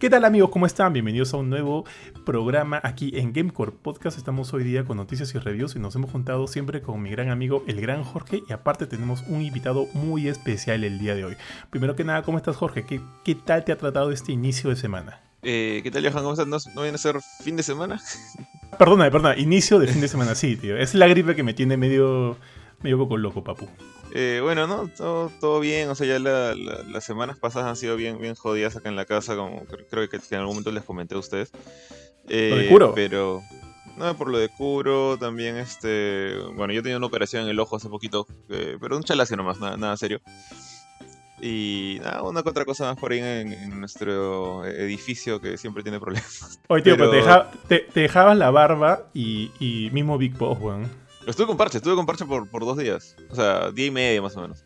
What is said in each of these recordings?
¿Qué tal amigos? ¿Cómo están? Bienvenidos a un nuevo programa aquí en Gamecore Podcast. Estamos hoy día con noticias y reviews y nos hemos juntado siempre con mi gran amigo el gran Jorge y aparte tenemos un invitado muy especial el día de hoy. Primero que nada, ¿cómo estás Jorge? ¿Qué, qué tal te ha tratado este inicio de semana? Eh, ¿Qué tal Johan? ¿Cómo estás? ¿No, ¿No viene a ser fin de semana? Perdona, perdona, inicio de fin de semana, sí, tío. Es la gripe que me tiene medio, medio coco loco, papu. Eh, bueno, ¿no? Todo, todo bien, o sea, ya la- la- las semanas pasadas han sido bien, bien jodidas acá en la casa, como cre- creo que, en algún momento les comenté a ustedes. Eh, ¿Lo de Kuro? Pero, no, por lo de Kuro, también este, bueno, yo tenía una operación en el ojo hace poquito, eh, pero un chalacio nomás, nada, nada serio. Y nada, una otra cosa más por ahí en, en nuestro edificio que siempre tiene problemas. Oye, tío, pero, Pero- te, deja- te- te dejabas la barba y, y mismo Big Boss, weón. Estuve con parche, estuve con parche por, por dos días. O sea, día y medio más o menos.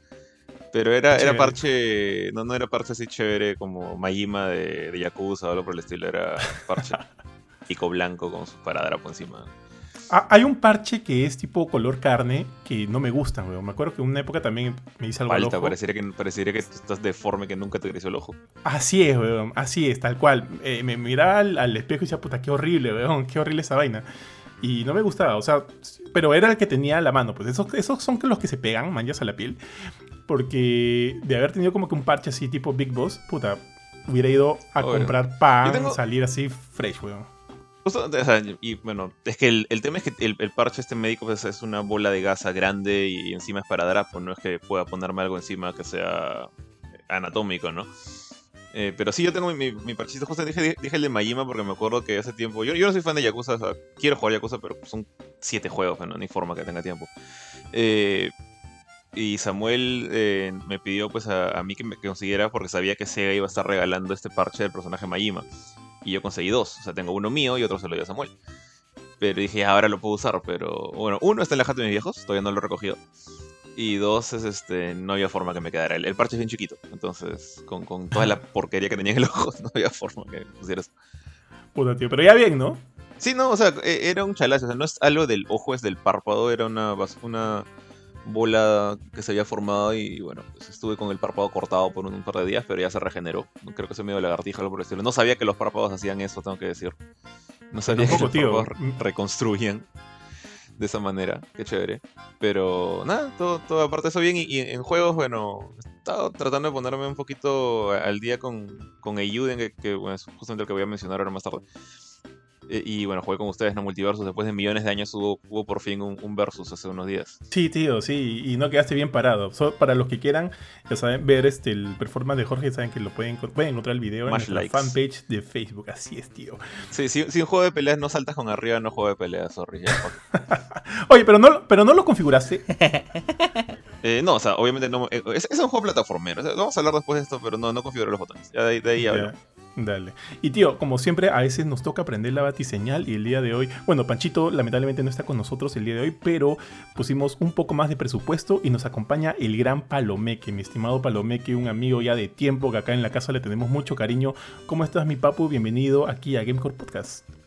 Pero era, era parche, no, no era parche así chévere como Majima de, de Yakuza o algo por el estilo, era parche pico blanco con su paradrapo encima. Ah, hay un parche que es tipo color carne que no me gusta, weón. Me acuerdo que en una época también me hice algo al Falta, ojo. parecería que, parecería que estás deforme, que nunca te creció el ojo. Así es, weón. Así es, tal cual. Eh, me miraba al, al espejo y decía, puta, qué horrible, weón. Qué horrible esa vaina. Y no me gustaba, o sea, pero era el que tenía a la mano. Pues esos, esos son los que se pegan, manchas a la piel. Porque de haber tenido como que un parche así tipo Big Boss, puta, hubiera ido a comprar pan, tengo- salir así fresh, weón. Justo, o sea, y bueno, es que el, el tema es que el, el parche este médico pues, es una bola de gasa grande y encima es paradrapo, no es que pueda ponerme algo encima que sea anatómico, ¿no? Eh, pero sí, yo tengo mi, mi, mi parchito, justo dije, dije el de Majima porque me acuerdo que hace tiempo, yo, yo no soy fan de Yakuza, o sea, quiero jugar Yakuza, pero son siete juegos, ¿no? ni forma que tenga tiempo. Eh, y Samuel eh, me pidió pues a, mí que me consiguiera porque sabía que Sega iba a estar regalando este parche del personaje Majima. Y yo conseguí dos. O sea, tengo uno mío y otro se lo dio a Samuel. Pero dije, "Ya, ahora lo puedo usar. Pero bueno, uno está en la jato de mis viejos, todavía no lo he recogido. Y dos es este, no había forma que me quedara. El, el parche es bien chiquito. Entonces, con, con toda la porquería que tenía en el ojo, no había forma que pusieras. Puta, tío. Pero ya bien, ¿no? Sí, no, o sea, e- era un chalazo. O sea, no es algo del ojo, es del párpado. Era una, una bola que se había formado y bueno, pues estuve con el párpado cortado por un, par de días, pero ya se regeneró. Creo que se me dio lagartija algo por el estilo. No sabía que los párpados hacían eso, tengo que decir. No sabía Tampoco, que los tío. reconstruían de esa manera. Qué chévere. Pero nada, todo, todo aparte de eso bien. Y, y en juegos, bueno, he estado tratando de ponerme un poquito al día con, con Eiyuden, que, que bueno, es justamente el que voy a mencionar ahora más tarde. Eh, Y bueno, jugué con ustedes, ¿no? Multiversus. Después de millones de años hubo, hubo por fin un, un versus hace unos días. Sí, tío, sí, y no quedaste bien parado. So- para los que quieran, ya saben, ver este, el performance de Jorge, saben que lo pueden, pueden encontrar el video en likes. fanpage de Facebook. Así es, tío. Sí, si, si un juego de peleas no saltas con arriba, no juego de peleas, sorry. Oye, pero no, pero no lo configuraste. Eh, no, o sea, obviamente no. eh, es, es un juego plataformero. o sea, vamos a hablar después de esto, pero no, no configuro los botones. Ya de, ahí- de ahí hablo. Ya, Dale. Y tío, como siempre, a veces nos toca aprender la batiseñal y el día de hoy, bueno, Panchito lamentablemente no está con nosotros el día de hoy, pero pusimos un poco más de presupuesto y nos acompaña el gran Palomeque, mi estimado Palomeque, un amigo ya de tiempo que acá en la casa le tenemos mucho cariño. ¿Cómo estás, mi papu? Bienvenido aquí a Gamecore Podcast.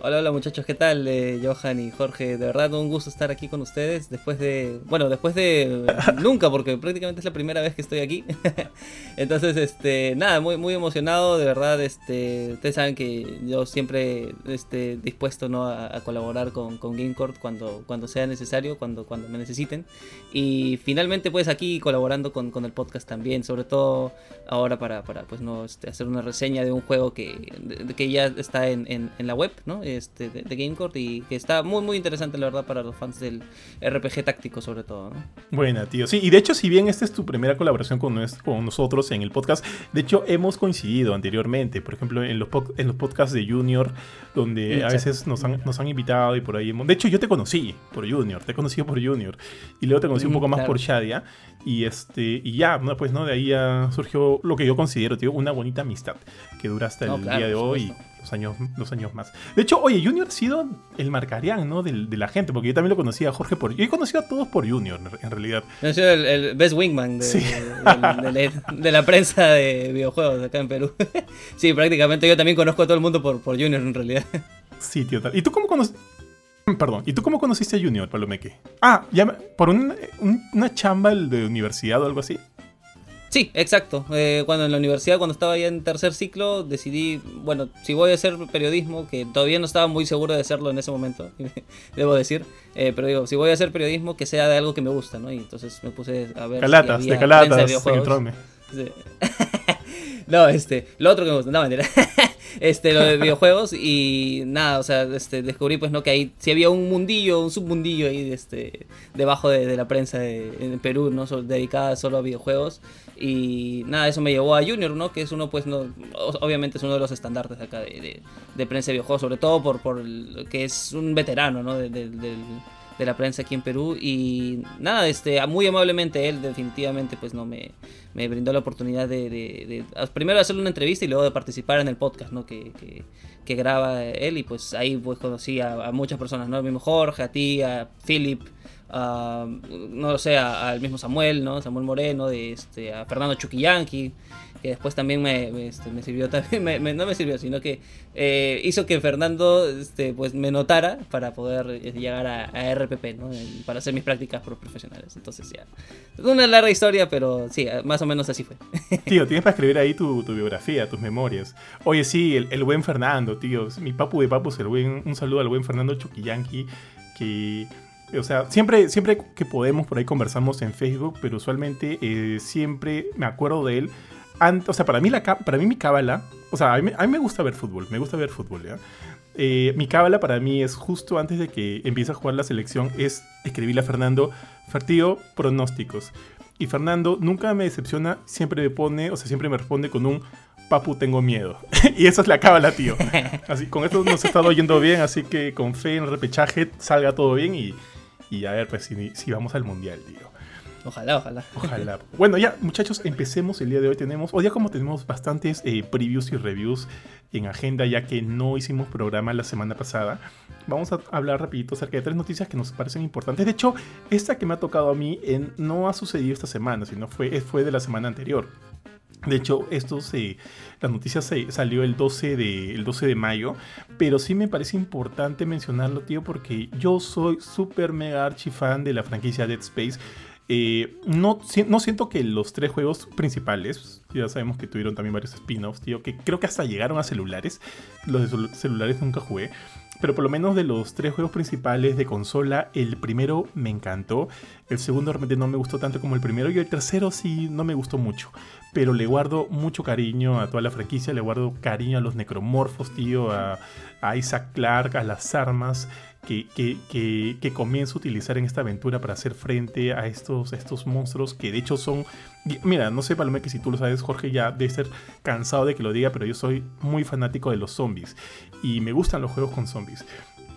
Hola, hola muchachos, ¿qué tal? Eh, Johan y Jorge, de verdad un gusto estar aquí con ustedes después de, bueno, después de nunca, porque prácticamente es la primera vez que estoy aquí. Entonces, este, nada, muy, muy emocionado, de verdad, este, ustedes saben que yo siempre, este, dispuesto, ¿no? A, a colaborar con, con GameCourt cuando, cuando sea necesario, cuando, cuando me necesiten. Y finalmente, pues aquí colaborando con, con el podcast también, sobre todo ahora para, para pues, no, este, hacer una reseña de un juego que, de que ya está en, en, en la web, ¿no? Este, de, de GameCourt y que está muy, muy interesante, la verdad, para los fans del RPG táctico, sobre todo, ¿no? Buena, tío. Sí, y de hecho, si bien esta es tu primera colaboración con, nues- con nosotros en el podcast, de hecho hemos coincidido anteriormente, por ejemplo, en los, en los podcasts de Junior, donde a veces nos han, nos han invitado y por ahí hemos... De hecho, yo te conocí por Junior, te he conocido por Junior, y luego te conocí un Mm, poco más claro. por Shadia, y este y ya, pues no, de ahí ya surgió lo que yo considero, tío, una bonita amistad que dura hasta No, el claro, día de hoy. supuesto. Los años, los años más. De hecho, oye, Junior ha sido el marcarián, ¿no? De la gente, porque yo también lo conocía a Jorge por. Yo he conocido a todos por Junior, en realidad. Yo soy el, el best wingman de, Sí. la, de la prensa de videojuegos acá en Perú. sí, prácticamente yo también conozco a todo el mundo por, por Junior en realidad. Sí, tío, tal. ¿Y tú cómo conociste? Perdón, ¿y tú cómo conociste a Junior, Palomeque? Ah, ya me- por un- un- una chamba de universidad o algo así. Sí, exacto. Eh, cuando en la universidad, cuando estaba ya en tercer ciclo, decidí, bueno, si voy a hacer periodismo, que todavía no estaba muy seguro de hacerlo en ese momento, debo decir, eh, pero digo, si voy a hacer periodismo, que sea de algo que me gusta, ¿no? Y entonces me puse a ver. Calatas, si de había calatas, de videojuegos. Trome. Sí. no, este, lo otro que me gusta, no, mentira. este, lo de videojuegos y nada, o sea, este, descubrí pues no que ahí sí había un mundillo, un submundillo ahí este, debajo de, de la prensa de, en Perú, ¿no? So- dedicada solo a videojuegos y nada, eso me llevó a Junior, ¿no? Que es uno pues no, obviamente es uno de los estandartes acá de, de, prensa de videojuegos, sobre todo por, por el- que es un veterano, ¿no? De, de- la prensa aquí en Perú y nada, este, muy amablemente él definitivamente pues no me, me brindó la oportunidad de, primero hacerle una entrevista y luego de participar en el podcast, ¿no? Que, que, graba él y pues ahí pues conocí a, a muchas personas, ¿no? Al mismo Jorge, a ti, a Philip, no lo sé, al mismo Samuel, ¿no? Samuel Moreno, de este, a Fernando Chuquillanqui, que después también me, me, este, sirvió también, me- no me sirvió, sino que eh, hizo que Fernando este, pues me notara para poder eh, llegar a, a RPP, ¿no? Para hacer mis prácticas pro- profesionales. Entonces ya, una larga historia, pero sí, más o menos así fue. Tío, tienes para escribir ahí tu, biografía, tus memorias. Oye, sí, el, el buen Fernando, tío. Mi papu de papus, el buen, un saludo al buen Fernando Chuquillanqui, que, o sea, siempre, siempre que podemos por ahí conversamos en Facebook, pero usualmente eh, siempre me acuerdo de él. Ant- o sea, para mí, la, para mí mi cábala, o sea, a mí, a mí me gusta ver fútbol, me gusta ver fútbol, ¿ya? Eh, mi cábala para mí es justo antes de que empiece a jugar la selección, es escribirle a Fernando, Fertío, pronósticos. Y Fernando nunca me decepciona, siempre me pone, o sea, siempre me responde con un papu tengo miedo. y esa es la cábala, tío. Así, con esto nos ha estado yendo bien, así que con fe en el repechaje salga todo bien y, y a ver, pues si, si vamos al mundial, tío. Ojalá, ojalá. Ojalá. Bueno, ya, muchachos, empecemos el día de hoy. Tenemos, hoy día como tenemos bastantes eh, previews y reviews en agenda, ya que no hicimos programa la semana pasada, vamos a hablar rapidito acerca de tres noticias que nos parecen importantes. De hecho, esta que me ha tocado a mí en- no ha sucedido esta semana, sino fue, fue de la semana anterior. De hecho, esto se, la noticia se, salió el 12, de, el 12 de mayo, pero sí me parece importante mencionarlo, tío, porque yo soy súper mega archi fan de la franquicia Dead Space. Eh, no, no siento que los tres juegos principales, ya sabemos que tuvieron también varios spin-offs, tío, que creo que hasta llegaron a celulares. Los de celu- celulares nunca jugué. Pero por lo menos de los tres juegos principales de consola, el primero me encantó. El segundo realmente no me gustó tanto como el primero. Y el tercero sí no me gustó mucho. Pero le guardo mucho cariño a toda la franquicia. Le guardo cariño a los necromorfos, tío. A, a Isaac Clarke, a las armas que, que, que, a utilizar en esta aventura para hacer frente a estos, a estos monstruos que de hecho son... Mira, no sé, Palome, que si tú lo sabes, Jorge ya debe ser cansado de que lo diga, pero yo soy muy fanático de los zombies y me gustan los juegos con zombies.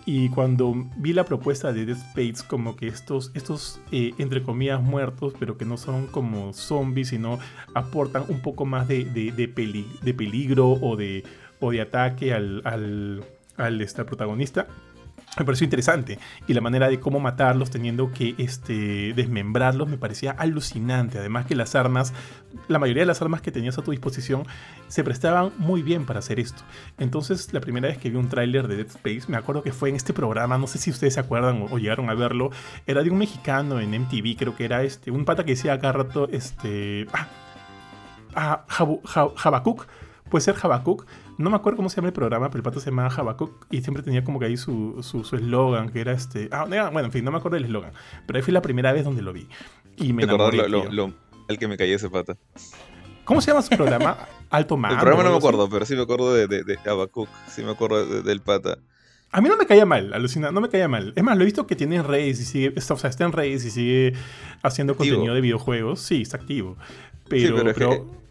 Y cuando vi la propuesta de Dead Space, como que estos, estos eh, entre comillas, muertos, pero que no son como zombies, sino aportan un poco más de, de, de peli- de peligro o de, o de ataque al, al, al protagonista, me pareció interesante. Y la manera de cómo matarlos, teniendo que este, desmembrarlos, me parecía alucinante. Además que las armas, la mayoría de las armas que tenías a tu disposición, se prestaban muy bien para hacer esto. Entonces, la primera vez que vi un tráiler de Dead Space, me acuerdo que fue en este programa, no sé si ustedes se acuerdan o, llegaron a verlo, era de un mexicano en MTV, creo que era este, un pata que decía acá rato, este... Ah, ah, Habacuc, puede ser Habacuc, no me acuerdo cómo se llama el programa, pero el pato se llamaba Habacuc y siempre tenía como que ahí su su su eslogan, que era este... Ah, no, bueno, en fin, no me acuerdo del eslogan, pero ahí fue la primera vez donde lo vi. Y me ¿Te acordás enamoré, lo, lo, tío. lo- el que me cayó ese pata? ¿Cómo se llama su programa? Alto Mando. el programa no me acuerdo, pero sí me acuerdo de, de, de Habacuc, sí me acuerdo de- del pata. A mí no me caía mal, alucina, no me caía mal. Es más, lo he visto que tiene en redes y sigue, está- o sea, está en redes y sigue haciendo Activo. contenido de videojuegos. Sí, está activo. Pero, pero es que- pero-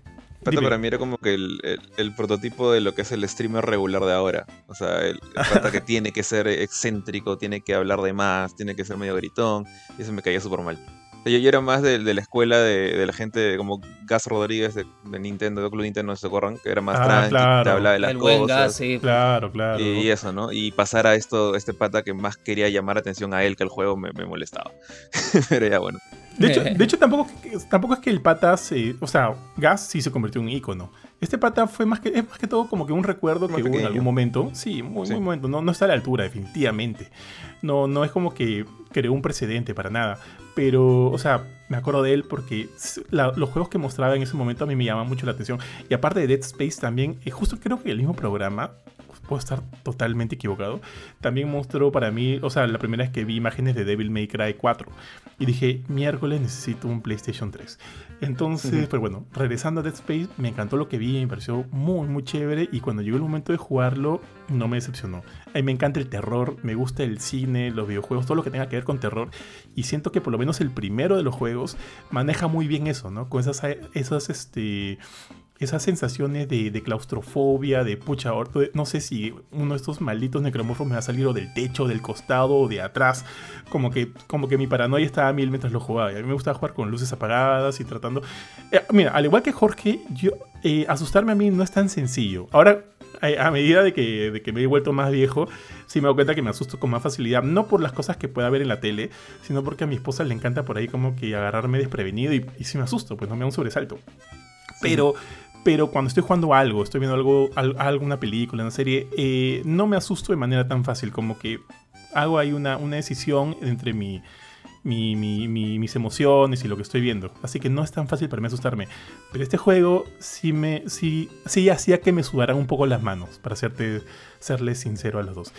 Pata Dime. para mí era como que el, el- el prototipo de lo que es el streamer regular de ahora. O sea, el, el pata que tiene que ser excéntrico, tiene que hablar de más, tiene que ser medio gritón. Y eso me caía súper mal. O sea, Yo, yo era más de, de la escuela de, de la gente como Gas Rodríguez de, de Nintendo, de Club Nintendo, no se acuerdan, que era más Ah, tranqui, claro. te hablaba de las el buen cosas. gas, sí. Claro, claro. Y eso, ¿no? Y pasar a esto, este pata que más quería llamar atención a él que al juego me, me molestaba. Pero ya bueno. De hecho, de hecho tampoco, tampoco es que el pata se. O sea, Gas sí se convirtió en un ícono. Este pata fue más que, es más que todo como que un recuerdo que hubo en algún momento. Sí, muy, muy momento. No, no está a la altura, definitivamente. No, no es como que creó un precedente para nada. Pero, o sea, me acuerdo de él porque los juegos que mostraba en ese momento a mí me llamaban mucho la atención. Y aparte de Dead Space también, eh, justo creo que el mismo programa puedo estar totalmente equivocado. También mostró para mí, o sea, la primera vez que vi imágenes de Devil May Cry 4 y dije, miércoles necesito un PlayStation 3. Entonces, pues bueno, regresando a Dead Space, me encantó lo que vi, me pareció muy, muy chévere y cuando llegó el momento de jugarlo, no me decepcionó. A mí me encanta el terror, me gusta el cine, los videojuegos, todo lo que tenga que ver con terror y siento que por lo menos el primero de los juegos maneja muy bien eso, ¿no? Con esas, esas, este esas sensaciones de, claustrofobia, de pucha, no sé si uno de estos malditos necromorfos me va a salir o del techo, del costado o de atrás. Como que, como que mi paranoia estaba a mil mientras lo jugaba. Y a mí me gusta jugar con luces apagadas y tratando. Eh, mira, al igual que Jorge, yo, eh, asustarme a mí no es tan sencillo. Ahora, a medida de que, de que, me he vuelto más viejo, sí me doy cuenta que me asusto con más facilidad. No por las cosas que pueda ver en la tele, sino porque a mi esposa le encanta por ahí como que agarrarme desprevenido y, y si me asusto, pues no me da un sobresalto. Pero, pero cuando estoy jugando algo, estoy viendo algo, alguna película, una serie, eh, no me asusto de manera tan fácil, como que hago ahí una, una decisión entre mi, mis emociones y lo que estoy viendo. Así que no es tan fácil para mí asustarme. Pero este juego sí me sí, sí hacía que me sudaran un poco las manos, para hacerte, serles sincero a los dos.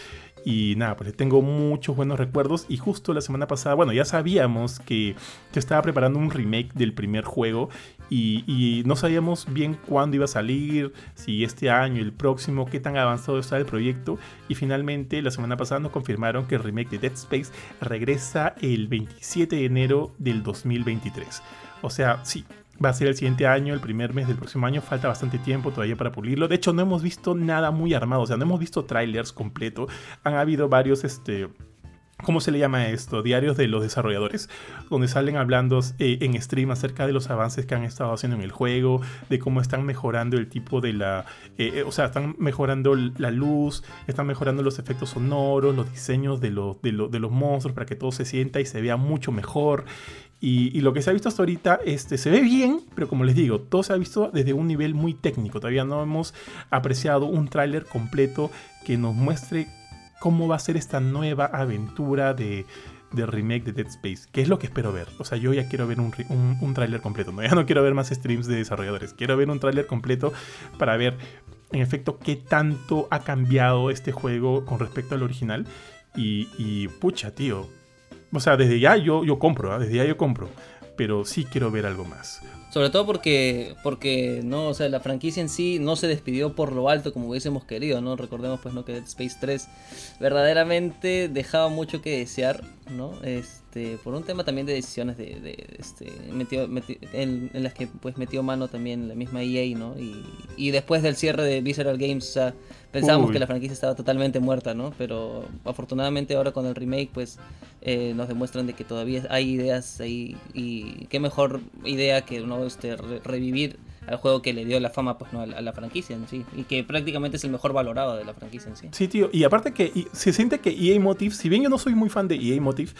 Y nada, pues tengo muchos buenos recuerdos. Y justo la semana pasada, bueno, ya sabíamos que, que estaba preparando un remake del primer juego. Y, no sabíamos bien cuándo iba a salir, si este año, el próximo, qué tan avanzado está el proyecto. Y finalmente, la semana pasada nos confirmaron que el remake de Dead Space regresa el 27 de enero del 2023. O sea, sí, va a ser el siguiente año, el primer mes del próximo año. Falta bastante tiempo todavía para pulirlo. De hecho, no hemos visto nada muy armado. O sea, no hemos visto trailers completo. Han habido varios, este. ¿Cómo se le llama esto? Diarios de los desarrolladores, donde salen hablando eh, en stream acerca de los avances que han estado haciendo en el juego, de cómo están mejorando el tipo de la... Eh, eh, o sea, están mejorando la luz, están mejorando los efectos sonoros, los diseños de, de, de los monstruos para que todo se sienta y se vea mucho mejor. Y, lo que se ha visto hasta ahorita este, se ve bien, pero como les digo, todo se ha visto desde un nivel muy técnico. Todavía no hemos apreciado un tráiler completo que nos muestre cómo va a ser esta nueva aventura de, remake de Dead Space, que es lo que espero ver. O sea, yo ya quiero ver un, un, tráiler completo, ya no quiero ver más streams de desarrolladores, quiero ver un tráiler completo para ver en efecto qué tanto ha cambiado este juego con respecto al original. Y pucha, tío, o sea, desde ya yo, yo compro, ¿ah? desde ya yo compro. Pero sí quiero ver algo más. Sobre todo porque, porque no, o sea, la franquicia en sí no se despidió por lo alto como hubiésemos querido, ¿no? Recordemos pues no que Dead Space 3 verdaderamente dejaba mucho que desear, ¿no? Este, por un tema también de decisiones de, este, metió, en, las que pues metió mano también la misma EA, ¿no? Y, y después del cierre de Visceral Games, o sea, pensábamos que la franquicia estaba totalmente muerta, ¿no? Pero afortunadamente ahora con el remake, pues eh, nos demuestran de que todavía hay ideas ahí y qué mejor idea que ¿no? este, revivir al juego que le dio la fama pues no a la, franquicia en sí y que prácticamente es el mejor valorado de la franquicia en sí. Sí, tío, y aparte que se siente que EA Motive, si bien yo no soy muy fan de EA Motive,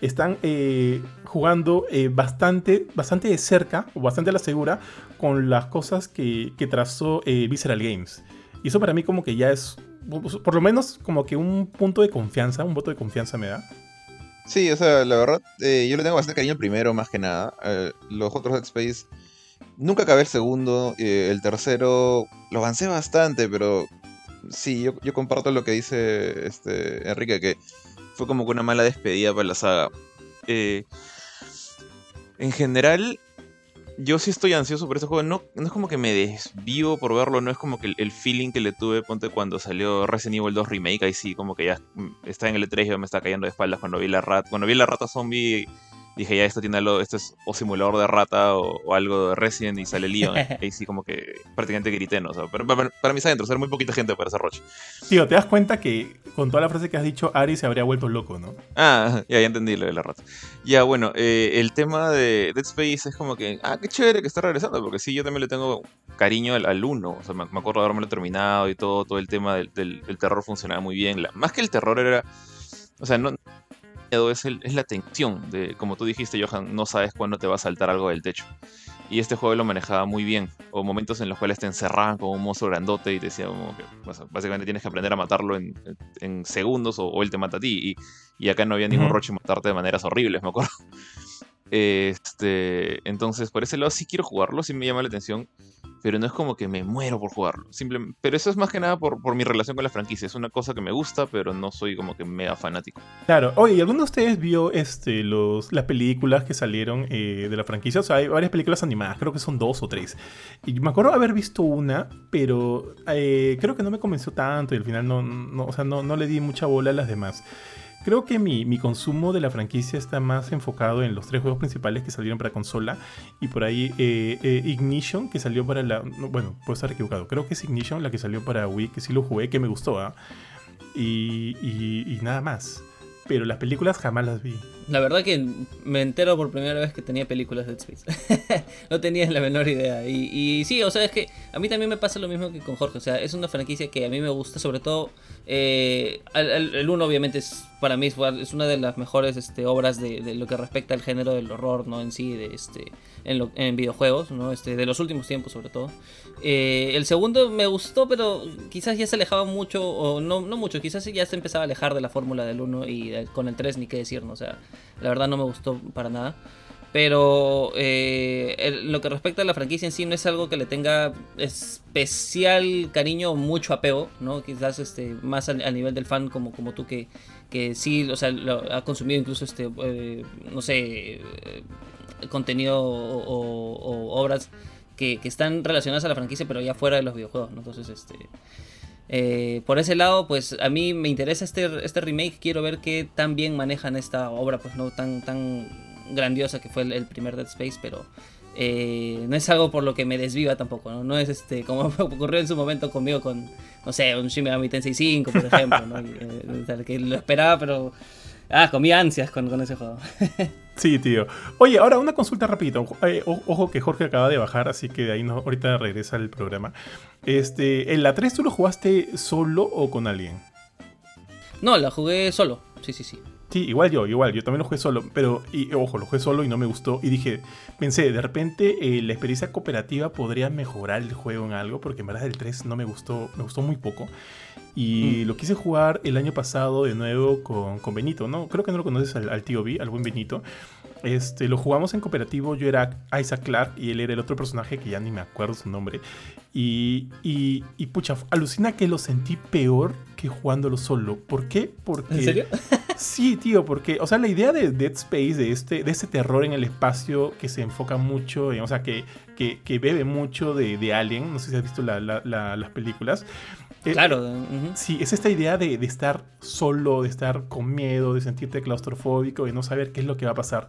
están eh, jugando eh, bastante, bastante de cerca o bastante a la segura con las cosas que, que trazó Visceral Games. Y eso para mí como que ya es, por lo menos como que un punto de confianza, un voto de confianza me da. Sí, o sea, la verdad, eh, yo le tengo bastante cariño al primero más que nada. Eh, los otros Dead Space, nunca acabé el segundo, eh, el tercero lo avancé bastante, pero sí, yo, comparto lo que dice este Enrique, que fue como que una mala despedida para la saga. en general, yo sí estoy ansioso por este juego. No, no es como que me desvío por verlo, no es como que el, feeling que le tuve, ponte cuando salió Resident Evil 2 Remake, ahí sí, como que ya mm, está en el E3 y me está cayendo de espaldas cuando vi la rata. Cuando vi la rata zombie dije, ya, esto tiene algo, esto es o simulador de rata o, algo de Resident y sale Leon. Ahí sí como que prácticamente grité, ¿no? O sea, para, para, mí adentro, ser muy poquita gente para ese Roche. Tío, ¿te das cuenta que con toda la frase que has dicho, Ari se habría vuelto loco, ¿no? Ah, ya, ya entendí lo de la rata. Ya, bueno, eh, el tema de Dead Space es como que, ah, qué chévere que está regresando, porque sí, yo también le tengo cariño al, 1. O sea, me, acuerdo de haberme terminado y todo, todo el tema del, del, terror funcionaba muy bien. más que el terror era... O sea, no, miedo, es, el, es la tensión de, como tú dijiste, Johan, no sabes cuándo te va a saltar algo del techo. Y este juego lo manejaba muy bien. O momentos en los cuales te encerraban como un monstruo grandote y te decía como que básicamente tienes que aprender a matarlo en, en segundos o, él te mata a ti. Y, y acá no había ningún roche matarte de maneras horribles, me acuerdo. Este, entonces, por ese lado sí quiero jugarlo, sí me llama la atención pero no es como que me muero por jugarlo. Simplemente, pero eso es más que nada por, por, mi relación con la franquicia. Es una cosa que me gusta, pero no soy como que mega fanático. Claro. Oye, ¿y alguno de ustedes vio este, los, las películas que salieron eh, de la franquicia? O sea, hay varias películas animadas, creo que son dos o tres. Y me acuerdo haber visto una, pero eh, creo que no me convenció tanto y al final no, no, o sea, no, no le di mucha bola a las demás. Creo que mi, consumo de la franquicia está más enfocado en los tres juegos principales que salieron para consola y por ahí eh, eh, Ignition que salió para la... bueno, puedo estar equivocado. Creo que es Ignition la que salió para Wii, que sí lo jugué, que me gustó. ¿ah? Y, y, nada más. Pero las películas jamás las vi. La verdad que me entero por primera vez que tenía películas de Dead Space. no tenía la menor idea. Y, y, sí, o sea, es que a mí también me pasa lo mismo que con Jorge. O sea, es una franquicia que a mí me gusta, sobre todo eh, el, uno obviamente es para mí es, una de las mejores este, obras de, lo que respecta al género del horror, ¿no? En sí, de este, en, videojuegos, ¿no? Este, de los últimos tiempos sobre todo. Eh, el segundo me gustó, pero quizás ya se alejaba mucho, o no, no mucho, quizás ya se empezaba a alejar de la fórmula del 1 y con el 3 ni qué decir, ¿no? O sea, la verdad no me gustó para nada. Pero eh, lo que respecta a la franquicia en sí no es algo que le tenga especial cariño o mucho apego, ¿no? Quizás este, más al, nivel del fan como, como tú que, que sí, o sea, ha consumido incluso este, eh, no sé, eh, contenido o, obras que, que, están relacionadas a la franquicia pero ya fuera de los videojuegos. Entonces, este... por ese lado, pues a mí me interesa este, este remake, quiero ver qué tan bien manejan esta obra, pues no tan, tan grandiosa que fue el, primer Dead Space, pero eh, no es algo por lo que me desviva tampoco, ¿no? No es este como ocurrió en su momento conmigo con, no sé, un Shin Megami Tensei 5, por ejemplo, ¿no? Eh, que lo esperaba, pero... Ah, comí ansias con, con ese juego. sí, tío. Oye, ahora una consulta rapidito. Eh, ojo que Jorge acaba de bajar, así que de ahí no, ahorita regresa el programa. Este, ¿En la 3 tú lo jugaste solo o con alguien? No, la jugué solo. Sí, sí, sí. Sí, igual yo, igual, yo también lo jugué solo, pero, y, ojo, lo jugué solo y no me gustó. Y dije, pensé, de repente eh, la experiencia cooperativa podría mejorar el juego en algo, porque en verdad el 3 no me gustó, me gustó muy poco. Y mm. lo quise jugar el año pasado de nuevo con, con Benito, ¿no? Creo que no lo conoces al, al tío B, al buen Benito. Este, lo jugamos en cooperativo, yo era Isaac Clark y él era el otro personaje que ya ni me acuerdo su nombre. Y, y, y pucha, alucina que lo sentí peor que jugándolo solo. ¿Por qué? Porque... ¿En serio? sí, tío, porque, o sea, la idea de Dead Space, de este, de este terror en el espacio que se enfoca mucho, o sea, que, que, bebe mucho de, de, Alien, no sé si has visto las películas. Eh, claro. Sí, es esta idea de, de, estar solo, de estar con miedo, de sentirte claustrofóbico, de no saber qué es lo que va a pasar.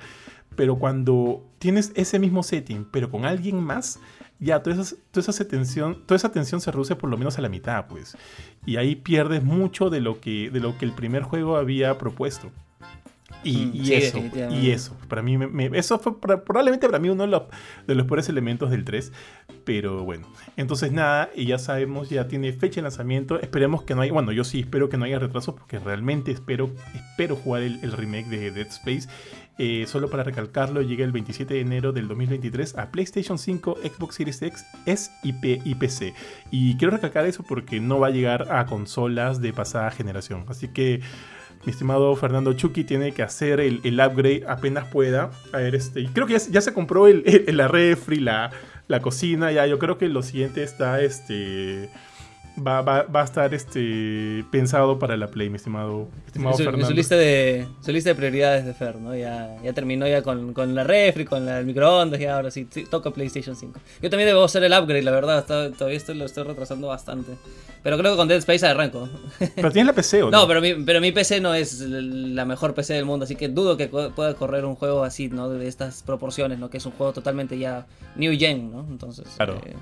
Pero cuando tienes ese mismo setting, pero con alguien más, ya toda esa, toda esa, tensión, toda esa tensión se reduce por lo menos a la mitad, pues. Y ahí pierdes mucho de lo que, de lo que el primer juego había propuesto. Y, mm, eso, y eso, para mí, eso fue probablemente para mí uno de los, de los peores elementos del 3, pero bueno, entonces nada, y ya sabemos, ya tiene fecha de lanzamiento, esperemos que no haya, bueno, yo sí espero que no haya retrasos, porque realmente espero, espero jugar el, remake de Dead Space, eh, solo para recalcarlo, llega el 27 de enero del 2023 a PlayStation 5, Xbox Series X, S y, y PC, y quiero recalcar eso porque no va a llegar a consolas de pasada generación, así que mi estimado Fernando Chucky tiene que hacer el, upgrade apenas pueda. A ver, este, creo que ya, se compró el, la refri, la, la cocina, ya yo creo que lo siguiente está este va, va, va, a estar este pensado para la Play, mi estimado, estimado su, Fernando. Su lista, de, su lista de prioridades de Fer, ¿no? Ya, ya terminó ya con, con la refri, con la, el microondas, y ahora sí, toca PlayStation 5. Yo también debo hacer el upgrade, la verdad, todavía esto lo estoy retrasando bastante. Pero creo que con Dead Space arranco. Pero tienes la PC, ¿o no? No, pero mi, pero mi PC no es la mejor PC del mundo, así que dudo que pueda correr un juego así, ¿no? De estas proporciones, ¿no? Que es un juego totalmente ya new gen, ¿no? Entonces... Claro. Eh,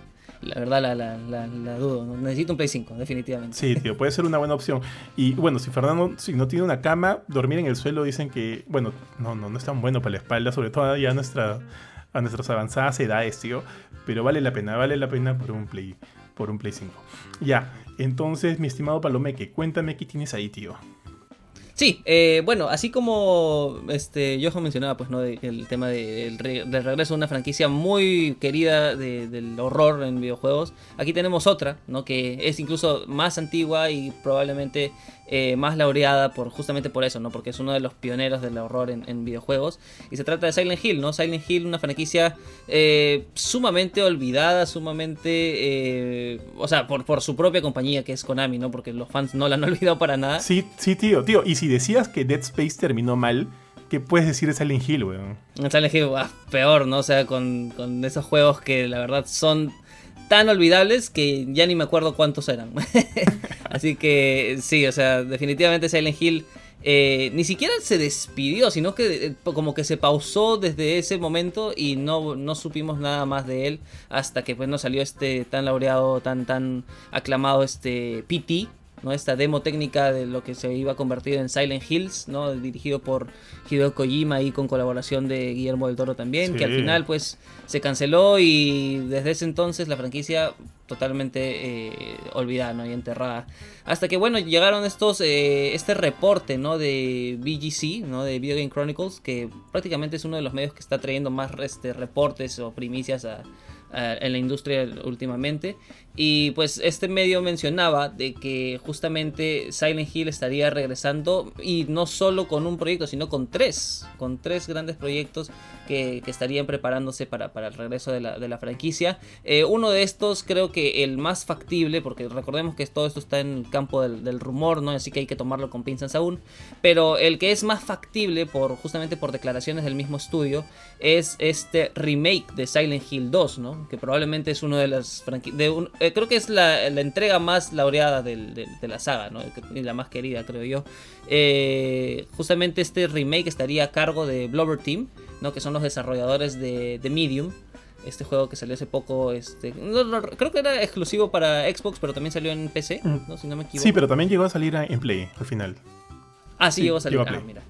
la verdad la, la, la, dudo. Necesito un Play 5, definitivamente. Sí, tío, puede ser una buena opción. Y bueno, si Fernando si no tiene una cama, dormir en el suelo dicen que, bueno, no, no, no es tan bueno para la espalda, sobre todo ya a, nuestra, a nuestras avanzadas edades, tío. Pero vale la pena, vale la pena por un Play, por un Play 5. Ya, entonces, mi estimado Palomeque, cuéntame qué tienes ahí, tío. Sí, eh, bueno, así como este Johan mencionaba, pues, ¿no? el tema del regreso de una franquicia muy querida del horror en videojuegos. Aquí tenemos otra, ¿no? Que es incluso más antigua y probablemente eh, más laureada por justamente por eso, ¿no? Porque es uno de los pioneros del horror en, videojuegos. Y se trata de Silent Hill, ¿no? Silent Hill, una franquicia eh, sumamente olvidada, sumamente. o sea, por, por su propia compañía, que es Konami, ¿no? Porque los fans no la han olvidado para nada. Sí, sí, tío, tío. Y si decías que Dead Space terminó mal, ¿qué puedes decir de Silent Hill, weón? Silent Hill, ah, peor, ¿no? O sea, con, esos juegos que la verdad son tan olvidables que ya ni me acuerdo cuántos eran. Así que sí, o sea, definitivamente Silent Hill eh, ni siquiera se despidió, sino que eh, como que se pausó desde ese momento y no, no supimos nada más de él hasta que pues nos salió este tan laureado, tan tan aclamado este PT, ¿no? esta demo técnica de lo que se iba a convertir en Silent Hills, ¿no? dirigido por Hideo Kojima y con colaboración de Guillermo del Toro también, que al final pues se canceló y desde ese entonces la franquicia totalmente eh, olvidada y enterrada. Hasta que bueno, llegaron estos, eh, este reporte ¿no? de BGC, ¿no? de Video Game Chronicles, que prácticamente es uno de los medios que está trayendo más este, reportes o primicias a en la industria últimamente. Y pues este medio mencionaba de que justamente Silent Hill estaría regresando y no solo con un proyecto, sino con tres, con tres grandes proyectos que, estarían preparándose para, para, el regreso de la, de la franquicia. Eh, uno de estos creo que el más factible, porque recordemos que todo esto está en el campo del, rumor, ¿no? así que hay que tomarlo con pinzas aún, pero el que es más factible por justamente por declaraciones del mismo estudio es este remake de Silent Hill 2, ¿no? que probablemente es uno de las. Eh, creo que es la, entrega más laureada de la saga, ¿no? y la más querida, creo yo. Eh, justamente este remake estaría a cargo de Blubber Team, ¿no? que son los desarrolladores de, Medium. Este juego que salió hace poco, este, creo que era exclusivo para Xbox, pero también salió en PC, ¿no? si no me equivoco. Sí, pero también llegó a salir en Play al final. Ah, sí, llegó a salir. Ah, mira.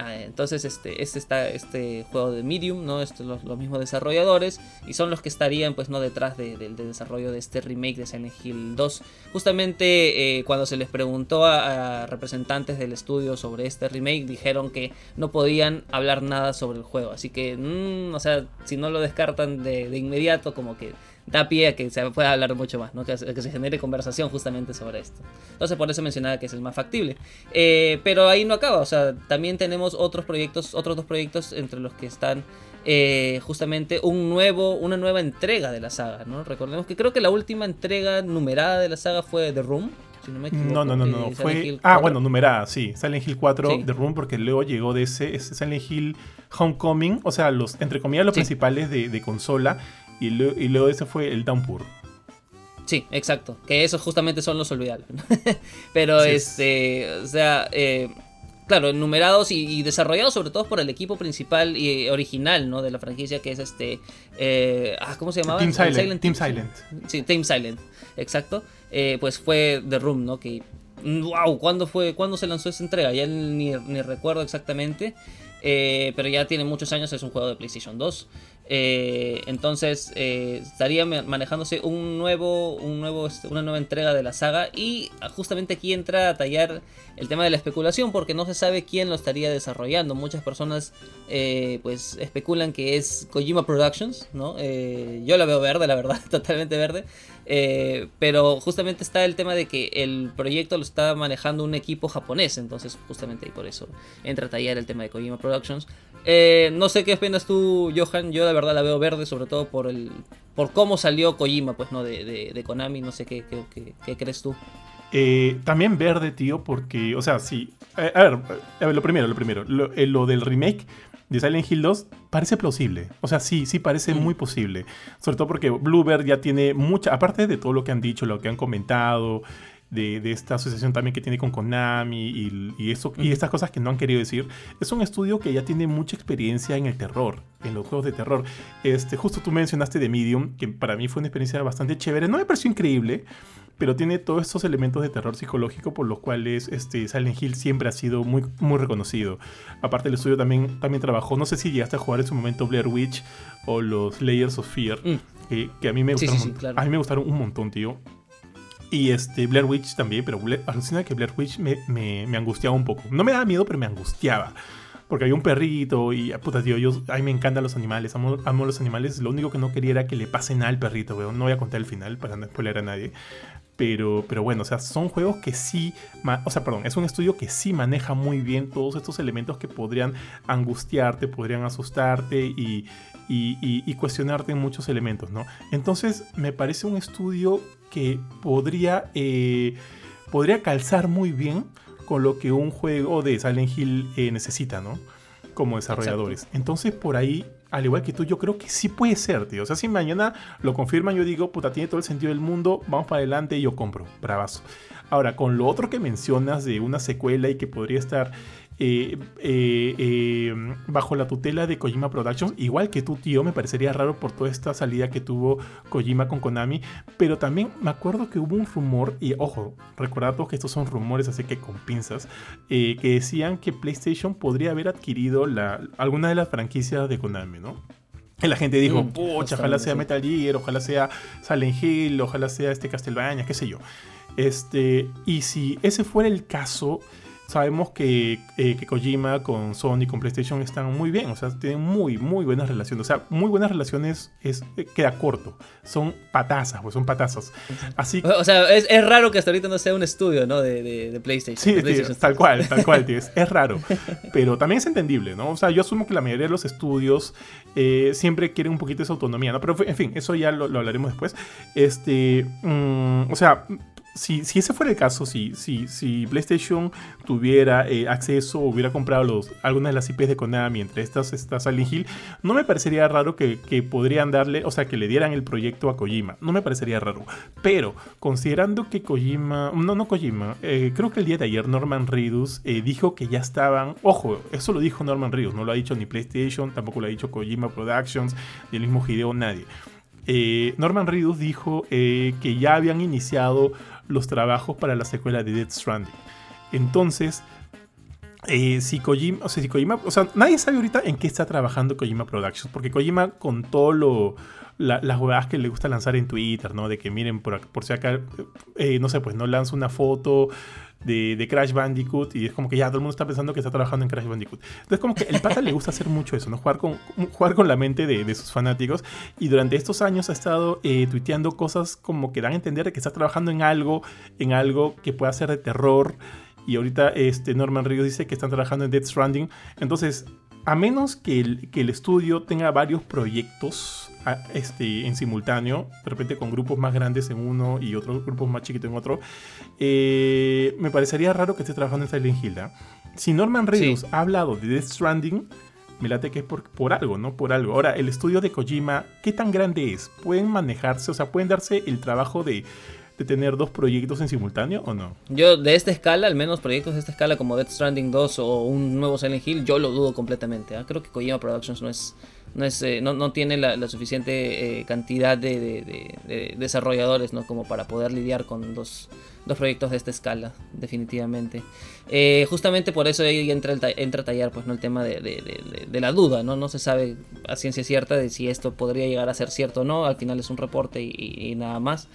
Ah, entonces este, este está este juego de Medium, ¿no? Este, los, mismos desarrolladores y son los que estarían pues no detrás del desarrollo de este remake de Silent Hill 2. Justamente eh, cuando se les preguntó a, representantes del estudio sobre este remake dijeron que no podían hablar nada sobre el juego. Así que, mm, o sea, si no lo descartan de, de inmediato como que da pie a que se pueda hablar mucho más, ¿no? que, se genere conversación justamente sobre esto. Entonces por eso mencionaba que es el más factible. Eh, pero ahí no acaba, o sea, también tenemos otros proyectos, otros dos proyectos entre los que están eh, justamente un nuevo, una nueva entrega de la saga, ¿no? Recordemos que creo que la última entrega numerada de la saga fue The Room. Si no, me equivoco, no, no, no, no. Fue... Ah, bueno, numerada, sí. Silent Hill 4, The Room, porque luego llegó de ese, ese Silent Hill Homecoming, o sea, los, entre comillas, los principales de, de consola y, luego ese fue el Downpour. Sí, exacto. Que esos justamente son los olvidables. Pero este, o sea, eh, claro, enumerados y, desarrollados sobre todo por el equipo principal y original, ¿no? De la franquicia que es este, eh, ah, ¿cómo se llamaba? Team Silent. Team Silent. Sí, Team Silent, exacto. Eh, pues fue The Room, ¿no? Que, wow, ¿cuándo fue, cuándo se lanzó esa entrega? Ya ni, ni recuerdo exactamente. pero ya tiene muchos años, es un juego de PlayStation 2. Eh, entonces eh, estaría manejándose un nuevo, un nuevo, este, una nueva entrega de la saga y justamente aquí entra a tallar el tema de la especulación porque no se sabe quién lo estaría desarrollando. Muchas personas eh, pues especulan que es Kojima Productions, ¿no? yo la veo verde, la verdad, totalmente verde. Pero justamente está el tema de que el proyecto lo está manejando un equipo japonés, entonces justamente ahí por eso entra a tallar el tema de Kojima Productions. Eh, no sé qué opinas tú, Johan. Yo la verdad la veo verde, sobre todo por el por cómo salió Kojima, pues, ¿no? De, Konami. No sé qué, qué, crees tú. Eh, también verde, tío, porque, o sea, sí. Eh, a, ver, lo primero, lo primero. Lo, del remake de Silent Hill 2 parece plausible. O sea, sí, sí parece mm. muy posible. Sobre todo porque Bluebird ya tiene mucha, aparte de todo lo que han dicho, lo que han comentado, de, esta asociación también que tiene con Konami y, eso, y estas cosas que no han querido decir. Es un estudio que ya tiene mucha experiencia en el terror, en los juegos de terror. Este, justo tú mencionaste de Medium, que para mí fue una experiencia bastante chévere. No me pareció increíble, pero tiene todos estos elementos de terror psicológico por los cuales este, Silent Hill siempre ha sido muy, muy reconocido. Aparte el estudio también, también trabajó, no sé si llegaste a jugar en su momento Blair Witch o los Layers of Fear, mm. que, a, mí me gustaron, a mí me gustaron un montón, tío. Y este, Blair Witch también, pero alucina que Blair Witch me, me, angustiaba un poco. No me daba miedo, pero me angustiaba. Porque había un perrito y, puta, tío, yo, a mí me encantan los animales, amo, amo los animales. Lo único que no quería era que le pasen al perrito, weón. No voy a contar el final para no spoiler a nadie. Pero, pero bueno, o sea, son juegos que sí, o sea, perdón, es un estudio que sí maneja muy bien todos estos elementos que podrían angustiarte, podrían asustarte y, y, cuestionarte en muchos elementos, ¿no? Entonces, me parece un estudio que podría, eh, podría calzar muy bien con lo que un juego de Silent Hill eh, necesita, ¿no? Como desarrolladores. Entonces, por ahí al igual que tú, yo creo que sí puede ser, tío. O sea, si mañana lo confirman, yo digo, puta, tiene todo el sentido del mundo, vamos para adelante y yo compro. Bravazo. Ahora, con lo otro que mencionas de una secuela y que podría estar eh, eh, eh, bajo la tutela de Kojima Productions, igual que tu tío, me parecería raro por toda esta salida que tuvo Kojima con Konami, pero también me acuerdo que hubo un rumor, y ojo, recordad que estos son rumores, así que con pinzas, que decían que PlayStation podría haber adquirido la, alguna de las franquicias de Konami, ¿no? Y la gente dijo, mm, pucha, ojalá sea Metal Gear, ojalá sea Silent Hill, ojalá sea este Castlevania, qué sé yo. Este, y si ese fuera el caso, sabemos que, eh, que, Kojima con Sony, con PlayStation están muy bien, o sea, tienen muy, muy buenas relaciones. O sea, muy buenas relaciones es, eh, queda corto. Son patazas, pues son patazas. Así O sea, es, es, raro que hasta ahorita no sea un estudio, ¿no? De, de, PlayStation. Sí, tal cual, tal cual, tío. Es, es, raro. Pero también es entendible, ¿no? O sea, yo asumo que la mayoría de los estudios eh, siempre quieren un poquito esa autonomía, ¿no? Pero, en fin, eso ya lo, lo hablaremos después. Este, mm, o sea, si, ese fuera el caso, si, si, si PlayStation tuviera eh, acceso o hubiera comprado los, algunas de las IPs de Konami, entre estas está Silent Hill, no me parecería raro que, podrían darle, o sea, que le dieran el proyecto a Kojima. No me parecería raro. Pero, considerando que Kojima, no, no Kojima, eh, creo que el día de ayer Norman Reedus eh, dijo que ya estaban, ojo, eso lo dijo Norman Reedus, no lo ha dicho ni PlayStation, tampoco lo ha dicho Kojima Productions, ni el mismo Hideo, nadie. Norman Reedus dijo que ya habían iniciado los trabajos para la secuela de Dead Stranding. Entonces, eh, si Kojima, o sea, si Kojima, o sea, nadie sabe ahorita en qué está trabajando Kojima Productions, porque Kojima con todo lo, las jugadas que le gusta lanzar en Twitter, ¿no? De que miren, por, por si acá, eh, no sé, pues no lanza una foto de, Crash Bandicoot y es como que ya todo el mundo está pensando que está trabajando en Crash Bandicoot. Entonces como que el pata le gusta hacer mucho eso, ¿no? Jugar con, jugar con la mente de, sus fanáticos y durante estos años ha estado eh, tuiteando cosas como que dan a entender que está trabajando en algo, en algo que pueda ser de terror y ahorita este Norman Ríos dice que están trabajando en Death Stranding. Entonces, a menos que el, que el estudio tenga varios proyectos este, en simultáneo, de repente con grupos más grandes en uno y otros grupos más chiquitos en otro, eh, me parecería raro que esté trabajando en Silent Hill. ¿ah? Si Norman Reedus ha hablado de Death Stranding, me late que es por, por, algo, ¿no? Por algo. Ahora, el estudio de Kojima, ¿qué tan grande es? ¿Pueden manejarse? O sea, ¿pueden darse el trabajo de de tener dos proyectos en simultáneo o no? Yo, de esta escala, al menos proyectos de esta escala como Death Stranding 2 o un nuevo Silent Hill, yo lo dudo completamente. ¿ah? Creo que Kojima Productions no es. No, es, eh, no, tiene la, suficiente eh, cantidad de, desarrolladores ¿no? como para poder lidiar con dos, dos proyectos de esta escala, definitivamente. Eh, justamente por eso ahí entra, entra a tallar pues, ¿no? el tema de, la duda, ¿no? no se sabe a ciencia cierta de si esto podría llegar a ser cierto o no, al final es un reporte y nada más.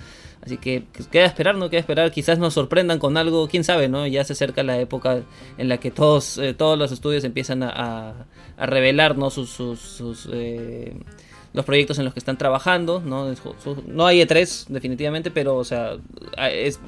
Así que pues, queda esperar, ¿no? Queda esperar, quizás nos sorprendan con algo, quién sabe, ¿no? Ya se acerca la época en la que todos, eh, todos los estudios empiezan a, a, revelar, ¿no? Sus, sus, eh, los proyectos en los que están trabajando, ¿no? No hay E3 definitivamente, pero o sea, es,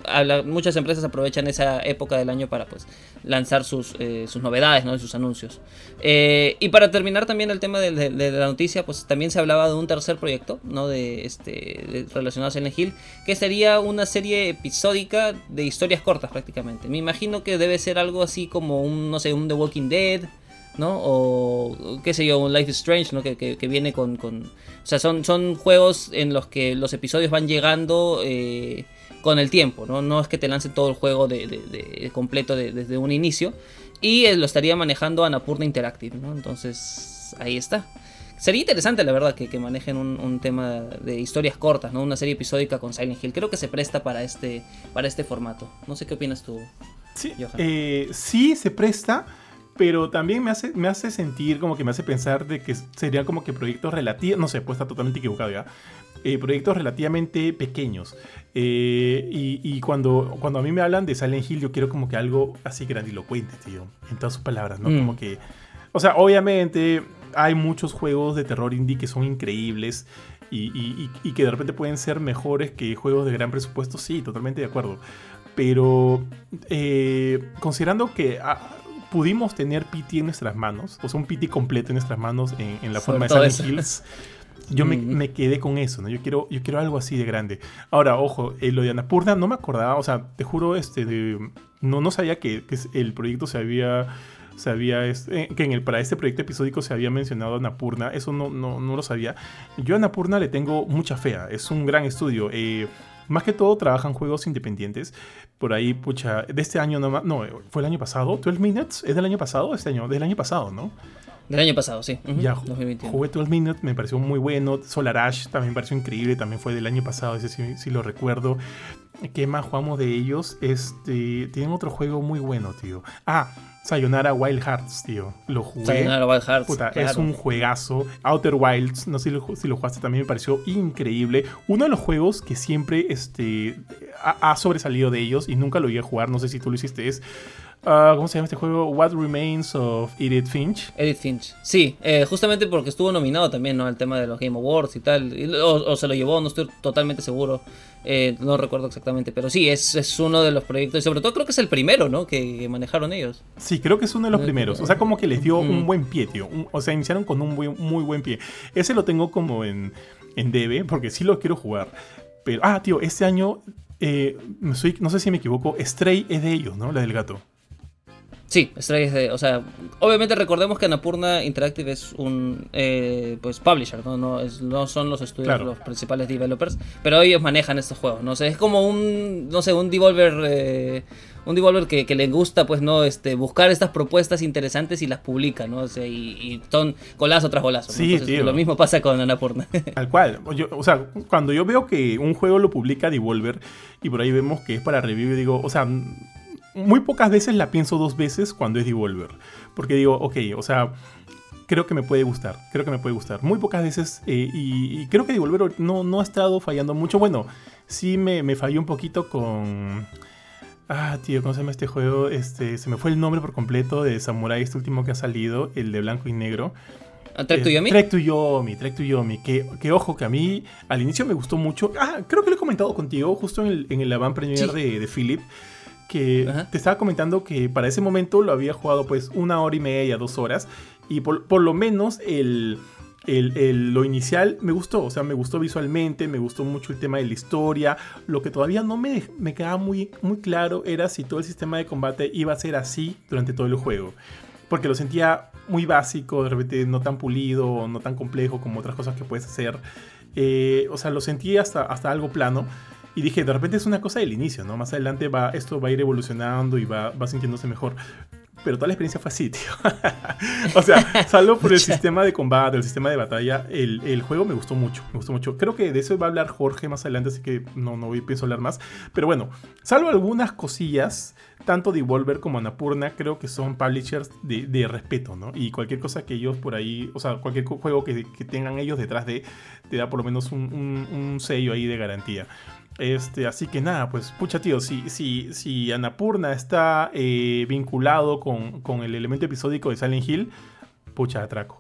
muchas empresas aprovechan esa época del año para pues lanzar sus, eh, sus novedades, ¿no? sus anuncios. Eh, y para terminar también el tema de, la noticia, pues también se hablaba de un tercer proyecto, ¿no? De este relacionado a Silent Hill, que sería una serie episódica de historias cortas prácticamente. Me imagino que debe ser algo así como un, no sé, un The Walking Dead ¿no? O qué sé yo, un Life is Strange, ¿no? Que, viene con, con, O sea, son, son juegos en los que los episodios van llegando eh, con el tiempo, ¿no? No es que te lancen todo el juego de, completo desde un inicio. Y eh, lo estaría manejando Anapurna Interactive, ¿no? Entonces, ahí está. Sería interesante, la verdad, que, manejen un, tema de historias cortas, ¿no? Una serie episódica con Silent Hill. Creo que se presta para este, para este formato. No sé qué opinas tú. Sí, eh, sí se presta pero también me hace, me hace sentir como que me hace pensar de que sería como que proyectos relativos, no sé, puede estar totalmente equivocado ya, eh, proyectos relativamente pequeños. Eh, y, cuando, cuando a mí me hablan de Silent Hill, yo quiero como que algo así grandilocuente, tío. En todas sus palabras, ¿no? Como mm. que. O sea, obviamente hay muchos juegos de terror indie que son increíbles. Y, y, que de repente pueden ser mejores que juegos de gran presupuesto, sí, totalmente de acuerdo. Pero eh, considerando que pudimos tener PT en nuestras manos, o sea, un PT completo en nuestras manos en, la forma de Silent Hills, yo me, quedé con eso, ¿no? Yo quiero, yo quiero algo así de grande. Ahora, ojo, eh, lo de Anapurna no me acordaba, o sea, te juro, este, no, no sabía que, el proyecto se había se había eh, que en el, para este proyecto episódico se había mencionado Anapurna, eso no, no, no lo sabía. Yo a Anapurna le tengo mucha fea, es un gran estudio. Eh, más que todo trabajan juegos independientes. Por ahí, pucha, de este año no, no fue el año pasado. 12 Minutes es del año pasado, este año, del año pasado, ¿no? Del año pasado, sí. Ya, 2021. jugué 12 Minutes, me pareció muy bueno. Solar Ash también me pareció increíble, también fue del año pasado, ese sí, sí lo recuerdo. ¿Qué más jugamos de ellos? Este, tienen otro juego muy bueno, tío. Ah, Sayonara Wild Hearts, tío. Lo jugué. Sayonara Wild Hearts. Puta, es un juegazo. Outer Wilds, no sé si lo, jugaste también, me pareció increíble. Uno de los juegos que siempre este, ha, sobresalido de ellos y nunca lo iba a jugar, no sé si tú lo hiciste, es Ah, ¿Cómo se llama este juego? What Remains of Edith Finch. Edith Finch. Sí, eh, justamente porque estuvo nominado también, ¿no? Al tema de los Game Awards y tal. o, se lo llevó, no estoy totalmente seguro. Eh, no recuerdo exactamente. Pero sí, es, es, uno de los proyectos. Y sobre todo creo que es el primero, ¿no? Que, manejaron ellos. Sí, creo que es uno de los primeros. O sea, como que les dio un buen pie, tío. o sea, iniciaron con un muy, buen pie. Ese lo tengo como en, en DB, porque sí lo quiero jugar. Pero, ah, tío, este año, eh, no sé si me equivoco, Stray es de ellos, ¿no? La del gato. Sí, Stray de. O sea, obviamente recordemos que Anapurna Interactive es un eh, pues publisher, ¿no? No, es, no son los estudios los principales developers, pero ellos manejan estos juegos, ¿no? sé es como un. No sé, un devolver. Eh, un devolver que, que, le gusta, pues, ¿no? Este, buscar estas propuestas interesantes y las publica, ¿no? O sea, y, son golazo tras golazo. Sí, Lo mismo pasa con Anapurna. Tal cual. o sea, cuando yo veo que un juego lo publica Devolver y por ahí vemos que es para review, digo, o sea, muy pocas veces la pienso dos veces cuando es Devolver. Porque digo, ok, o sea, creo que me puede gustar. Creo que me puede gustar. Muy pocas veces. Eh, y, creo que Devolver no, no ha estado fallando mucho. Bueno, sí me, me falló un poquito con. Ah, tío, ¿cómo se llama este juego? Este, se me fue el nombre por completo de Samurai, este último que ha salido, el de blanco y negro. ¿Trek to Yomi? Trek to Yomi, Trek to Yomi. Que, que, ojo, que a mí al inicio me gustó mucho. Ah, creo que lo he comentado contigo justo en el, en el avant premier de, de Philip que te estaba comentando que para ese momento lo había jugado pues una hora y media, dos horas, y por, lo menos el, lo inicial me gustó, o sea, me gustó visualmente, me gustó mucho el tema de la historia, lo que todavía no me, me quedaba muy, muy claro era si todo el sistema de combate iba a ser así durante todo el juego, porque lo sentía muy básico, de repente no tan pulido, no tan complejo como otras cosas que puedes hacer, eh, o sea, lo sentí hasta, hasta algo plano. Y dije, de repente es una cosa del inicio, ¿no? Más adelante va, esto va a ir evolucionando y va, va sintiéndose mejor. Pero toda la experiencia fue así, tío. o sea, salvo por el sistema de combate, el sistema de batalla, el, el, juego me gustó mucho, me gustó mucho. Creo que de eso va a hablar Jorge más adelante, así que no, no pienso hablar más. Pero bueno, salvo algunas cosillas, tanto Devolver como Anapurna creo que son publishers de, de, respeto, ¿no? Y cualquier cosa que ellos por ahí, o sea, cualquier juego que, que tengan ellos detrás de, te da por lo menos un, un, un sello ahí de garantía. Este, así que nada, pues pucha tío, si, si, si Anapurna está eh, vinculado con, el elemento episódico de Silent Hill, pucha atraco.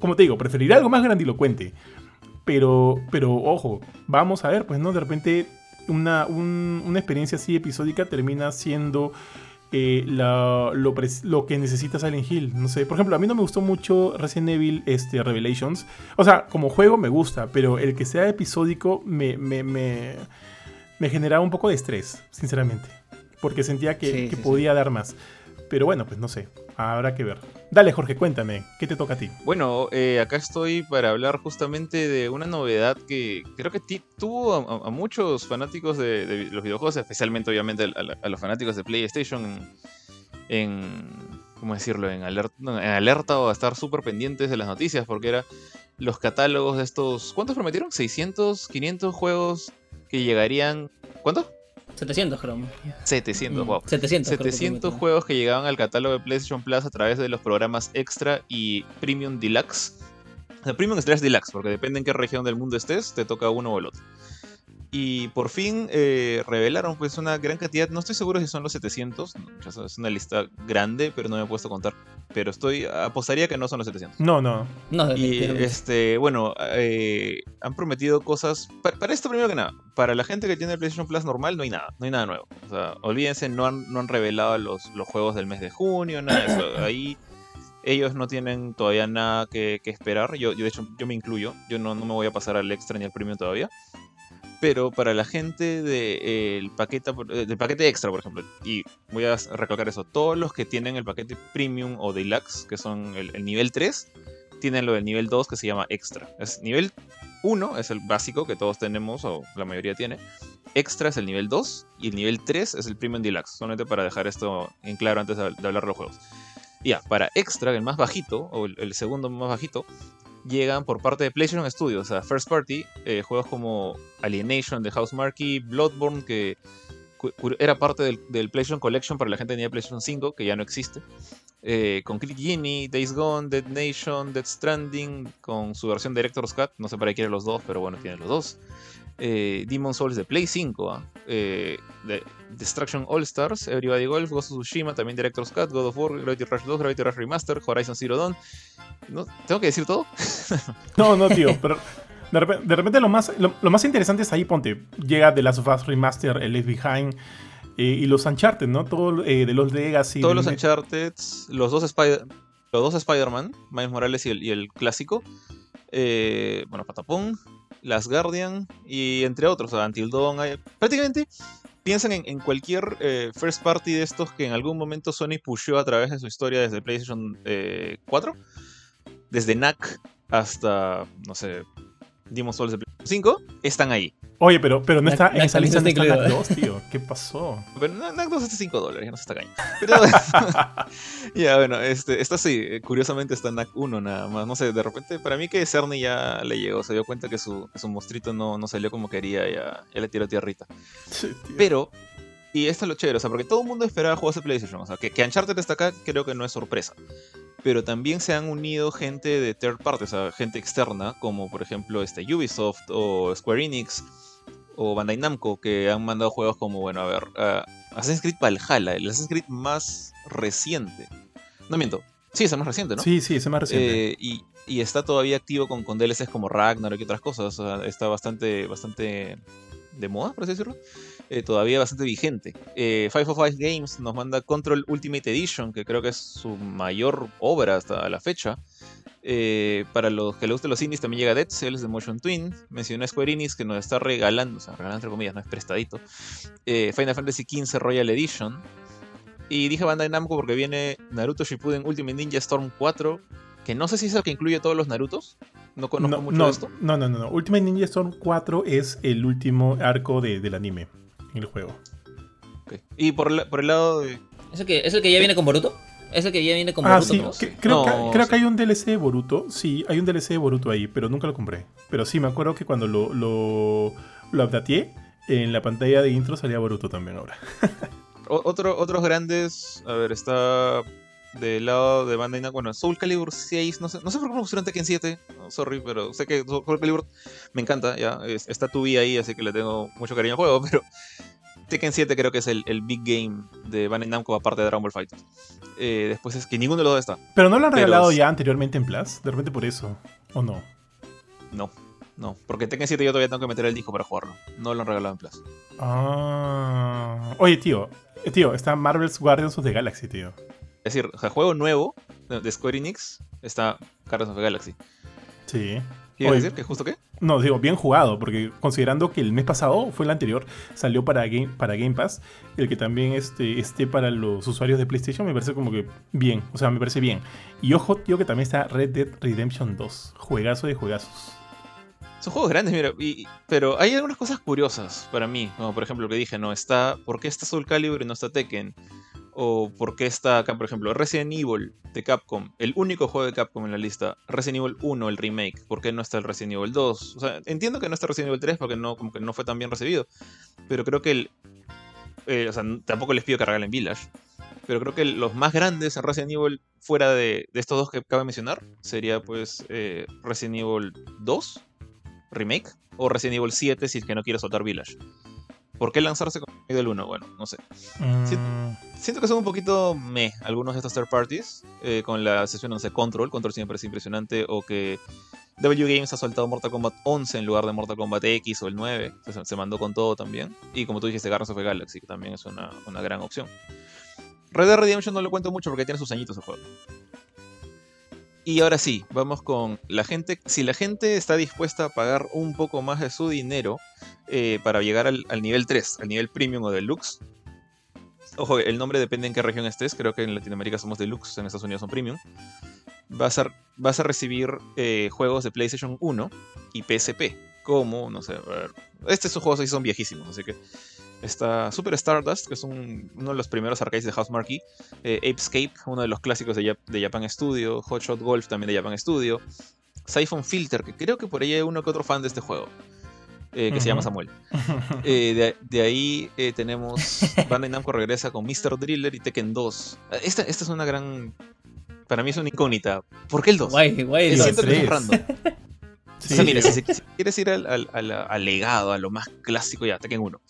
Como te digo, preferiría algo más grandilocuente. Pero, pero ojo, vamos a ver, pues no, de repente una, una experiencia así episódica termina siendo eh, lo, lo, que necesita Silent Hill. No sé, por ejemplo, a mí no me gustó mucho Resident Evil este, Revelations. O sea, como juego me gusta, pero el que sea episódico me, me me generaba un poco de estrés, sinceramente. Porque sentía que, podía dar más. Pero bueno, pues no sé. Habrá que ver. Dale, Jorge, cuéntame. ¿Qué te toca a ti? Bueno, eh, acá estoy para hablar justamente de una novedad que creo que tuvo a, muchos fanáticos de, los videojuegos, especialmente obviamente a, los fanáticos de PlayStation en, ¿cómo decirlo? En alerta, en alerta o a estar súper pendientes de las noticias, porque era los catálogos de estos... ¿Cuántos prometieron? ¿600? ¿500 juegos que llegarían. ¿Cuánto? 700 creo. 700, wow. 700, 700 juegos que llegaban al catálogo de PlayStation Plus a través de los programas Extra y Premium Deluxe. El Premium slash Deluxe, porque depende en qué región del mundo estés, te toca uno o el otro. Y por fin eh, revelaron pues una gran cantidad, no estoy seguro si son los 700, es una lista grande, pero no me he puesto a contar. Pero estoy, apostaría que no son los 700. No, no. No, Y este, bueno, eh, han prometido cosas. Para, para esto, primero que nada, para la gente que tiene el PlayStation Plus normal, no hay nada, no hay nada nuevo. O sea, olvídense, no han, no han revelado los, los juegos del mes de junio, nada de eso. Ahí ellos no tienen todavía nada que, que esperar. Yo, yo, de hecho, yo me incluyo. Yo no, no me voy a pasar al extra ni al premium todavía. Pero para la gente del paquete, eh, del paquete extra, por ejemplo, y voy a recalcar eso, todos los que tienen el paquete premium o deluxe, que son el, el nivel 3, tienen lo del nivel 2 que se llama extra. Es nivel 1 es el básico que todos tenemos, o la mayoría tiene. Extra es el nivel 2 y el nivel 3 es el premium deluxe. Solamente para dejar esto en claro antes de, de hablar de los juegos. Y Ya, para extra, el más bajito, o el segundo más bajito, llegan por parte de PlayStation Studios, sea, First Party, eh, juegos como Alienation de House Marquee, Bloodborne, que era parte del, PlayStation Collection para la gente tenía PlayStation 5, que ya no existe. Eh, con Click Genie, Days Gone, Dead Nation, Dead Stranding, con su versión Director's Cut, no sé para qué quiere los dos, pero bueno, tiene los dos. Eh, Demon Souls de Play 5, ¿ah? Eh, de- Destruction All Stars, Everybody Golf, Ghost of Tsushima, también Director's Cut, God of War, Gravity Rush 2, Gravity Rush Remaster, Horizon Zero Dawn. ¿No? ¿Tengo que decir todo? No, no, tío, pero de repente, de repente lo, más, lo, lo más interesante es ahí, ponte, llega The Last of Us Remaster, el Left Behind eh, y los Uncharted, ¿no? Todo de los Legacy. Todos los Uncharted, los dos Spider los dos Spider-Man, Miles Morales y el, y el clásico. bueno, Patapón, Las Guardian y entre otros, Until Dawn. prácticamente piensan en, cualquier eh, first party de estos que en algún momento Sony pushó a través de su historia desde PlayStation eh, 4. Desde NAC hasta, no sé, Demon's Souls de PlayStation 5, están ahí. Oye, pero, pero no Knack- está en Knack esa lista no está está NAC 2, tío. ¿Qué pasó? Pero no, NAC 2 está 5 dólares, ya no se está cañando. Pero ya, bueno, este, esta sí, eh, curiosamente está NAC 1 nada más. No sé, de repente, para mí que Cerny ya le llegó, se dio cuenta que su, que su monstruito no, no salió como quería, ya, ya le tiró tierrita. Sí, tío. Pero, y esto es lo chévere, o sea, porque todo el mundo esperaba juegos de PlayStation, o sea, que, que Uncharted está acá, creo que no es sorpresa. Pero también se han unido gente de third party, o sea, gente externa, como por ejemplo este, Ubisoft o Square Enix o Bandai Namco, que han mandado juegos como, bueno, a ver, Assassin's Creed Valhalla, el Assassin's Creed más reciente. No miento, sí, es el más reciente, ¿no? Sí, sí, es más reciente. Eh, y, y está todavía activo con, con DLCs como Ragnarok y otras cosas. o sea, está bastante, bastante de moda, por así decirlo. Eh, todavía bastante vigente. Eh, 505 Games nos manda Control Ultimate Edition, que creo que es su mayor obra hasta la fecha. Eh, para los que le gusten los indies también llega Dead Cells de Motion Twin. Mencioné Square Enix que nos está regalando, o sea, regalando entre comillas, no es prestadito. Eh, Final Fantasy XV Royal Edition. Y dije Bandai Namco porque viene Naruto Shippuden Ultimate Ninja Storm 4, que no sé si es el que incluye todos los Narutos. No conozco no, mucho no, de esto. no, no, no, no. Ultimate Ninja Storm 4 es el último arco de- del anime el juego. Y por, la- por el lado de... ¿Es el, que, ¿Es el que ya viene con Boruto? ¿Es el que ya viene con Ah, Boruto? sí, ¿no? que- creo, No, que, creo sí. que hay un DLC de Boruto. Sí, hay un DLC de Boruto ahí, pero nunca lo compré. Pero sí, me acuerdo que cuando lo, lo, lo updateé, en la pantalla de intro salía Boruto también ahora. otro, otros grandes... A ver, está del lado de Bandai Namco. Bueno, Soul Calibur 6. No sé, no sé por qué no pusieron Tekken 7. no, sorry, pero sé que Soul Calibur me encanta. ya es- Está tu ahí, así que le tengo mucho cariño al juego. Pero Tekken 7 creo que es el, el big game de Bandai Namco aparte de Dragon Ball Fighter. Eh, después es que ninguno de los dos está. Pero no lo han regalado ya anteriormente en Plus. De repente por eso. ¿O no? No, no. Porque Tekken 7 yo todavía tengo que meter el disco para jugarlo. No lo han regalado en Plus. Ah. Oye, tío. eh, Tío, está Marvel's Guardians of the Galaxy, tío. Es decir, o sea, juego nuevo de Square Enix está Guardians of the Galaxy. Sí. ¿Qué iba a Oye. decir? ¿Que justo qué? No, digo, bien jugado, porque considerando que el mes pasado fue el anterior, salió para Game, para Game Pass, el que también este, esté para los usuarios de PlayStation, me parece como que bien, o sea, me parece bien. Y ojo, tío, que también está Red Dead Redemption 2, juegazo de juegazos. Son juegos grandes, mira, y- y- pero hay algunas cosas curiosas para mí, como por ejemplo lo que dije, no está, ¿por qué está Soul Calibur y no está Tekken? O por qué está acá, por ejemplo, Resident Evil de Capcom, el único juego de Capcom en la lista, Resident Evil 1, el remake, ¿por qué no está el Resident Evil 2? O sea, entiendo que no está Resident Evil 3 porque no, como que no fue tan bien recibido, pero creo que el... eh, o sea, tampoco les pido que regalen Village, pero creo que los más grandes en Resident Evil fuera de, de estos dos que acabo de mencionar, sería pues eh, Resident Evil 2 Remake o Resident Evil 7 si es que no quiere soltar Village. ¿Por qué lanzarse con el 1? Bueno, no sé. Mm, Siento que son un poquito meh algunos de estos third parties. eh, con la sesión, no sé, Control. Control siempre es impresionante. O que W Games ha soltado Mortal Kombat 11 en lugar de Mortal Kombat X o el 9. Se, se mandó con todo también. Y como tú dijiste, Guardians of the Galaxy, que también es una, una gran opción. Red Dead Redemption no lo cuento mucho porque tiene sus añitos el juego. Y ahora sí, vamos con la gente. Si la gente está dispuesta a pagar un poco más de su dinero eh, para llegar al, nivel 3, al nivel premium o deluxe. Ojo, el nombre depende en qué región estés. Creo que en Latinoamérica somos deluxe, en Estados Unidos son premium. Vas a, recibir eh, juegos de PlayStation 1 y PSP. Como, no sé, a ver. Estos juegos son viejísimos, así que. Está Super Stardust, que es un- uno de los primeros arcades de Housemarque. Eh, Apescape, uno de los clásicos de, Jap- de Japan Studio. Hot Shot Golf, también de Japan Studio. Siphon Filter, que creo que por ahí hay uno que otro fan de este juego. eh, que se llama. Samuel. Eh, de, de ahí eh, tenemos Bandai Namco regresa con Mr. Driller y Tekken 2. Eh, Esta, esta es una gran... Para mí es una incógnita. ¿Por qué el 2? Guay, guay. Eh, los siento que es random. sí, o sea, mira, sí. si, si quieres ir al, al- al- al legado, a lo más clásico, ya, Tekken 1.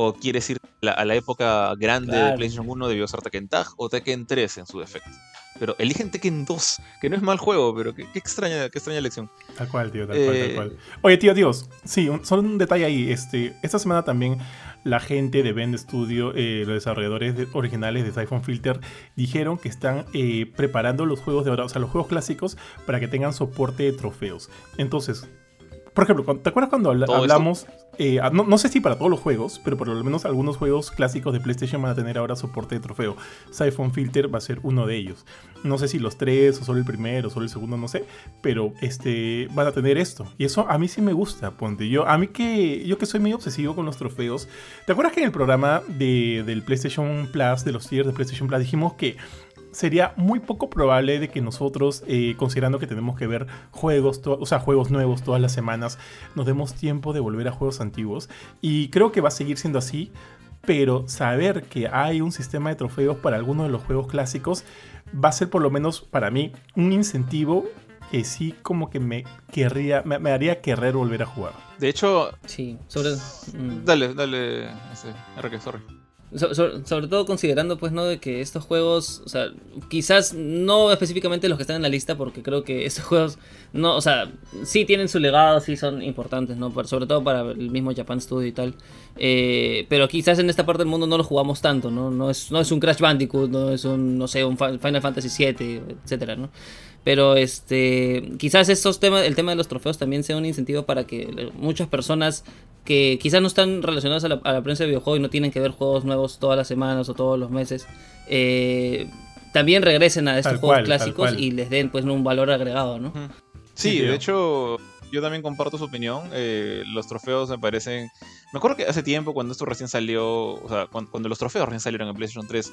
O quieres ir a la, a la época grande de. PlayStation 1, debió ser Tekken Tag o Tekken 3 en su defecto. Pero eligen Tekken 2, que no es mal juego, pero qué, qué extraña, qué extraña elección. Tal cual, tío, tal cual, Eh, tal cual. Oye, tío, tíos, sí, un- solo un detalle ahí. Este, esta semana también la gente de Bend Studio, eh, los desarrolladores de- originales de Siphon Filter, dijeron que están eh, preparando los juegos de ahora, o sea, los juegos clásicos, para que tengan soporte de trofeos. Entonces, por ejemplo, ¿te acuerdas cuando habla- ¿Todo esto? Eh, no, no sé si para todos los juegos, pero por lo menos algunos juegos clásicos de PlayStation van a tener ahora soporte de trofeo. Siphon Filter va a ser uno de ellos. No sé si los tres, o solo el primero, o solo el segundo, no sé. Pero este van a tener esto. Y eso a mí sí me gusta, ponte. Yo, a mí que. Yo que soy medio obsesivo con los trofeos. ¿Te acuerdas que en el programa de, del PlayStation Plus, de los tiers de PlayStation Plus, dijimos que sería muy poco probable de que nosotros, eh, considerando que tenemos que ver juegos, o sea, juegos nuevos todas las semanas, nos demos tiempo de volver a juegos antiguos. Y creo que va a seguir siendo así. Pero saber que hay un sistema de trofeos para algunos de los juegos clásicos va a ser por lo menos para mí un incentivo que sí como que me querría, me, me haría querer volver a jugar. De hecho, Sí, sobre, mm. dale, dale, este, RK, sorry. So- so- sobre todo considerando pues no de que estos juegos, o sea, quizás no específicamente los que están en la lista porque creo que estos juegos no, o sea, sí tienen su legado, sí son importantes, ¿no? Sobre todo para el mismo Japan Studio y tal. Eh, pero quizás en esta parte del mundo no lo jugamos tanto, ¿no? No es, no es un Crash Bandicoot, no es un, no sé, un Final Fantasy VII, etcétera, ¿no? Pero este, quizás estos temas, el tema de los trofeos también sea un incentivo para que muchas personas que quizás no están relacionadas a la, a la prensa de videojuegos y no tienen que ver juegos nuevos todas las semanas o todos los meses, eh, también regresen a estos Tal juegos cual, clásicos y les den pues un valor agregado, ¿no? Sí, de hecho, yo también comparto su opinión. eh, los trofeos me parecen. Me acuerdo que hace tiempo, cuando esto recién salió, o sea, cuando, cuando los trofeos recién salieron en PlayStation 3,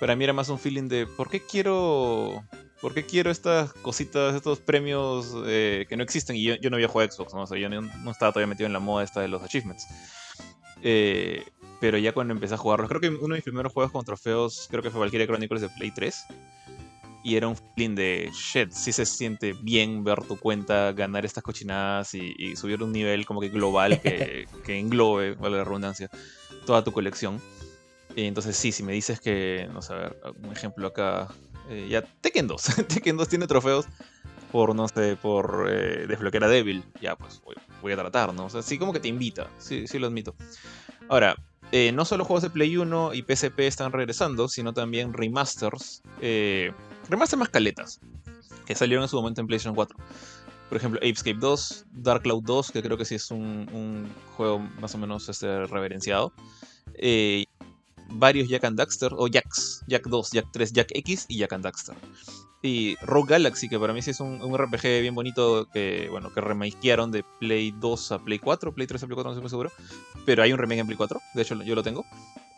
para mí era más un feeling de ¿por qué quiero. ¿Por qué quiero estas cositas, estos premios eh, que no existen? Y yo, yo no había jugado a Xbox, ¿no? O sea, yo no, no estaba todavía metido en la moda esta de los achievements. Eh, pero ya cuando empecé a jugarlos, creo que uno de mis primeros juegos con trofeos, creo que fue Valkyria Chronicles de Play 3 y era un feeling de shit, sí se siente bien ver tu cuenta ganar estas cochinadas y, y subir un nivel como que global que, que englobe, vale la redundancia, toda tu colección. Y entonces sí, si me dices que, no sé, a ver, un ejemplo acá, eh, ya Tekken 2, Tekken 2 tiene trofeos por, no sé, por eh, desbloquear a Devil, ya pues voy, a tratar, ¿no? O sea, sí como que te invita, sí, sí lo admito. Ahora, eh, no solo juegos de Play 1 y PSP están regresando, sino también remasters. Eh, remasters más caletas. Que salieron en su momento en PlayStation 4. Por ejemplo, Apescape 2, Dark Cloud 2, que creo que sí es un, un juego más o menos este, reverenciado. Eh, varios Jack and Daxter, o Jacks, Jack 2, Jack 3, Jack X y Jack and Daxter. Y Rogue Galaxy, que para mí sí es un, un RPG bien bonito que, bueno, que remakearon de Play 2 a Play 4, Play 3 a Play 4, no estoy seguro. Pero hay un remake en Play 4, de hecho yo lo tengo.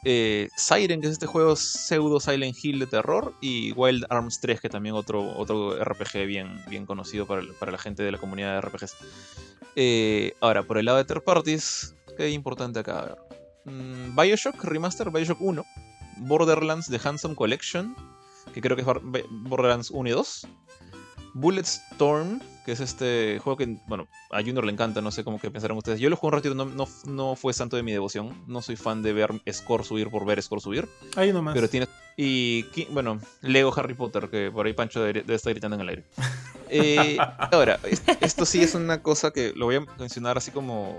Eh, Siren, que es este juego pseudo Silent Hill de terror. Y Wild Arms 3, que también otro, otro RPG bien, bien conocido para, para la gente de la comunidad de RPGs. Eh, ahora, por el lado de third parties, ¿qué importante acá? A ver. Mm, Bioshock Remaster, Bioshock 1. Borderlands The Handsome Collection. que creo que es Borderlands 1 y 2. Bulletstorm, que es este juego que, bueno, a Junior le encanta, no sé cómo que pensaron ustedes. Yo lo jugué un ratito, no, no, fue santo de mi devoción. No soy fan de ver score subir por ver score subir. Ahí nomás. Pero tiene. Y, bueno, Lego Harry Potter, que por ahí Pancho debe, estar gritando en el aire. Eh, ahora, esto sí es una cosa que lo voy a mencionar así como.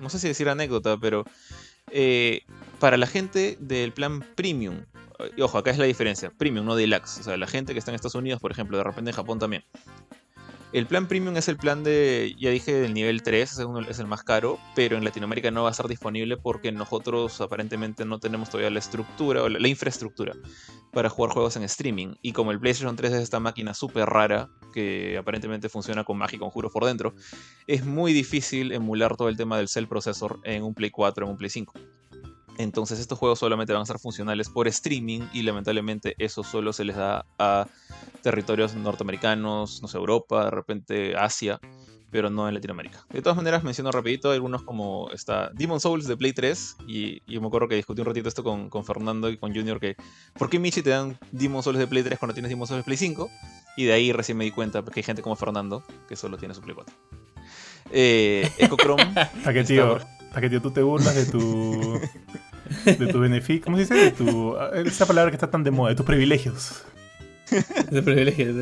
No sé si decir anécdota, pero. Eh, para la gente del plan premium, y ojo, acá es la diferencia, premium, no deluxe, o sea, la gente que está en Estados Unidos, por ejemplo, de repente en Japón también. El plan premium es el plan de, ya dije, del nivel 3, es el más caro, pero en Latinoamérica no va a estar disponible porque nosotros aparentemente no tenemos todavía la estructura o la, infraestructura para jugar juegos en streaming. Y como el PlayStation 3 es esta máquina súper rara, que aparentemente funciona con magia y conjuros por dentro, es muy difícil emular todo el tema del cell processor en un Play 4, en un Play 5. Entonces estos juegos solamente van a ser funcionales por streaming y lamentablemente eso solo se les da a territorios norteamericanos, no sé, Europa, de repente Asia, pero no en Latinoamérica. De todas maneras menciono rapidito algunos como está Demon Souls de Play 3 y, yo me acuerdo que discutí un ratito esto con, con, Fernando y con Junior que ¿por qué Michi te dan Demon Souls de Play 3 cuando tienes Demon Souls de Play 5? Y de ahí recién me di cuenta que hay gente como Fernando que solo tiene su Play 4. Eh, Echo Chrome. ¿A qué tío? ¿A qué tío tú te burlas de tu de tu beneficio, ¿cómo se dice? De tu, esa palabra que está tan de moda, de tus privilegios. De privilegios,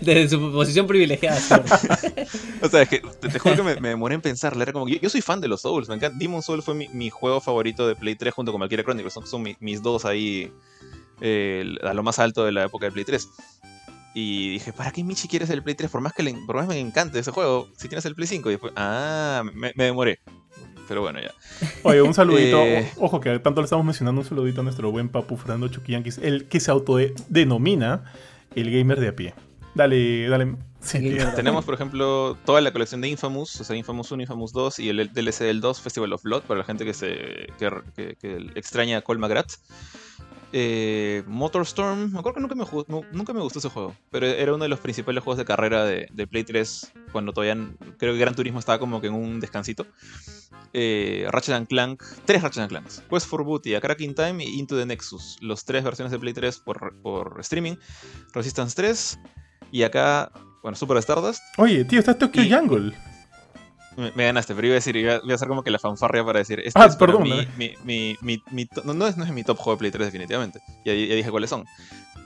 de, su posición privilegiada. o sea, es que te, juro que me, demoré en pensarle. Era como yo, soy fan de los Souls, me encanta. Demon Souls fue mi, juego favorito de Play 3 junto con Valkyria Chronicles. Son, son mis, dos ahí eh, a lo más alto de la época de Play 3. Y dije, ¿para qué Michi quieres el Play 3? Por más que por más me encante ese juego, si tienes el Play 5. Y después, ah, me, me demoré pero bueno, ya. Oye, un saludito. Eh, ojo, que tanto le estamos mencionando un saludito a nuestro buen papu Fernando Chuquillanquis, el que se autodenomina el gamer de a pie. Dale, dale. Tenemos, por ejemplo, toda la colección de Infamous, o sea, Infamous 1, Infamous 2 y el DLC del 2, Festival of Blood, para la gente que se que, extraña a Cole McGrath. Eh, Motorstorm, me acuerdo que nunca me, nunca me gustó ese juego, pero era uno de los principales juegos de carrera de, Play 3 cuando todavía creo que Gran Turismo estaba como que en un descansito. Eh, Ratchet and Clank, tres Ratchet and Clanks, Quest for Booty, A Cracking Time y Into the Nexus, los tres versiones de Play 3 por, por streaming, Resistance 3 y acá, bueno, Super Stardust. Oye, tío, está Tokyo Jungle. Me, ganaste, pero iba a decir, iba, a hacer como que la fanfarria para decir. Este ah, es perdón. Mi, mi, mi, no, es, no, es, mi top juego de Play 3, definitivamente. Ya, ya, dije cuáles son.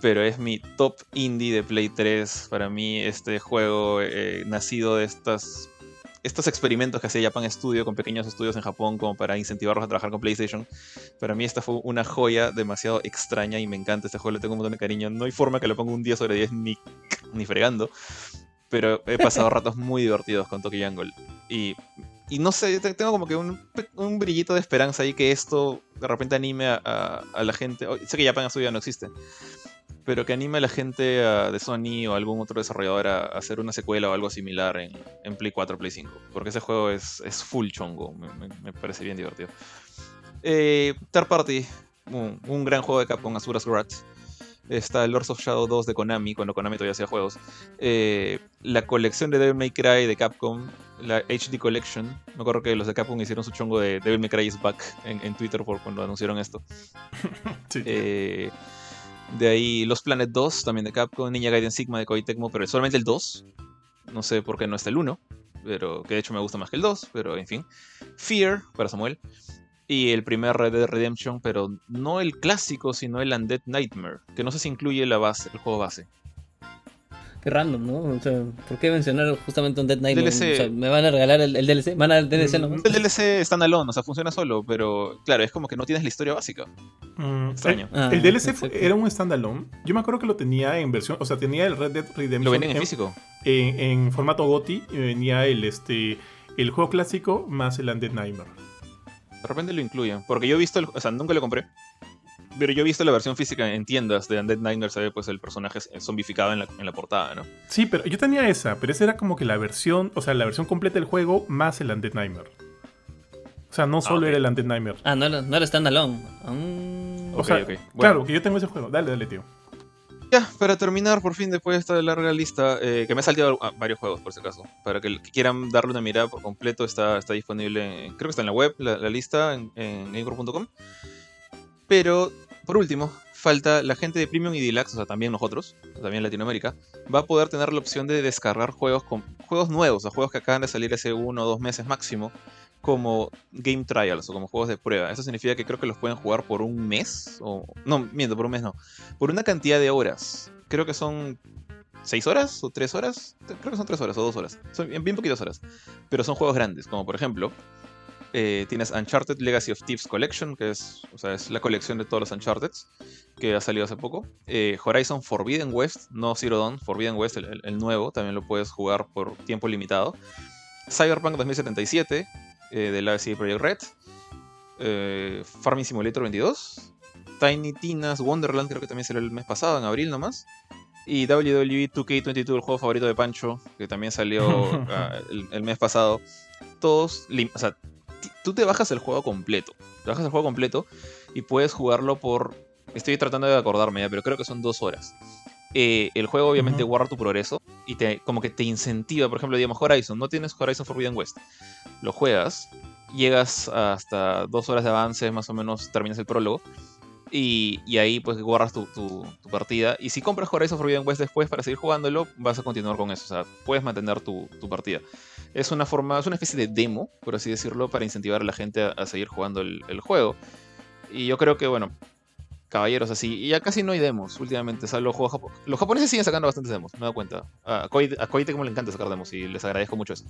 Pero es mi top indie de Play 3. Para mí, este juego eh, nacido de estas estos experimentos que hacía Japan Studio con pequeños estudios en Japón como para incentivarlos a trabajar con PlayStation. Para mí esta fue una joya demasiado extraña y me encanta este juego, le tengo un montón de cariño. No hay forma que lo ponga un día sobre 10 ni, ni fregando pero he pasado ratos muy divertidos con Tokyo Jungle. Y, y no sé, tengo como que un, un, brillito de esperanza ahí que esto de repente anime a, a, la gente. Sé que Japan ya no existe, pero que anime a la gente de Sony o algún otro desarrollador a, hacer una secuela o algo similar en, en, Play 4 Play 5. Porque ese juego es, es full chongo, me, me, parece bien divertido. Eh, third Party, un, un, gran juego de Capcom, Asuras Wrath está Lords of Shadow 2 de Konami, cuando Konami todavía hacía juegos. Eh, la colección de Devil May Cry de Capcom, la HD Collection. Me acuerdo que los de Capcom hicieron su chongo de Devil May Cry is back en, Twitter por cuando anunciaron esto. Eh, de ahí Los Planet 2, también de Capcom, Ninja Gaiden Sigma de Koei Tecmo, pero solamente el 2. No sé por qué no está el 1, pero que de hecho me gusta más que el 2, pero en fin. Fear, para Samuel y el primer Red Dead Redemption, pero no el clásico, sino el Undead Nightmare, que no sé si incluye la base, el juego base. Qué random, ¿no? O sea, ¿por qué mencionar justamente Undead Nightmare? O sea, ¿Me van a regalar el, DLC? ¿Van al DLC no? El DLC standalone, o sea, funciona solo, pero claro, es como que no tienes la historia básica. Mm, Extraño. El, ah, DLC era un standalone. Yo me acuerdo que lo tenía en versión, o sea, tenía el Red Dead Redemption. ¿Lo venía en, físico? En, en, formato GOTI y venía el, este, el juego clásico más el Undead Nightmare. De repente lo incluyen. Porque yo he visto, o sea, nunca lo compré. Pero yo he visto la versión física en tiendas de Undead Nightmare, se ve pues el personaje zombificado en la, en la portada, ¿no? Sí, pero yo tenía esa, pero esa era como que la versión, o sea, la versión completa del juego más el Undead Nightmare. O sea, no ah, solo era el Undead Nightmare. Ah, no, no era standalone. Um... O sea, claro, que yo tengo ese juego. Dale, dale, tío. Ya, para terminar, por fin, después de esta larga lista, eh, que me ha saltado varios juegos, por si acaso. Para que, quieran darle una mirada por completo, está, está disponible, creo que está en la web, la, lista, en, en Pero, por último, falta la gente de Premium y Deluxe, o sea, también nosotros, también Latinoamérica, va a poder tener la opción de descargar juegos con juegos nuevos, o juegos que acaban de salir hace uno o dos meses máximo, como Game Trials o como juegos de prueba. Eso significa que creo que los pueden jugar por un mes, o no, miento, por un mes no, por una cantidad de horas. Creo que son ¿Seis horas o tres horas? Creo que son tres horas o dos horas. Son bien, poquitas horas. Pero son juegos grandes, como por ejemplo, eh, tienes Uncharted Legacy of Thieves Collection, que es, o sea, es la colección de todos los Uncharted, que ha salido hace poco. Eh, Horizon Forbidden West, no Zero Dawn, Forbidden West, el, nuevo, también lo puedes jugar por tiempo limitado. Cyberpunk 2077, eh, de Legacy Project Red. Farming Simulator 22. Tiny Tina's Wonderland, creo que también salió el mes pasado, en abril nomás. Y WWE 2K22, el juego favorito de Pancho, que también salió ah, el, mes pasado. Todos, o sea, tú te bajas el juego completo. Te bajas el juego completo y puedes jugarlo por. Estoy tratando de acordarme ya, pero creo que son dos horas. Eh, el juego obviamente guarda tu progreso y te como que te incentiva. Por ejemplo, digamos Horizon, no tienes Horizon Forbidden West. Lo juegas, llegas hasta dos horas de avance, más o menos terminas el prólogo y, ahí pues guardas tu, partida. Y si compras Horizon Forbidden West después para seguir jugándolo, vas a continuar con eso. O sea, puedes mantener tu, partida. Es una forma, es una especie de demo, por así decirlo, para incentivar a la gente a, seguir jugando el, juego. Y yo creo que, bueno, caballeros así. Y ya casi no hay demos últimamente. O los, juegos los japoneses siguen sacando bastantes demos, me he dado cuenta. A Koite, como le encanta sacar demos y les agradezco mucho eso.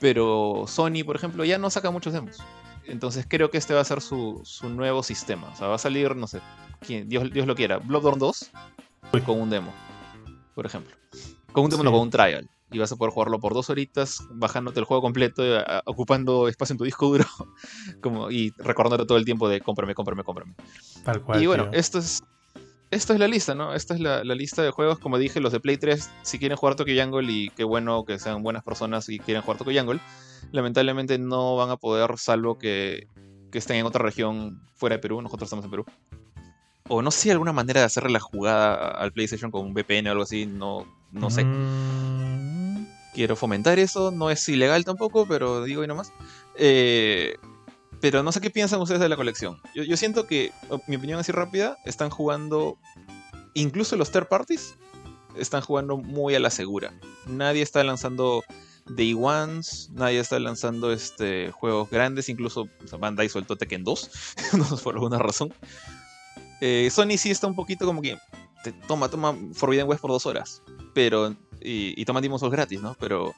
Pero Sony, por ejemplo, ya no saca muchos demos. Entonces creo que este va a ser su, nuevo sistema. O sea, va a salir, no sé, Dios, Dios lo quiera, Bloodborne 2 con un demo, por ejemplo. Con un demo, no, con un trial. Y vas a poder jugarlo por dos horitas, bajándote el juego completo, eh, ocupando espacio en tu disco duro, como, y recordándote todo el tiempo de cómprame, cómprame, cómprame. Tal cual. Y bueno, esto es esto es la lista, ¿no? Esta es la, lista de juegos. Como dije, los de Play 3, si quieren jugar Tokyo Jungle y qué bueno que sean buenas personas y quieren jugar Tokyo Jungle, lamentablemente no van a poder, salvo que, estén en otra región fuera de Perú. Nosotros estamos en Perú. O no sé, alguna manera de hacerle la jugada al PlayStation con un VPN o algo así, no, no sé. Mm. Quiero fomentar eso, no es ilegal tampoco, pero digo y nomás. Eh, pero no sé qué piensan ustedes de la colección. Yo, siento que, mi opinión así rápida, están jugando, incluso los third parties, están jugando muy a la segura. Nadie está lanzando Day Ones, nadie está lanzando este, juegos grandes, incluso Bandai soltó Tekken 2, no sé por alguna razón. Eh, Sony sí está un poquito como que, toma, toma Forbidden West por dos horas, pero, y, y toma Demon's Souls gratis, ¿no? Pero,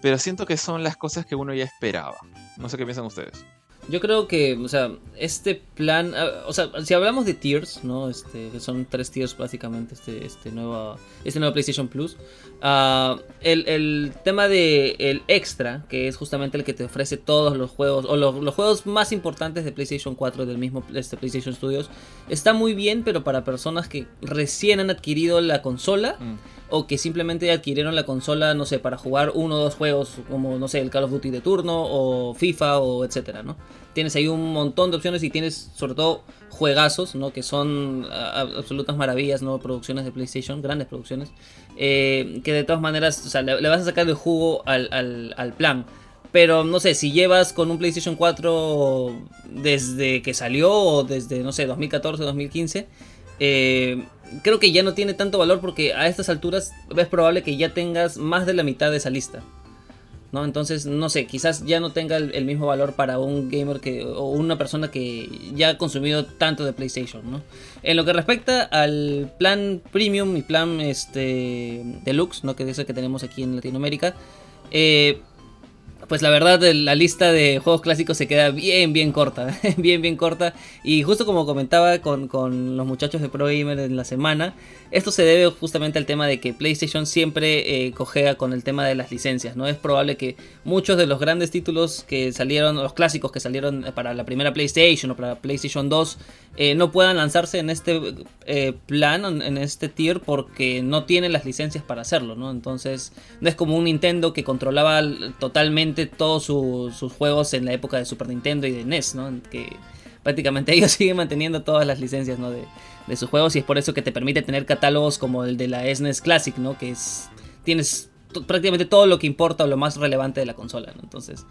pero siento que son las cosas que uno ya esperaba. No sé qué piensan ustedes. Yo creo que, o sea, este plan, ah, o sea, si hablamos de tiers, ¿no? Este, que son tres tiers básicamente, este, este, nuevo, este nuevo PlayStation Plus. Uh, el, el, tema de el extra, que es justamente el que te ofrece todos los juegos, o los, los juegos más importantes de PlayStation 4 del mismo este PlayStation Studios, está muy bien, pero para personas que recién han adquirido la consola. Mm o que simplemente adquirieron la consola, no sé, para jugar uno o dos juegos como, no sé, el Call of Duty de turno o FIFA o etcétera, ¿no? Tienes ahí un montón de opciones y tienes sobre todo juegazos, ¿no? Que son absolutas maravillas, ¿no? Producciones de PlayStation, grandes producciones, eh, que de todas maneras, o sea, le, vas a sacar el jugo al, al plan. Pero no sé, si llevas con un PlayStation 4 desde que salió o desde, no sé, 2014, 2015, eh, creo que ya no tiene tanto valor porque a estas alturas es probable que ya tengas más de la mitad de esa lista. ¿no? Entonces, no sé, quizás ya no tenga el, mismo valor para un gamer que, o una persona que ya ha consumido tanto de PlayStation. ¿no? En lo que respecta al plan premium y plan este, deluxe, ¿no? que es el que tenemos aquí en Latinoamérica, eh, pues la verdad la lista de juegos clásicos se queda bien, bien corta, bien, bien corta. Y justo como comentaba con, con, los muchachos de Pro Gamer en la semana, esto se debe justamente al tema de que PlayStation siempre eh, cojea con el tema de las licencias, ¿no? Es probable que muchos de los grandes títulos que salieron, los clásicos que salieron para la primera PlayStation o para PlayStation 2, eh, no puedan lanzarse en este eh, plan, en este tier, porque no tienen las licencias para hacerlo, ¿no? Entonces, no es como un Nintendo que controlaba totalmente todos sus juegos en la época de Super Nintendo y de NES, ¿no? Que prácticamente ellos siguen manteniendo todas las licencias. De, sus juegos y es por eso que te permite tener catálogos como el de la SNES Classic, ¿no? Que es tienes prácticamente todo lo que importa o lo más relevante de la consola. Entonces,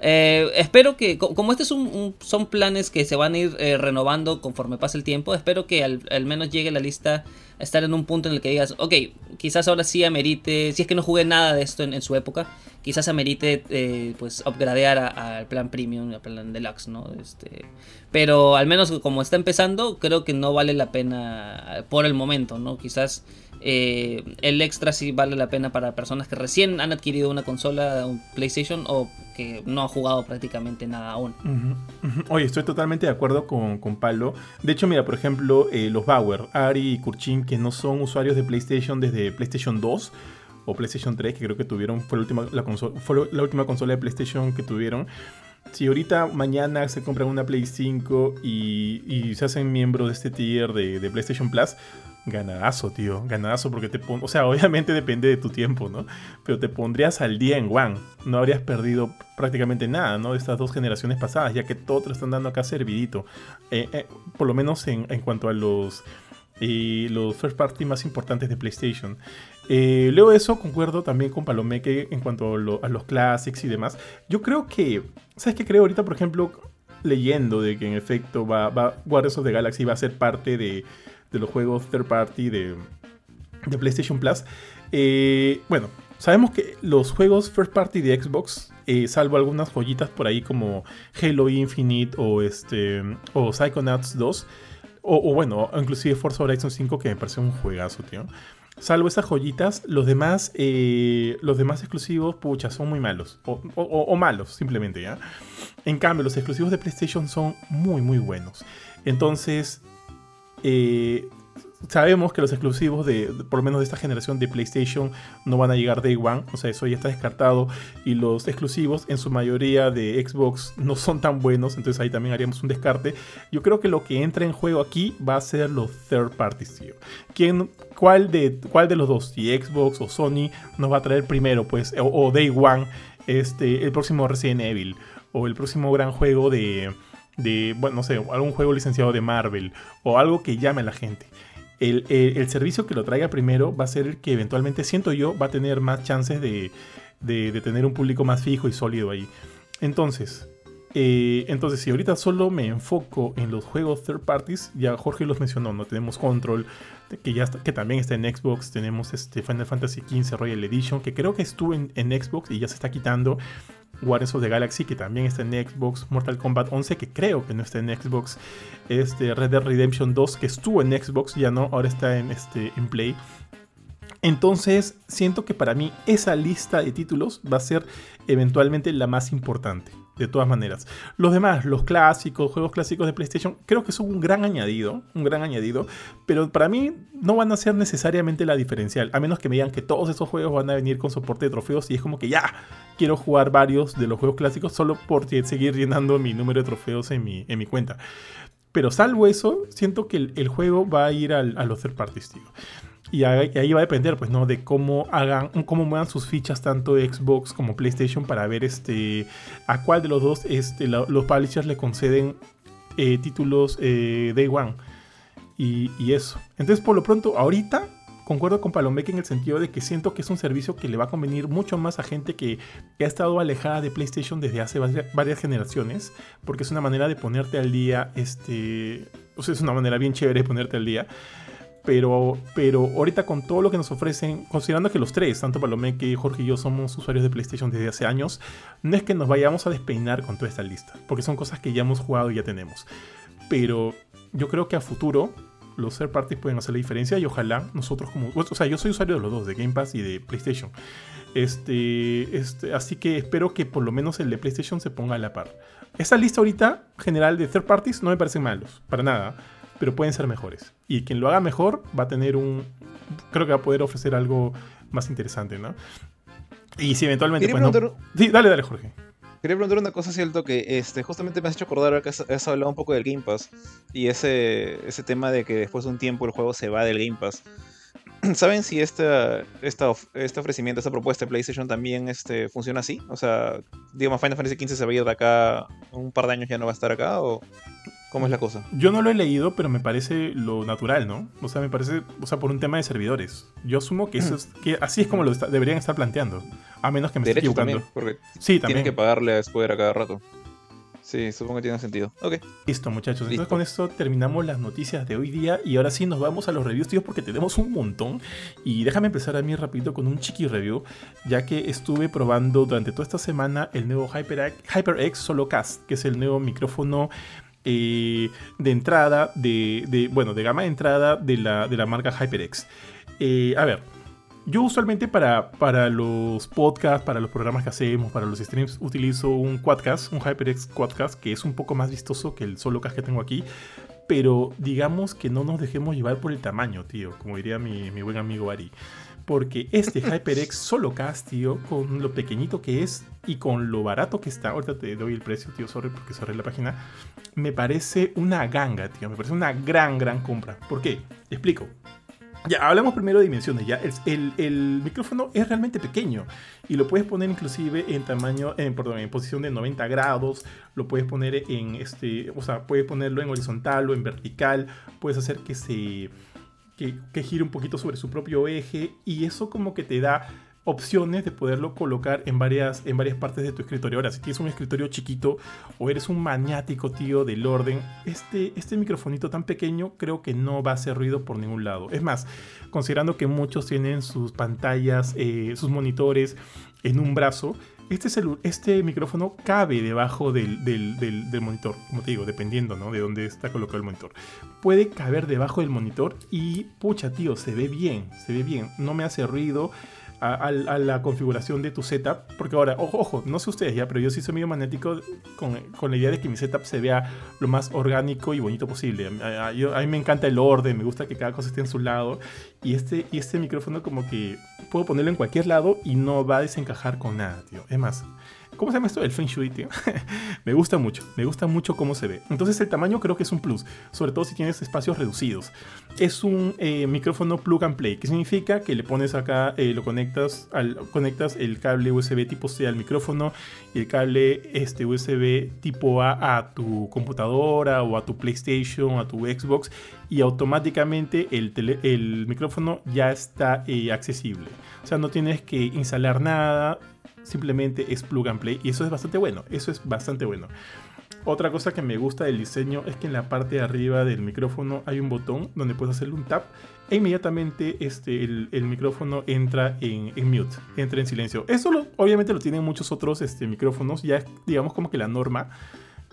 eh, espero que, como este son planes que se van a ir eh, renovando conforme pase el tiempo, espero que al, menos llegue la lista a estar en un punto en el que digas, ok, quizás ahora sí amerite, si es que no jugué nada de esto en, su época, quizás amerite eh, pues upgradear al plan premium, al plan deluxe, ¿no? Este, pero al menos como está empezando, creo que no vale la pena por el momento, ¿no? Quizás eh, el extra sí vale la pena para personas que recién han adquirido una consola, un PlayStation o que no han jugado prácticamente nada aún. Oye, estoy totalmente de acuerdo con, con Pablo. De hecho, mira, por ejemplo, eh, los Bauer, Ari y Kurchin, que no son usuarios de PlayStation desde PlayStation 2 o PlayStation 3, que creo que tuvieron, fue la última, la consola, fue la última consola de PlayStation que tuvieron. Si ahorita mañana se compran una Play 5 y, y se hacen miembros de este tier de, de PlayStation Plus, Ganadazo, tío. Ganadazo porque te pon... O sea, obviamente depende de tu tiempo, ¿no? Pero te pondrías al día en One. No habrías perdido prácticamente nada, ¿no? De estas dos generaciones pasadas, ya que todo te lo están dando acá servidito. Eh, eh, por lo menos en, cuanto a los, eh, los first party más importantes de PlayStation. Luego de eso, concuerdo también con Palomeque en cuanto a, los classics y demás. Yo creo que... ¿Sabes qué creo ahorita, por ejemplo? Leyendo de que en efecto va, va Guardians of the Galaxy va a ser parte de de los juegos third party de, PlayStation Plus. Eh, bueno, sabemos que los juegos first party de Xbox, eh, salvo algunas joyitas por ahí como Halo Infinite o, este, o Psychonauts 2, o, bueno, inclusive Forza Horizon 5 que me parece un juegazo, tío. Salvo esas joyitas, los demás, eh, los demás exclusivos, pucha, son muy malos. O, o, malos, simplemente, ¿ya? En cambio, los exclusivos de PlayStation son muy, muy buenos. Entonces, eh, sabemos que los exclusivos de, por lo menos de esta generación de PlayStation, no van a llegar Day One, o sea, eso ya está descartado. Y los exclusivos, en su mayoría de Xbox, no son tan buenos, entonces ahí también haríamos un descarte. Yo creo que lo que entra en juego aquí va a ser los third parties, tío. ¿Quién, cuál, de, ¿Cuál de los dos, si Xbox o Sony, nos va a traer primero, pues, o, Day One, este, el próximo Resident Evil, o el próximo gran juego de de, bueno, no sé, algún juego licenciado de Marvel o algo que llame a la gente. El, servicio que lo traiga primero va a ser el que eventualmente, siento yo, va a tener más chances de, de, tener un público más fijo y sólido ahí. Entonces, eh, entonces, si ahorita solo me enfoco en los juegos third parties, ya Jorge los mencionó, ¿no? Tenemos Control, que, ya que también está en Xbox, tenemos este Final Fantasy XV Royal Edition, que creo que estuvo en, en Xbox y ya se está quitando. Guardians of the Galaxy, que también está en Xbox, Mortal Kombat 11, que creo que no está en Xbox, este Red Dead Redemption 2, que estuvo en Xbox, ya no, ahora está en, este, en Play. Entonces, siento que para mí esa lista de títulos va a ser eventualmente la más importante de todas maneras. Los demás, los clásicos, juegos clásicos de PlayStation, creo que son un gran añadido, un gran añadido, pero para mí no van a ser necesariamente la diferencial, a menos que me digan que todos esos juegos van a venir con soporte de trofeos y es como que ya quiero jugar varios de los juegos clásicos solo por seguir llenando mi número de trofeos en mi, en mi cuenta. Pero salvo eso, siento que el, juego va a ir a los third parties, tío. Y ahí va a depender, pues, ¿no? De cómo hagan, cómo muevan sus fichas tanto Xbox como PlayStation para ver este a cuál de los dos este, los publishers le conceden eh, títulos eh, Day One. Y, eso. Entonces, por lo pronto, ahorita concuerdo con Palomeque en el sentido de que siento que es un servicio que le va a convenir mucho más a gente que, ha estado alejada de PlayStation desde hace varias, generaciones, porque es una manera de ponerte al día, este, o sea, es una manera bien chévere de ponerte al día. Pero, pero ahorita con todo lo que nos ofrecen, considerando que los tres, tanto Palomeque, Jorge y yo, somos usuarios de PlayStation desde hace años, no es que nos vayamos a despeinar con toda esta lista, porque son cosas que ya hemos jugado y ya tenemos. Pero yo creo que a futuro los third parties pueden hacer la diferencia y ojalá nosotros como... O sea, yo soy usuario de los dos, de Game Pass y de PlayStation. Este, este, así que espero que por lo menos el de PlayStation se ponga a la par. Esta lista ahorita general de third parties no me parecen malos, para nada pero pueden ser mejores. Y quien lo haga mejor va a tener un. Creo que va a poder ofrecer algo más interesante, ¿no? Y si eventualmente. Pues, Sí, dale, dale, Jorge. Quería preguntar una cosa, cierto, que este, justamente me has hecho acordar que has, hablado un poco del Game Pass y ese, ese tema de que después de un tiempo el juego se va del Game Pass. ¿Saben si esta, esta, este ofrecimiento, esta propuesta de PlayStation también este, funciona así? O sea, digamos, Final Fantasy XV se va a ir de acá, un par de años ya no va a estar acá, o ¿Cómo es la cosa? Yo no lo he leído, pero me parece lo natural, ¿no? O sea, me parece, o sea, por un tema de servidores. Yo asumo que eso es, que así es como lo deberían estar planteando. A menos que me esté equivocando. También, porque sí, también. Tienen que pagarle a Square a cada rato. Sí, supongo que tiene sentido. Ok. Listo, muchachos. Entonces con esto terminamos las noticias de hoy día y ahora sí nos vamos a los reviews, tíos, porque tenemos un montón. Y déjame empezar a mí rapidito con un chiqui review, ya que estuve probando durante toda esta semana el nuevo HyperX, HyperX Solocast, que es el nuevo micrófono eh, de entrada, de, bueno, de gama de entrada de la, de la marca HyperX. Eh, a ver, yo usualmente para, para los podcasts, para los programas que hacemos, para los streams, utilizo un Quadcast, un HyperX Quadcast, que es un poco más vistoso que el solo cast que tengo aquí. Pero digamos que no nos dejemos llevar por el tamaño, tío, como diría mi, mi buen amigo Ari. Porque este HyperX solo cast, tío, con lo pequeñito que es y con lo barato que está, ahorita te doy el precio, tío, sorry, porque cerré la página, me parece una ganga, tío, me parece una gran, gran compra. ¿Por qué? Explico. Ya, hablamos primero de dimensiones. Ya, el, micrófono es realmente pequeño y lo puedes poner inclusive en tamaño, en, perdón, en posición de 90 grados. Lo puedes poner en este, o sea, puedes ponerlo en horizontal o en vertical. Puedes hacer que se que, que gire un poquito sobre su propio eje y eso como que te da opciones de poderlo colocar en varias, en varias partes de tu escritorio. Ahora, si tienes un escritorio chiquito o eres un maniático, tío, del orden, este, este microfonito tan pequeño creo que no va a hacer ruido por ningún lado. Es más, considerando que muchos tienen sus pantallas, eh, sus monitores en un brazo, este, este micrófono cabe debajo del, del, monitor, como te digo, dependiendo ¿no? de dónde está colocado el monitor. Puede caber debajo del monitor y, pucha, tío, se ve bien, se ve bien, no me hace ruido a, la configuración de tu setup. Porque ahora, ojo, ojo, no sé ustedes ya, pero yo sí soy medio magnético con, con, la idea de que mi setup se vea lo más orgánico y bonito posible. A, a, mí me encanta el orden, me gusta que cada cosa esté en su lado. Y este, y este micrófono como que puedo ponerlo en cualquier lado y no va a desencajar con nada, tío. Es más, ¿Cómo se llama esto? El Feng Shui, me gusta mucho, me gusta mucho cómo se ve. Entonces el tamaño creo que es un plus, sobre todo si tienes espacios reducidos. Es un eh, micrófono plug and play, que significa que le pones acá, eh, lo conectas, conectas el cable USB tipo C al micrófono y el cable este, USB tipo A a tu computadora o a tu PlayStation o a tu Xbox y automáticamente el, el micrófono ya está eh, accesible. O sea, no tienes que instalar nada, simplemente es plug and play y eso es bastante bueno, eso es bastante bueno. Otra cosa que me gusta del diseño es que en la parte de arriba del micrófono hay un botón donde puedes hacerle un tap e inmediatamente este, el, micrófono entra en, mute, entra en silencio. Eso obviamente lo tienen muchos otros este, micrófonos, ya es digamos como que la norma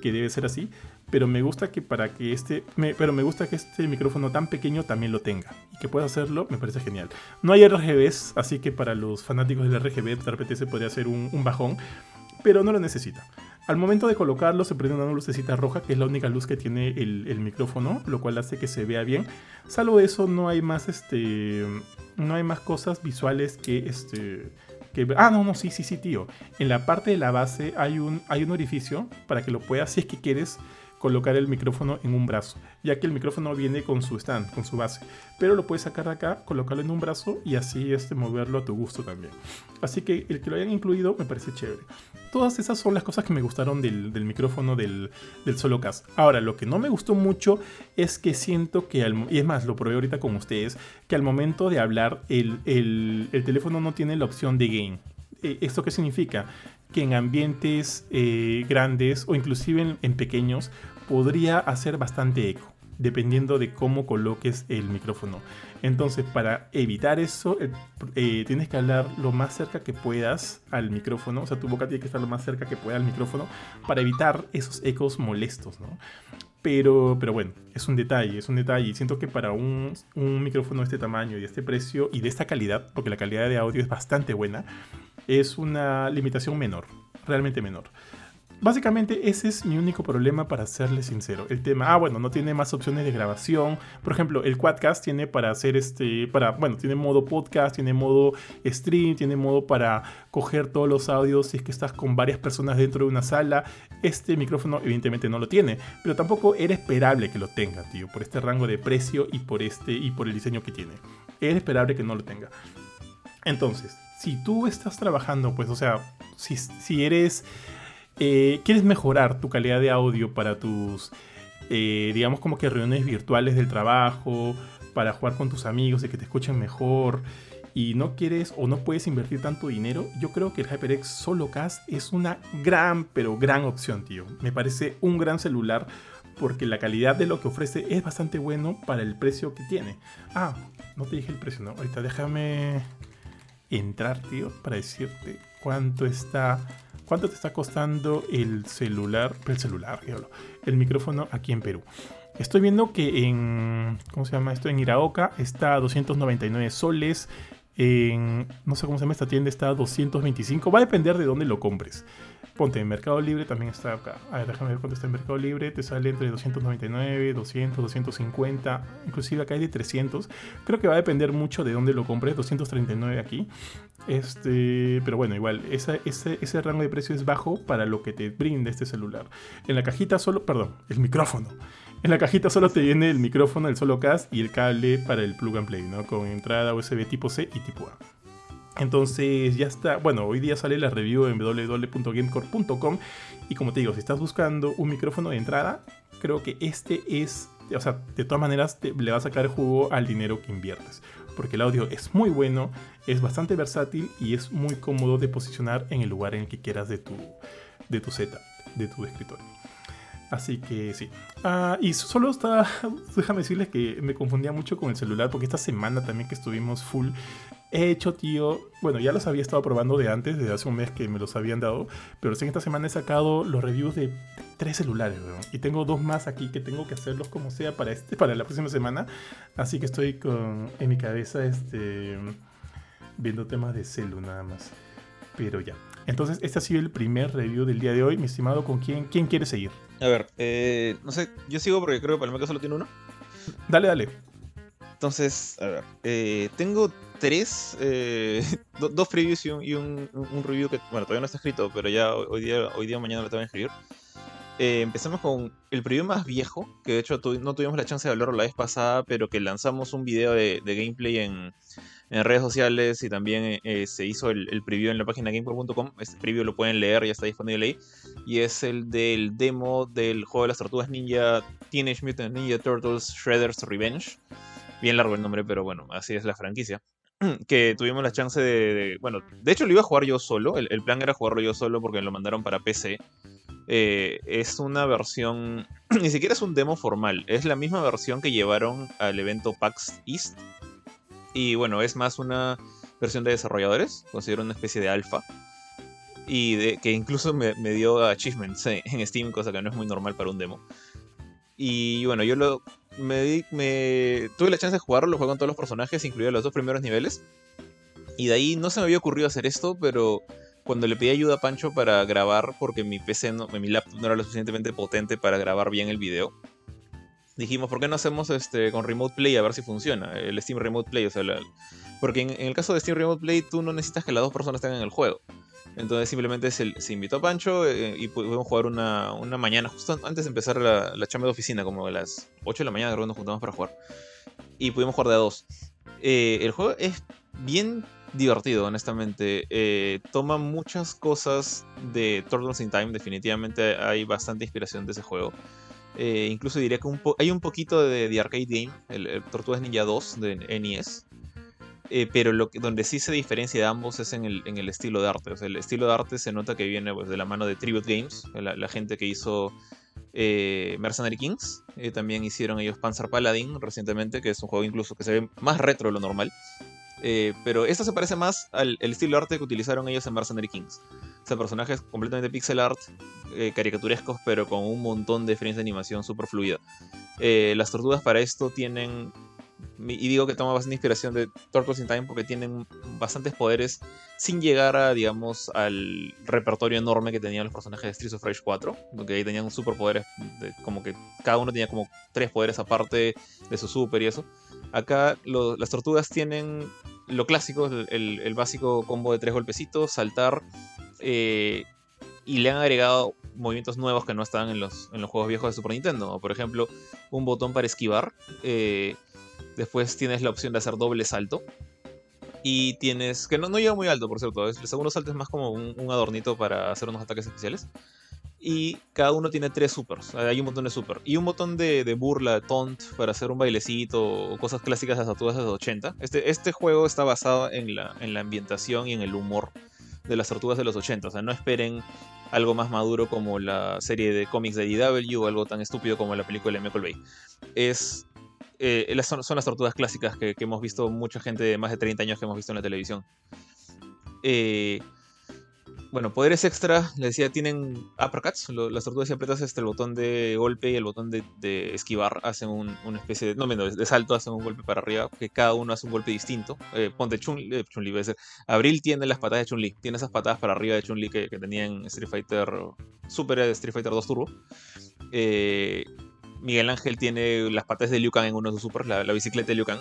que debe ser así, pero me gusta que para que este, pero me gusta que este micrófono tan pequeño también lo tenga y que pueda hacerlo, me parece genial. No hay RGBs, así que para los fanáticos del RGB de repente se podría hacer un, bajón, pero no lo necesita. Al momento de colocarlo se prende una lucecita roja, que es la única luz que tiene el, micrófono, lo cual hace que se vea bien. Salvo eso, no hay más este, no hay más cosas visuales que este ah, no, no, sí, sí, sí, tío. En la parte de la base hay un, hay un orificio para que lo puedas, si es que quieres, colocar el micrófono en un brazo, ya que el micrófono viene con su stand, con su base. Pero lo puedes sacar de acá, colocarlo en un brazo y así este, moverlo a tu gusto también. Así que el que lo hayan incluido me parece chévere. Todas esas son las cosas que me gustaron del, micrófono del, del Solocast. Ahora, lo que no me gustó mucho es que siento que, y es más, lo probé ahorita con ustedes, que al momento de hablar el, el, el teléfono no tiene la opción de gain. Eh, ¿Esto qué significa? Que en ambientes eh, grandes o inclusive en, pequeños podría hacer bastante eco, dependiendo de cómo coloques el micrófono. Entonces, para evitar eso, eh, tienes que hablar lo más cerca que puedas al micrófono, o sea, tu boca tiene que estar lo más cerca que pueda al micrófono para evitar esos ecos molestos, ¿no? Pero, pero bueno, es un detalle, es un detalle. Siento que para un, un, micrófono de este tamaño y de este precio y de esta calidad, porque la calidad de audio es bastante buena, es una limitación menor, realmente menor. Básicamente ese es mi único problema para serle sincero. El tema, ah bueno, no tiene más opciones de grabación. Por ejemplo, el Quadcast tiene para hacer este, para, bueno, tiene modo podcast, tiene modo stream, tiene modo para coger todos los audios si es que estás con varias personas dentro de una sala. Este micrófono evidentemente no lo tiene, pero tampoco era esperable que lo tenga, tío, por este rango de precio y por este y por el diseño que tiene. Era esperable que no lo tenga. Entonces, si tú estás trabajando, pues, o sea, si, si eres, eh, quieres mejorar tu calidad de audio para tus, eh, digamos como que reuniones virtuales del trabajo, para jugar con tus amigos y que te escuchen mejor, y no quieres o no puedes invertir tanto dinero, yo creo que el HyperX Solo Cast es una gran, pero gran opción, tío. Me parece un gran celular porque la calidad de lo que ofrece es bastante bueno para el precio que tiene. Ah, no te dije el precio, ¿no? Ahorita déjame entrar, tío, para decirte cuánto está, cuánto te está costando el celular, el celular, el micrófono aquí en Perú. Estoy viendo que en, ¿cómo se llama esto? En Iraoka está a 299 soles, en, no sé cómo se llama esta tienda, está a 225. Va a depender de dónde lo compres. Ponte, en Mercado Libre también está acá. A ver, déjame ver cuánto está en Mercado Libre. Te sale entre 299, 200, 250. Inclusive acá hay de 300. Creo que va a depender mucho de dónde lo compres. 239 aquí. Este, pero bueno, igual, ese, ese rango de precio es bajo para lo que te brinda este celular. En la cajita solo, perdón, el micrófono. En la cajita solo te viene el micrófono, el solo cast y el cable para el plug and play, ¿no? Con entrada USB tipo C y tipo A. Entonces ya está. Bueno, hoy día sale la review en www.gamecore.com. Y como te digo, si estás buscando un micrófono de entrada, creo que este es. O sea, de todas maneras le va a sacar jugo al dinero que inviertes. Porque el audio es muy bueno, es bastante versátil y es muy cómodo de posicionar en el lugar en el que quieras de tu, de tu de tu escritorio. Así que sí. Ah, y solo está, déjame decirles que me confundía mucho con el celular porque esta semana también que estuvimos full, he hecho, tío, bueno, ya los había estado probando de antes, desde hace un mes que me los habían dado, pero sí esta semana he sacado los reviews de tres celulares, y tengo dos más aquí que tengo que hacerlos como sea para este, para la próxima semana, así que estoy con, en mi cabeza, este, viendo temas de celu nada más, pero ya. Entonces, este ha sido el primer review del día de hoy. Mi estimado, ¿con quién, quién quiere seguir? A ver, eh, no sé, yo sigo porque creo que Palmeca solo tiene uno. Dale, dale. Entonces, a ver, eh, tengo tres, eh, dos previews y, un, review que, bueno, todavía no está escrito, pero ya hoy día, hoy día mañana lo tengo que escribir. empezamos con el preview más viejo, que de hecho no tuvimos la chance de hablarlo la vez pasada, pero que lanzamos un video de gameplay en, en redes sociales y también eh, se hizo el, preview en la página gamecore.com. Este preview lo pueden leer, ya está disponible ahí. Y es el del demo del juego de las tortugas ninja Teenage Mutant Ninja Turtles Shredder's Revenge. Bien largo el nombre, pero bueno, así es la franquicia. que tuvimos la chance de, Bueno, de hecho lo iba a jugar yo solo. El, plan era jugarlo yo solo porque lo mandaron para PC. Eh, es una versión. Ni siquiera es un demo formal. Es la misma versión que llevaron al evento PAX East y bueno, es más una versión de desarrolladores, considero una especie de alfa. Y de, que incluso me, dio achievements en Steam, cosa que no es muy normal para un demo. Y bueno, yo lo, me, me tuve la chance de jugarlo, lo jugué con todos los personajes, incluidos los dos primeros niveles. Y de ahí no se me había ocurrido hacer esto, pero cuando le pedí ayuda a Pancho para grabar, porque mi PC, no, mi laptop no era lo suficientemente potente para grabar bien el video, dijimos, ¿por qué no hacemos este con Remote Play a ver si funciona? El Steam Remote Play, o sea, porque en, el caso de Steam Remote Play tú no necesitas que las dos personas tengan el juego. Entonces simplemente se, invitó a Pancho eh, y pudimos jugar una, una, mañana, justo antes de empezar la, la chamba de oficina, como a las 8 de la mañana, creo que nos juntamos para jugar. Y pudimos jugar de a dos. Eh, el juego es bien divertido, honestamente. Eh, toma muchas cosas de Turtles in Time, definitivamente hay bastante inspiración de ese juego. Incluso diría que hay un poquito de, arcade game, el, Tortugas Ninja 2 de NES. Eh, pero donde sí se diferencia de ambos es en el, estilo de arte. El estilo de arte se nota que viene pues, de la mano de Tribute Games, la, gente que hizo eh, Mercenary Kings. también hicieron ellos Panzer Paladin recientemente, que es un juego incluso que se ve más retro de lo normal. pero esto se parece más al estilo de arte que utilizaron ellos en Mercenary Kings. O sea, personajes completamente pixel art, eh, caricaturescos, pero con un montón de diferencias de animación super fluida. Eh, las tortugas para esto tienen. Y digo que toma bastante inspiración de Turtles in Time porque tienen bastantes poderes sin llegar a, digamos, al repertorio enorme que tenían los personajes de Streets of Rage 4, porque ahí tenían superpoderes, como que cada uno tenía como tres poderes aparte de su super y eso. Acá las tortugas tienen lo clásico, el, el, básico combo de tres golpecitos, saltar, eh, y le han agregado movimientos nuevos que no estaban en los, en los juegos viejos de Super Nintendo. Por ejemplo, un botón para esquivar. Eh, después tienes la opción de hacer doble salto. Y tienes. que no, no llega muy alto, por cierto. El segundo salto es más como un, adornito para hacer unos ataques especiales. y cada uno tiene tres supers. Hay un montón de super. Y un botón de, burla, taunt, para hacer un bailecito cosas clásicas de las tortugas de los 80. Este, este juego está basado en la, en la ambientación y en el humor de las tortugas de los 80. O sea, no esperen algo más maduro como la serie de cómics de DW o algo tan estúpido como la película de Michael Bay. Es, eh, son, las tortugas clásicas que, hemos visto mucha gente de más de 30 años que hemos visto en la televisión. Eh, bueno, poderes extra, les decía, tienen uppercuts. las tortugas si apretas este, el botón de golpe y el botón de, esquivar hacen un, una especie de, no menos, de salto, hacen un golpe para arriba, que cada uno hace un golpe distinto. Eh, ponte Chun-Li, eh, Chun Abril tiene las patadas de Chun-Li, tiene esas patadas para arriba de Chun-Li que, que tenía en Street Fighter, Super Street Fighter 2 Turbo. Eh, Miguel Ángel tiene las patas de Liu Kang en uno de sus supers, la, bicicleta de Liu Kang.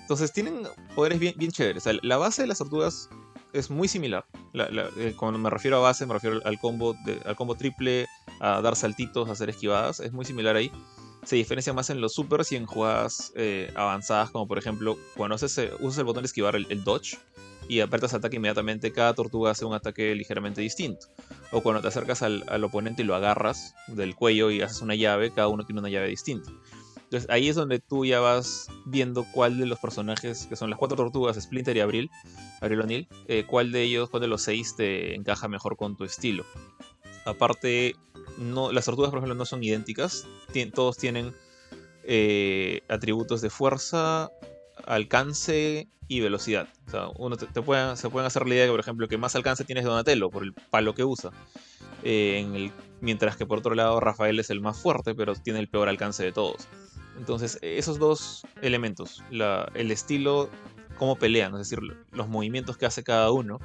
Entonces tienen poderes bien, bien chéveres. la base de las tortugas es muy similar. Eh, cuando me refiero a base, me refiero al combo, al combo triple, a dar saltitos, a hacer esquivadas. Es muy similar ahí. Se diferencia más en los supers y en jugadas eh, avanzadas, como por ejemplo, cuando haces, eh, usas el botón de esquivar, el, dodge, y apretas ataque inmediatamente, cada tortuga hace un ataque ligeramente distinto. O cuando te acercas al, al oponente y lo agarras del cuello y haces una llave, cada uno tiene una llave distinta. Entonces ahí es donde tú ya vas viendo cuál de los personajes, que son las cuatro tortugas, Splinter y Abril, Abril O'Neill, eh, cuál de ellos, cuál de los seis te encaja mejor con tu estilo. Aparte, no, las tortugas, por ejemplo, no son idénticas. todos tienen eh, atributos de fuerza, alcance y velocidad. O sea, uno te, se pueden hacer la idea que, por ejemplo, que más alcance tienes Donatello por el palo que usa. Eh, mientras que por otro lado Rafael es el más fuerte, pero tiene el peor alcance de todos. Entonces, esos dos elementos, el estilo, cómo pelean, es decir, los movimientos que hace cada uno,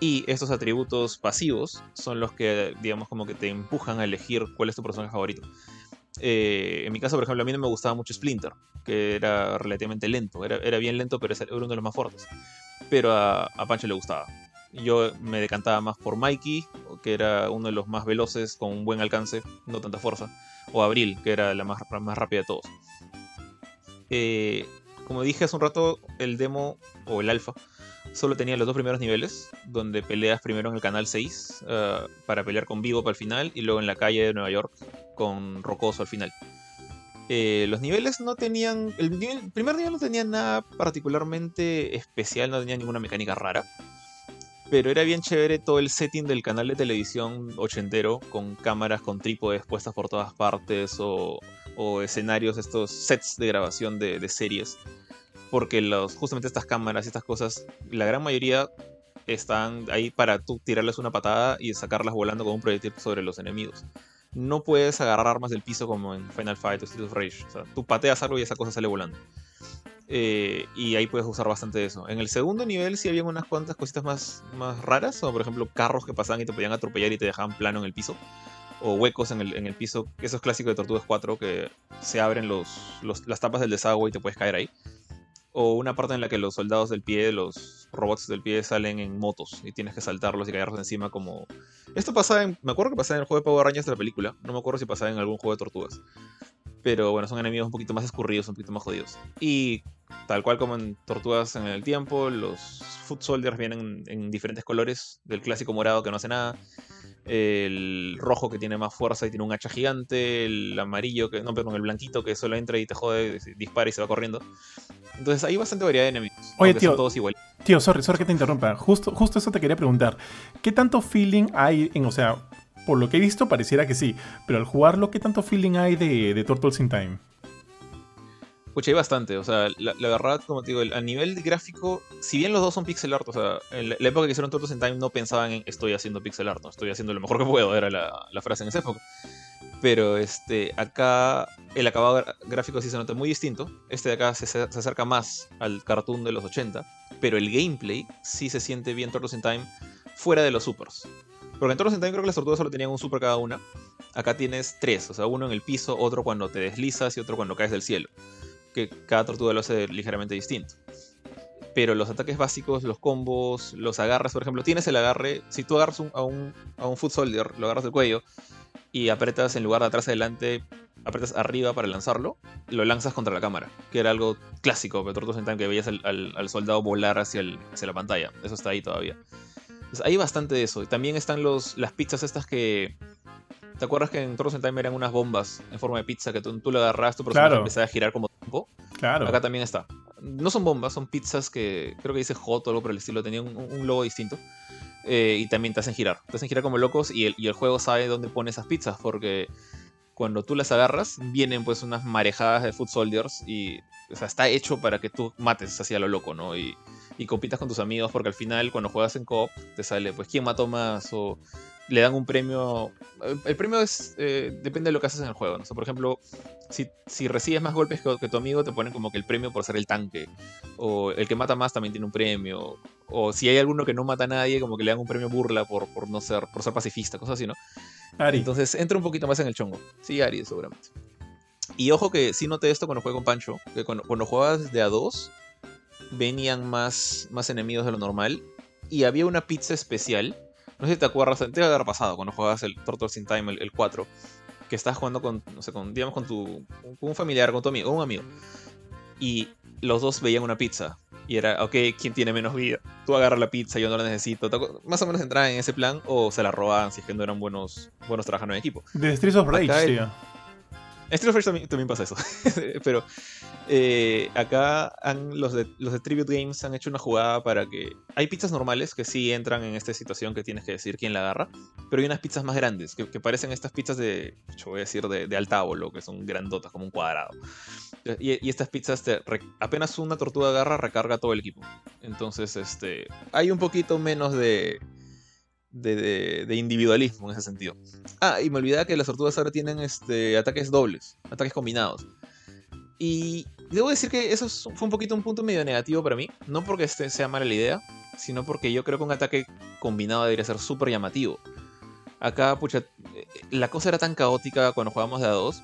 y estos atributos pasivos son los que, digamos, como que te empujan a elegir cuál es tu personaje favorito. Eh, en mi caso, por ejemplo, a mí no me gustaba mucho Splinter, que era relativamente lento, era, era bien lento, pero era uno de los más fuertes. Pero a, a Pancho le gustaba. Yo me decantaba más por Mikey, que era uno de los más veloces, con un buen alcance, no tanta fuerza o Abril, que era la más, más rápida de todos. Eh, como dije hace un rato, el demo o el alfa solo tenía los dos primeros niveles, donde peleas primero en el canal 6 ah, para pelear con Vivo para el final y luego en la calle de Nueva York con Rocoso al final. Eh, los niveles no tenían. El, el, primer nivel no tenía nada particularmente especial, no tenía ninguna mecánica rara. Pero era bien chévere todo el setting del canal de televisión ochentero, con cámaras con trípodes puestas por todas partes o, escenarios, estos sets de grabación de, series. Porque los, justamente estas cámaras y estas cosas, la gran mayoría están ahí para tú tirarles una patada y sacarlas volando con un proyectil sobre los enemigos. No puedes agarrar armas del piso como en Final Fight o Street of Rage. O sea, tú pateas algo y esa cosa sale volando. Eh, y ahí puedes usar bastante eso. En el segundo nivel sí había unas cuantas cositas más, más raras, como por ejemplo carros que pasaban y te podían atropellar y te dejaban plano en el piso. O huecos en el, en el piso, eso es clásico de Tortugas 4, que se abren los, las tapas del desagüe y te puedes caer ahí. O una parte en la que los soldados del pie, los robots del pie salen en motos y tienes que saltarlos y caerlos encima como... Esto pasaba en... Me acuerdo que pasaba en el juego de Power Rangers de la película. No me acuerdo si pasaba en algún juego de tortugas. Pero bueno, son enemigos un poquito más escurridos, un poquito más jodidos. Y tal cual como en Tortugas en el Tiempo, los Foot Soldiers vienen en diferentes colores, del clásico morado que no hace nada, el rojo que tiene más fuerza y tiene un hacha gigante, el amarillo, que no, perdón, el blanquito que solo entra y te jode, dispara y se va corriendo. Entonces hay bastante variedad de enemigos. Oye, tío, todos igual. Tío, sorry, sorry que te interrumpa. Justo, justo eso te quería preguntar. ¿Qué tanto feeling hay en, o sea, por lo que he visto pareciera que sí, pero al jugarlo, ¿qué tanto feeling hay de, de Turtles in Time? Pucha, hay bastante, o sea, la, verdad, como te digo, a nivel gráfico, si bien los dos son pixel art, o sea, en la, época que hicieron Turtles in Time no pensaban en estoy haciendo pixel art, no, estoy haciendo lo mejor que puedo, era la, la frase en esa época. Pero este, acá el acabado gráfico sí se nota muy distinto. Este de acá se, se, acerca más al cartoon de los 80. Pero el gameplay sí se siente bien Turtles in Time fuera de los supers. Porque en Turtles in Time creo que las tortugas solo tenían un super cada una. Acá tienes tres, o sea, uno en el piso, otro cuando te deslizas y otro cuando caes del cielo que cada tortuga lo hace ligeramente distinto. Pero los ataques básicos, los combos, los agarres, por ejemplo, tienes el agarre. Si tú agarras a, un, a un Foot Soldier, lo agarras del cuello y apretas en lugar de atrás adelante, apretas arriba para lanzarlo, lo lanzas contra la cámara, que era algo clásico de Tortugas en Time, que veías al, soldado volar hacia, hacia la pantalla. Eso está ahí todavía. hay bastante de eso. También están los, las pizzas estas que... ¿Te acuerdas que en Turtles in Time eran unas bombas en forma de pizza que tú, tú le agarras, tu personaje Claro. empezaba a girar como tiempo? Claro. Acá también está. No son bombas, son pizzas que creo que dice Hot o algo por el estilo, tenían un, un logo distinto. Eh, y también te hacen girar. Te hacen girar como locos y el, y el juego sabe dónde pone esas pizzas porque cuando tú las agarras vienen pues unas marejadas de Food Soldiers y o sea, está hecho para que tú mates así a lo loco, ¿no? Y, y compitas con tus amigos porque al final cuando juegas en co-op te sale pues quién mató más o le dan un premio. El, el premio es eh, depende de lo que haces en el juego, ¿no? O sea, por ejemplo, si, si recibes más golpes que, que tu amigo, te ponen como que el premio por ser el tanque. O el que mata más también tiene un premio. O si hay alguno que no mata a nadie, como que le dan un premio burla por, por no ser, por ser pacifista, cosas así, ¿no? Ari. Entonces entra un poquito más en el chongo. Sí, Ari, seguramente. Y ojo que sí noté esto cuando jugué con Pancho, que cuando, cuando jugabas de a dos, venían más, más enemigos de lo normal. Y había una pizza especial. No sé si te acuerdas, te debe haber pasado cuando jugabas el Turtles in Time, el, el 4. Que estás jugando con, no sé, con, digamos, con tu con un familiar, con tu amigo, con un amigo. Y los dos veían una pizza. Y era, ok, ¿quién tiene menos vida? Tú agarras la pizza, yo no la necesito. ¿Te acu- Más o menos entraban en ese plan o se la robaban si es que no eran buenos, buenos trabajando en equipo. De Streets of Rage, tío. Street Fighter también, también pasa eso. Pero eh, acá los, de, los de Tribute Games han hecho una jugada para que. Hay pizzas normales que sí entran en esta situación que tienes que decir quién la agarra. Pero hay unas pizzas más grandes que, parecen estas pizzas de. Yo voy a decir de, de altábolo, que son grandotas, como un cuadrado. Y, estas pizzas, apenas una tortuga agarra, recarga todo el equipo. Entonces, este. Hay un poquito menos de. De, de- individualismo en ese sentido. Ah, y me olvidaba que las tortugas ahora tienen este, ataques dobles, ataques combinados. Y debo decir que eso es- fue un poquito un punto medio negativo para mí. No porque este sea mala la idea, sino porque yo creo que un ataque combinado debería ser súper llamativo. Acá, pucha, eh, la cosa era tan caótica cuando jugábamos de a dos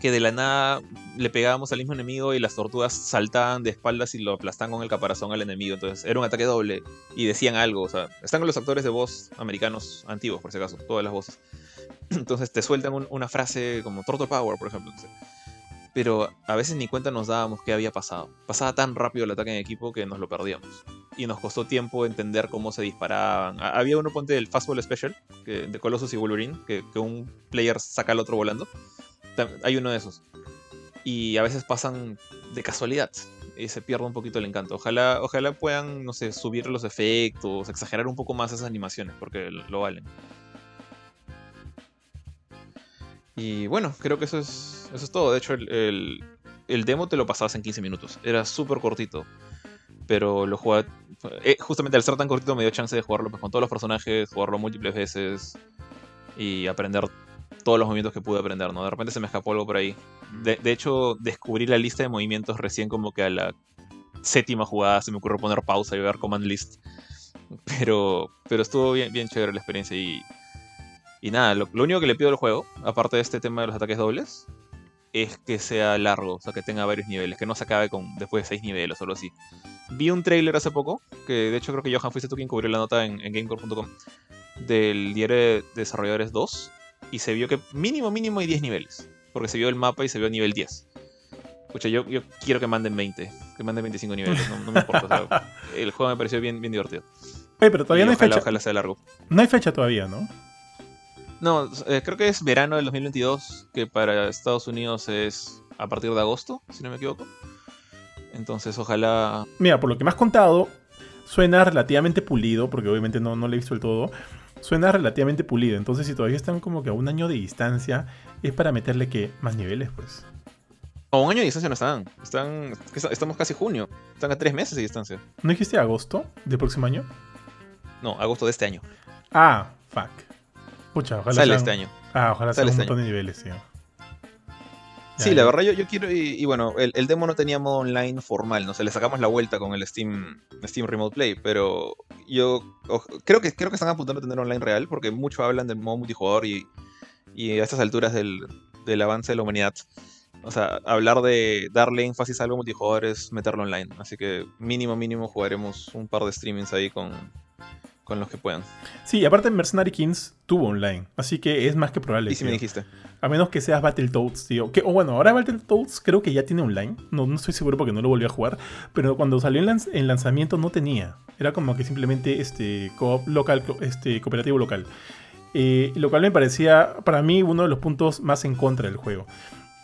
que de la nada le pegábamos al mismo enemigo y las tortugas saltaban de espaldas y lo aplastaban con el caparazón al enemigo. Entonces era un ataque doble y decían algo. O sea, están los actores de voz americanos antiguos, por si acaso, todas las voces. Entonces te sueltan un- una frase como Turtle Power, por ejemplo. Pero a veces ni cuenta nos dábamos qué había pasado. Pasaba tan rápido el ataque en equipo que nos lo perdíamos. Y nos costó tiempo entender cómo se disparaban. Ha- Había uno, ponte, el Fastball Special, de Colossus y Wolverine, que un player saca al otro volando. Hay uno de esos. Y a veces pasan de casualidad. Y se pierde un poquito el encanto. Ojalá, ojalá puedan, no sé, subir los efectos, exagerar un poco más esas animaciones, porque lo valen. Y bueno, creo que eso es, eso es todo. De hecho, el, el- el demo te lo pasabas en 15 minutos. Era súper cortito. Pero lo jugaba. eh, justamente al ser tan cortito me dio chance de jugarlo pues, con todos los personajes, jugarlo múltiples veces y aprender todos los movimientos que pude aprender, ¿no? De repente se me escapó algo por ahí. De, de hecho, descubrí la lista de movimientos recién como que a la séptima jugada se me ocurrió poner pausa y ver Command List. Pero, pero estuvo bien, bien chévere la experiencia y, y nada, lo, lo único que le pido al juego, aparte de este tema de los ataques dobles, es que sea largo, o sea, que tenga varios niveles, que no se acabe con después de seis niveles o solo así. Vi un trailer hace poco, que de hecho creo que Johan fuiste tú quien cubrió la nota en, en gamecore.com, del diario de desarrolladores 2, y se vio que mínimo, mínimo hay 10 niveles, porque se vio el mapa y se vio nivel 10. Escucha, yo, yo quiero que manden 20, que manden 25 niveles, no, no me importa. o sea, el juego me pareció bien, bien divertido. Pero todavía Y no hay fecha. ojalá sea largo. No hay fecha todavía, ¿no? No, eh, creo que es verano del 2022, que para Estados Unidos es a partir de agosto, si no me equivoco. Entonces, ojalá. Mira, por lo que me has contado, suena relativamente pulido, porque obviamente no, no lo he visto del todo. Suena relativamente pulido. Entonces, si todavía están como que a un año de distancia, es para meterle que más niveles, pues. O un año de distancia no están. Están. Estamos casi junio. Están a tres meses de distancia. ¿No dijiste agosto del próximo año? No, agosto de este año. Ah, fuck. Pucha, ojalá Sale sean- este año. Ah, ojalá sea Sale un este montón de niveles, tío. Sí, la verdad yo, yo quiero, y, y bueno, el, el demo no tenía modo online formal, no sé, le sacamos la vuelta con el Steam, Steam Remote Play, pero yo o- creo, que, creo que están apuntando a tener online real, porque mucho hablan del modo multijugador y, y a estas alturas del, del avance de la humanidad. O sea, hablar de darle énfasis a algo multijugador es meterlo online, así que mínimo, mínimo jugaremos un par de streamings ahí con, con los que puedan. Sí, aparte Mercenary Kings tuvo online, así que es más que probable. Y si me tío. dijiste. A menos que seas Battletoads, tío. Que, o bueno, ahora Battletoads creo que ya tiene online. No, no estoy seguro porque no lo volví a jugar. Pero cuando salió en, lanz- en lanzamiento no tenía. Era como que simplemente este co local, co- este cooperativo local. Eh, lo cual me parecía, para mí, uno de los puntos más en contra del juego.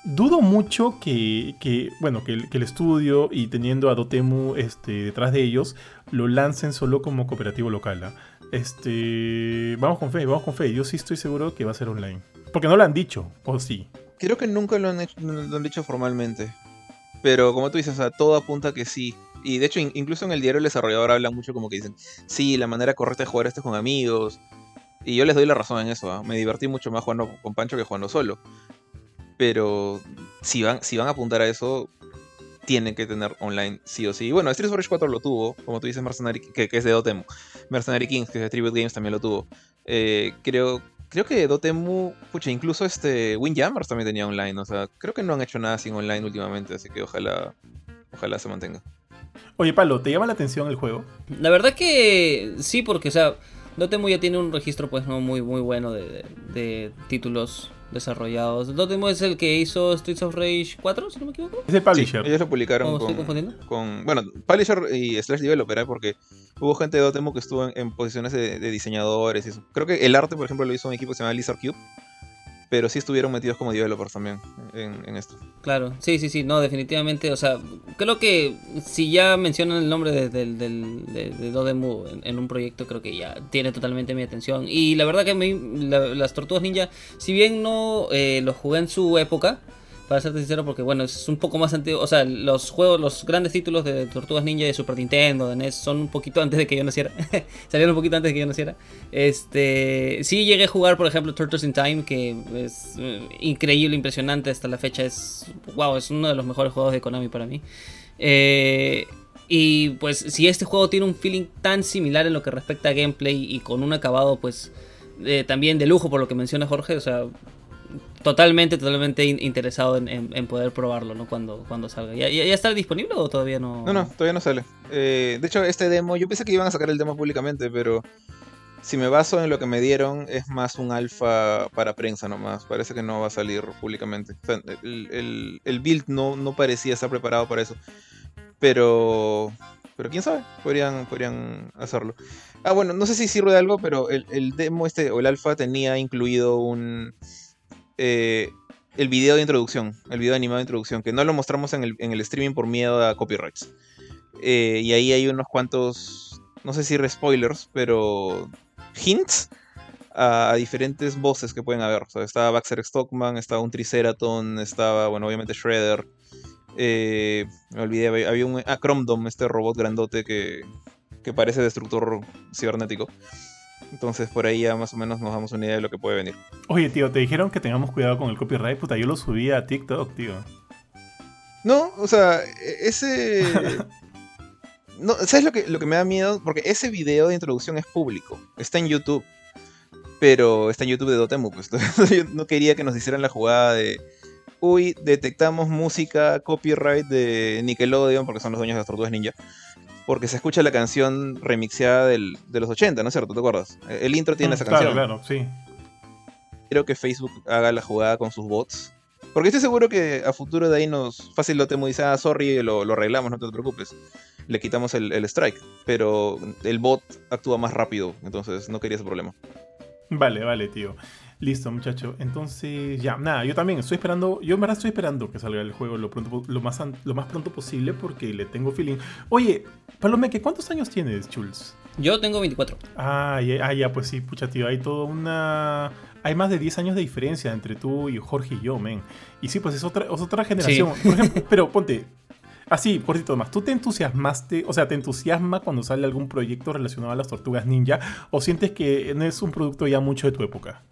Dudo mucho que, que, bueno, que el, que el estudio y teniendo a Dotemu este, detrás de ellos, lo lancen solo como cooperativo local. ¿ah? Este, vamos con fe, vamos con fe. Yo sí estoy seguro que va a ser online. Porque no lo han dicho, o sí. Creo que nunca lo han, hecho, lo han dicho formalmente. Pero como tú dices, o sea, todo apunta que sí. Y de hecho, in- incluso en el diario el desarrollador habla mucho como que dicen, sí, la manera correcta de jugar esto es con amigos. Y yo les doy la razón en eso. ¿ah? Me divertí mucho más jugando con Pancho que jugando solo. Pero si van, si van a apuntar a eso, tienen que tener online sí o sí. Y bueno, Street Fighter 4 lo tuvo, como tú dices, Mercenary, que, que es de Dotemu. Mercenary Kings, que es de Tribute Games, también lo tuvo. Eh, creo, creo que Dotemu, pucha, incluso este Windjammers también tenía online. O sea, creo que no han hecho nada sin online últimamente, así que ojalá, ojalá se mantenga. Oye, Palo, ¿te llama la atención el juego? La verdad que sí, porque, o sea, Dotemu ya tiene un registro, pues, no muy, muy bueno de, de- de títulos desarrollados. Dotemu es el que hizo Streets of Rage 4, si no me equivoco. Es el publisher. Sí, ellos lo publicaron ¿O estoy con, confundiendo? con- Bueno, Publisher y Slash Developer, ¿eh? porque hubo gente de Dotemu que estuvo en, en posiciones de, de diseñadores y eso. Creo que el arte, por ejemplo, lo hizo un equipo que se llama Lizard Cube. Pero sí estuvieron metidos como developers también en, en esto. Claro, sí, sí, sí, no, definitivamente, o sea, creo que si ya mencionan el nombre de, del- de, de Dodemu en, un proyecto, creo que ya tiene totalmente mi atención. Y la verdad que la- las Tortugas Ninja, si bien no eh, los jugué en su época, para serte sincero, porque bueno, es un poco más antiguo, o sea, los juegos, los grandes títulos de Tortugas Ninja de Super Nintendo, de NES, son un poquito antes de que yo naciera, salieron un poquito antes de que yo naciera. Este, sí llegué a jugar, por ejemplo, Turtles in Time, que es eh, increíble, impresionante hasta la fecha. Es, wow, es uno de los mejores juegos de Konami para mí. Eh, y pues si este juego tiene un feeling tan similar en lo que respecta a gameplay y con un acabado pues eh, también de lujo por lo que menciona Jorge, o sea, totalmente, totalmente in- interesado en, poder probarlo, ¿no? Cuando, cuando salga. ¿Ya, ya, está disponible o todavía no? No, no, todavía no sale. Eh, de hecho, este demo, yo pensé que iban a sacar el demo públicamente, pero si me baso en lo que me dieron, es más un alfa para prensa nomás. Parece que no va a salir públicamente. El- el build no, no parecía estar preparado para eso. Pero. Pero quién sabe, podrían, podrían hacerlo. Ah, bueno, no sé si sirve de algo, pero el, el demo este, o el alfa, tenía incluido un. Eh, el video de introducción, el video animado de introducción, que no lo mostramos en el, en el streaming por miedo a copyrights. Eh, y ahí hay unos cuantos, no sé si spoilers, pero hints a, diferentes voces que pueden haber. Estaba Baxter Stockman, estaba un Triceraton, estaba, bueno, obviamente Shredder. Eh, me olvidé, había un ah, este robot grandote que, que parece destructor cibernético. Entonces por ahí ya más o menos nos damos una idea de lo que puede venir. Oye, tío, te dijeron que tengamos cuidado con el copyright. Puta, yo lo subí a TikTok, tío. No, o sea, e- ese. No, ¿Sabes lo que, lo que me da miedo? Porque ese video de introducción es público. Está en YouTube. Pero está en YouTube de Dotemu. Pues. Yo no quería que nos hicieran la jugada de. Uy, detectamos música copyright de Nickelodeon, porque son los dueños de las tortugas ninja. Porque se escucha la canción remixeada del- de los 80, ¿no es cierto? ¿Te acuerdas? El intro tiene Mm, esa claro, canción claro, sí. quiero que Facebook haga la jugada con sus bots. Porque estoy seguro que a futuro de ahí nos. Fácil lo temo dice, ah, sorry, lo, lo arreglamos, no te preocupes. Le quitamos el, el strike. Pero el bot actúa más rápido, entonces no quería ese problema. Vale, vale, tío. Listo, muchacho. Entonces, ya, nada, yo también estoy esperando, yo en verdad estoy esperando que salga el juego lo, pronto, lo, más, lo más pronto posible porque le tengo feeling. Oye, Palomeque, ¿cuántos años tienes, Jules? Yo tengo 24. Ah ya, ah, ya, pues sí, pucha, tío, hay toda una... Hay más de 10 años de diferencia entre tú y Jorge y yo, men. Y sí, pues es otra, es otra generación. Por ejemplo, pero ponte, así, cortito más, ¿tú te entusiasmaste, o sea, te entusiasma cuando sale algún proyecto relacionado a las tortugas ninja? ¿O sientes que no es un producto ya mucho de tu época?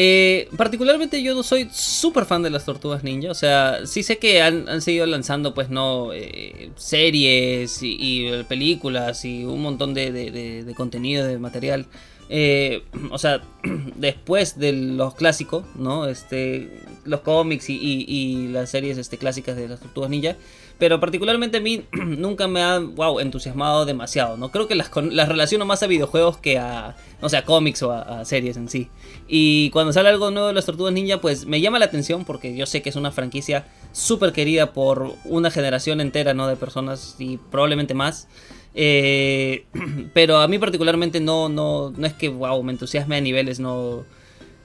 Eh, particularmente yo no soy súper fan de las tortugas ninja. O sea, sí sé que han, han seguido lanzando, pues no, eh, series y, y, eh, películas y un montón de, de- contenido, de material. eh, o sea, después de los clásicos, ¿no? Este, los cómics y, las series este, clásicas de las tortugas ninja. Pero particularmente a mí nunca me ha, wow, entusiasmado demasiado, ¿no? Creo que las, las relaciono más a videojuegos que a, no sé, cómics o a, series en sí. Y cuando sale algo nuevo de las tortugas ninja, pues me llama la atención porque yo sé que es una franquicia súper querida por una generación entera, ¿no? De personas y probablemente más. Eh, pero a mí particularmente no, no, no es que wow, me entusiasme a niveles no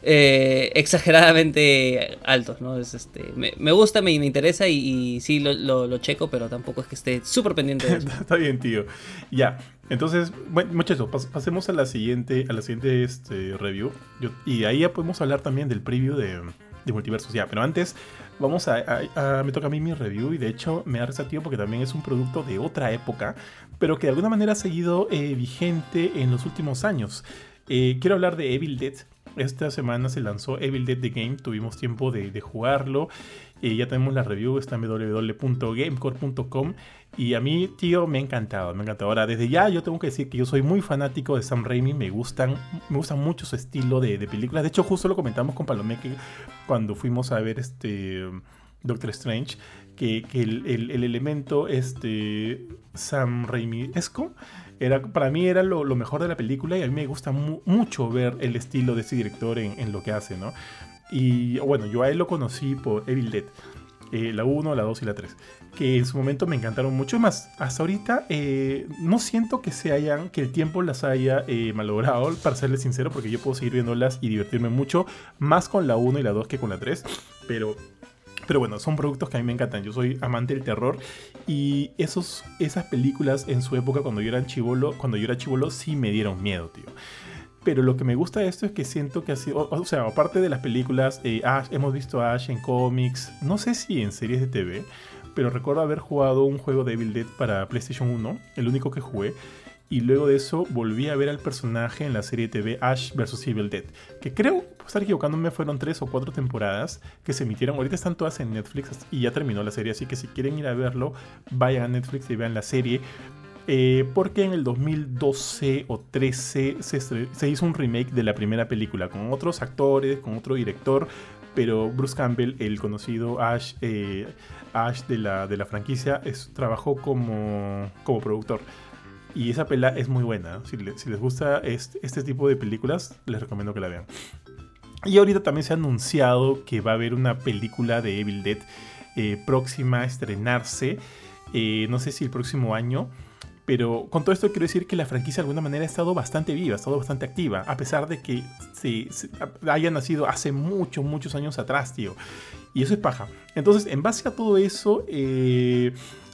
eh, exageradamente altos. ¿no? Es, este, me, gusta, me, interesa y, sí lo, lo, checo, pero tampoco es que esté súper pendiente de eso. Está bien, tío. Ya. Entonces, bueno, muchachos, pasemos a la siguiente, a la siguiente este, review. y ahí ya podemos hablar también del preview de, de multiversos. Ya, pero antes, vamos a, Me toca a mí mi review y de hecho me ha resatido porque también es un producto de otra época, pero que de alguna manera ha seguido eh, vigente en los últimos años. Eh, quiero hablar de Evil Dead. Esta semana se lanzó Evil Dead The Game, tuvimos tiempo de, jugarlo. Eh, ya tenemos la review, está en www.gamecore.com. Y a mí, tío, me ha encantado, me ha encantado. Ahora, desde ya yo tengo que decir que yo soy muy fanático de Sam Raimi, me gustan, me gusta mucho su estilo de, de películas. De hecho, justo lo comentamos con Palomeque cuando fuimos a ver este Doctor Strange, que, el, elemento este, Sam Raimi-esco era, para mí era lo, mejor de la película y a mí me gusta mucho ver el estilo de ese director en, lo que hace, ¿no? Y bueno, yo a él lo conocí por Evil Dead, eh, la 1, la 2 y la 3, que en su momento me encantaron mucho. más, hasta ahorita eh, no siento que se hayan, que el tiempo las haya eh, malogrado, para serles sincero, porque yo puedo seguir viéndolas y divertirme mucho, más con la 1 y la 2 que con la 3, pero pero bueno, son productos que a mí me encantan. Yo soy amante del terror y esos, esas películas en su época cuando yo era chivolo, cuando yo era chivolo sí me dieron miedo, tío. Pero lo que me gusta de esto es que siento que ha sido, o, sea, aparte de las películas, eh, hemos visto a Ash en cómics, no sé si en series de TV, pero recuerdo haber jugado un juego de Evil Dead para PlayStation 1, el único que jugué, y luego de eso volví a ver al personaje en la serie TV Ash vs Evil Dead, que creo, por estar equivocándome, fueron tres o cuatro temporadas que se emitieron. Ahorita están todas en Netflix y ya terminó la serie, así que si quieren ir a verlo, vayan a Netflix y vean la serie. Eh, porque en el 2012 o 13 se, hizo un remake de la primera película con otros actores, con otro director, pero Bruce Campbell, el conocido Ash, eh, Ash de, la, de la franquicia, trabajó como, como productor. Y esa pela es muy buena. Si, les gusta este, tipo de películas, les recomiendo que la vean. Y ahorita también se ha anunciado que va a haber una película de Evil Dead eh, próxima a estrenarse. Eh, no sé si el próximo año. Pero con todo esto quiero decir que la franquicia de alguna manera ha estado bastante viva, ha estado bastante activa, a pesar de que se, haya nacido hace muchos, muchos años atrás, tío. Y eso es paja. Entonces, en base a todo eso, eh,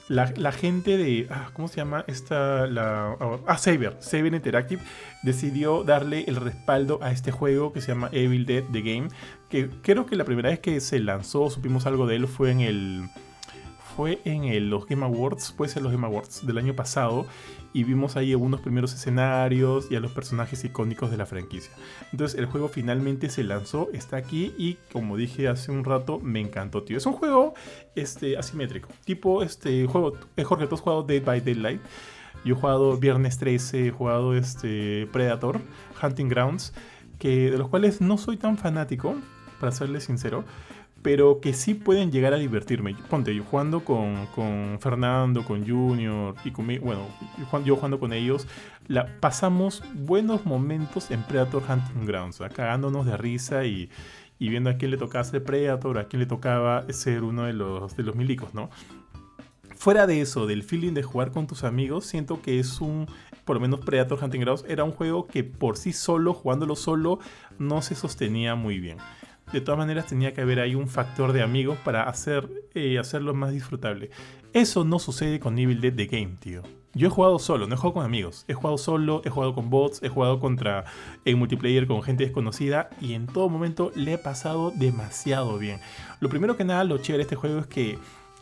la, gente de. Ah, ¿Cómo se llama? Esta. La, ah, Saber. Saber Interactive decidió darle el respaldo a este juego que se llama Evil Dead The Game. Que creo que la primera vez que se lanzó, supimos algo de él, fue en el fue en los Game Awards, puede ser los Game Awards del año pasado, y vimos ahí algunos primeros escenarios y a los personajes icónicos de la franquicia. Entonces el juego finalmente se lanzó, está aquí y como dije hace un rato, me encantó, tío. Es un juego este, asimétrico, tipo este juego, eh, Jorge, tú has jugado Dead by Daylight. Yo he jugado Viernes 13, he jugado este Predator, Hunting Grounds, que de los cuales no soy tan fanático, para serles sincero pero que sí pueden llegar a divertirme. Ponte, yo jugando con, con Fernando, con Junior y con bueno, yo jugando con ellos, la, pasamos buenos momentos en Predator Hunting Grounds, cagándonos de risa y, y, viendo a quién le tocaba ser Predator, a quién le tocaba ser uno de los, de los milicos, ¿no? Fuera de eso, del feeling de jugar con tus amigos, siento que es un, por lo menos Predator Hunting Grounds, era un juego que por sí solo, jugándolo solo, no se sostenía muy bien de todas maneras tenía que haber ahí un factor de amigos para hacer, eh, hacerlo más disfrutable. Eso no sucede con Evil Dead The Game, tío. Yo he jugado solo, no he jugado con amigos. He jugado solo, he jugado con bots, he jugado contra en multiplayer con gente desconocida y en todo momento le he pasado demasiado bien. Lo primero que nada, lo chévere de este juego es que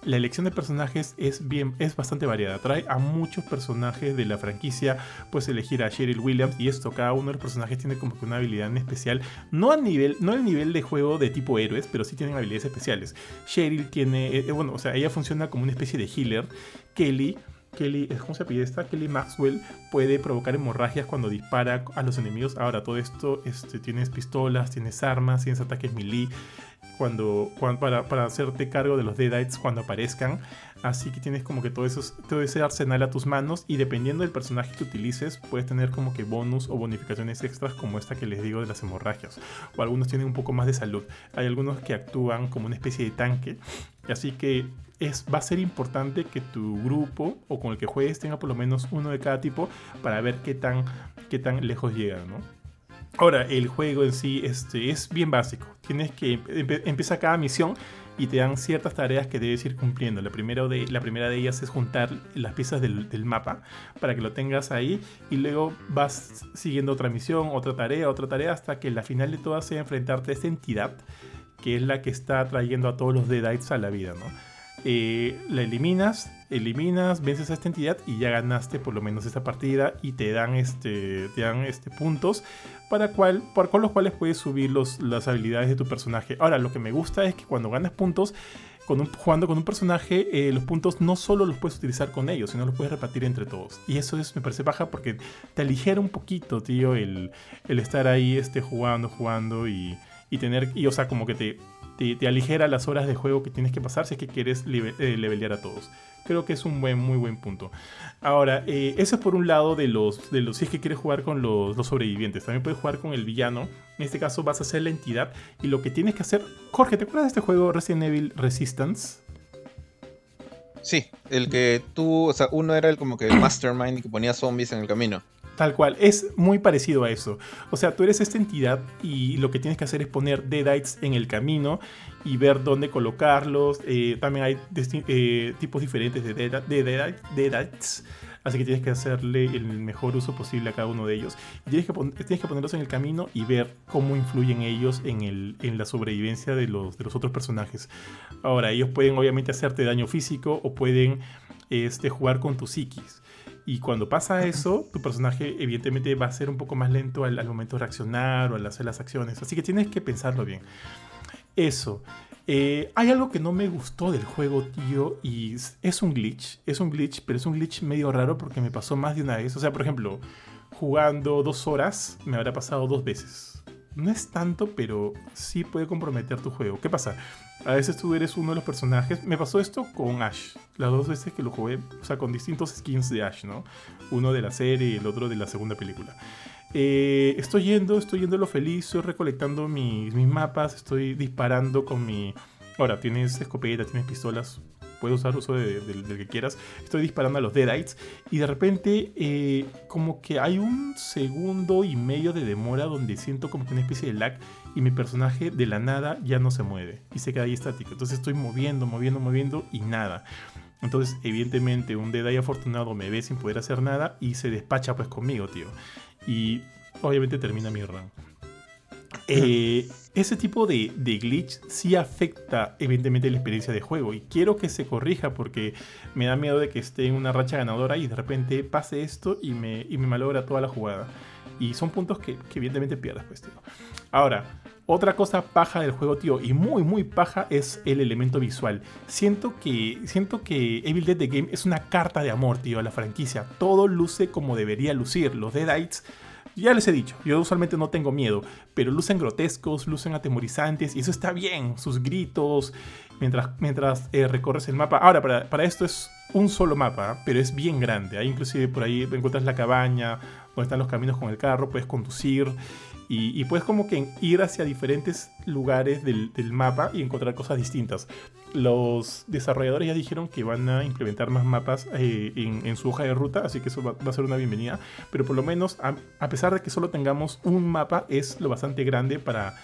la elección de personajes es bien, es bastante variada. Trae a muchos personajes de la franquicia. Puedes elegir a Cheryl Williams y esto, cada uno de los personajes tiene como que una habilidad en especial. No a nivel, no al nivel de juego de tipo héroes, pero sí tienen habilidades especiales. Cheryl tiene, eh, eh, bueno, o sea, ella funciona como una especie de healer. Kelly Kelly, ¿cómo se pide esta? Kelly Maxwell puede provocar hemorragias cuando dispara a los enemigos. Ahora, todo esto, este, tienes pistolas, tienes armas, tienes ataques melee cuando, para, para, hacerte cargo de los Deadites cuando aparezcan. Así que tienes como que todo, eso, todo ese arsenal a tus manos y dependiendo del personaje que utilices puedes tener como que bonus o bonificaciones extras como esta que les digo de las hemorragias. O algunos tienen un poco más de salud. Hay algunos que actúan como una especie de tanque. Así que es, va a ser importante que tu grupo o con el que juegues tenga por lo menos uno de cada tipo para ver qué tan, qué tan lejos llegan, ¿no? Ahora, el juego en sí este, es bien básico. Tienes que empieza cada misión y te dan ciertas tareas que debes ir cumpliendo. La, primera de, ellas es juntar las piezas del, del, mapa para que lo tengas ahí y luego vas siguiendo otra misión, otra tarea, otra tarea hasta que la final de todas sea enfrentarte a esta entidad que es la que está trayendo a todos los Deadites a la vida, ¿no? Eh, la eliminas, eliminas, vences a esta entidad y ya ganaste por lo menos esta partida y te dan este, te dan este puntos para cual, por, con los cuales puedes subir los, las habilidades de tu personaje. Ahora, lo que me gusta es que cuando ganas puntos, con un, jugando con un personaje, eh, los puntos no solo los puedes utilizar con ellos, sino los puedes repartir entre todos. Y eso es, me parece baja porque te aligera un poquito, tío, el, el estar ahí este, jugando, jugando y, y tener, y o sea, como que te te, aligera las horas de juego que tienes que pasar si es que quieres eh, levelear a todos. Creo que es un buen, muy buen punto. Ahora, eh, eso es por un lado de los, de los, si es que quieres jugar con los, sobrevivientes. También puedes jugar con el villano. En este caso vas a ser la entidad. Y lo que tienes que hacer... Jorge, ¿te acuerdas de este juego Resident Evil Resistance? Sí, el que tú, o sea, uno era el como que el mastermind que ponía zombies en el camino. Tal cual, es muy parecido a eso. O sea, tú eres esta entidad y lo que tienes que hacer es poner Deadites en el camino y ver dónde colocarlos. Eh, también hay eh, tipos diferentes de, Deadites, así que tienes que hacerle el mejor uso posible a cada uno de ellos. Tienes que, tienes que ponerlos en el camino y ver cómo influyen ellos en, el, en la sobrevivencia de los, de los otros personajes. Ahora, ellos pueden obviamente hacerte daño físico o pueden este, jugar con tu psiquis. Y cuando pasa eso, tu personaje evidentemente va a ser un poco más lento al, momento de reaccionar o al hacer las acciones. Así que tienes que pensarlo bien. Eso. Eh, hay algo que no me gustó del juego, tío, y es un glitch. Es un glitch, pero es un glitch medio raro porque me pasó más de una vez. O sea, por ejemplo, jugando dos horas, me habrá pasado dos veces. No es tanto, pero sí puede comprometer tu juego. ¿Qué pasa? A veces tú eres uno de los personajes. Me pasó esto con Ash. Las dos veces que lo jugué, o sea, con distintos skins de Ash, ¿no? Uno de la serie y el otro de la segunda película. Eh, estoy yendo, estoy yendo lo feliz, estoy recolectando mis, mis mapas, estoy disparando con mi... Ahora, tienes escopeta, tienes pistolas, puedes usar uso del de, que quieras. Estoy disparando a los Deadites y de repente eh, como que hay un segundo y medio de demora donde siento como que una especie de lag y mi personaje de la nada ya no se mueve y se queda ahí estático. Entonces estoy moviendo, moviendo, moviendo y nada. Entonces, evidentemente, un Deadeye afortunado me ve sin poder hacer nada y se despacha pues conmigo, tío. Y obviamente termina mi run. Eh, ese tipo de, glitch sí afecta evidentemente la experiencia de juego y quiero que se corrija porque me da miedo de que esté en una racha ganadora y de repente pase esto y me, y me malogra toda la jugada. Y son puntos que, evidentemente pierdas, pues, tío. Ahora, otra cosa paja del juego, tío, y muy, muy paja, es el elemento visual. Siento que, siento que Evil Dead The Game es una carta de amor, tío, a la franquicia. Todo luce como debería lucir. Los Deadites ya les he dicho, yo usualmente no tengo miedo, pero lucen grotescos, lucen atemorizantes y eso está bien, sus gritos mientras, mientras eh, recorres el mapa. Ahora, para, para, esto es un solo mapa, pero es bien grande. Ahí inclusive por ahí encuentras la cabaña, donde están los caminos con el carro, puedes conducir y, puedes como que ir hacia diferentes lugares del, mapa y encontrar cosas distintas. Los desarrolladores ya dijeron que van a implementar más mapas eh, en, su hoja de ruta, así que eso va, a ser una bienvenida. Pero por lo menos, a, pesar de que solo tengamos un mapa, es lo bastante grande para,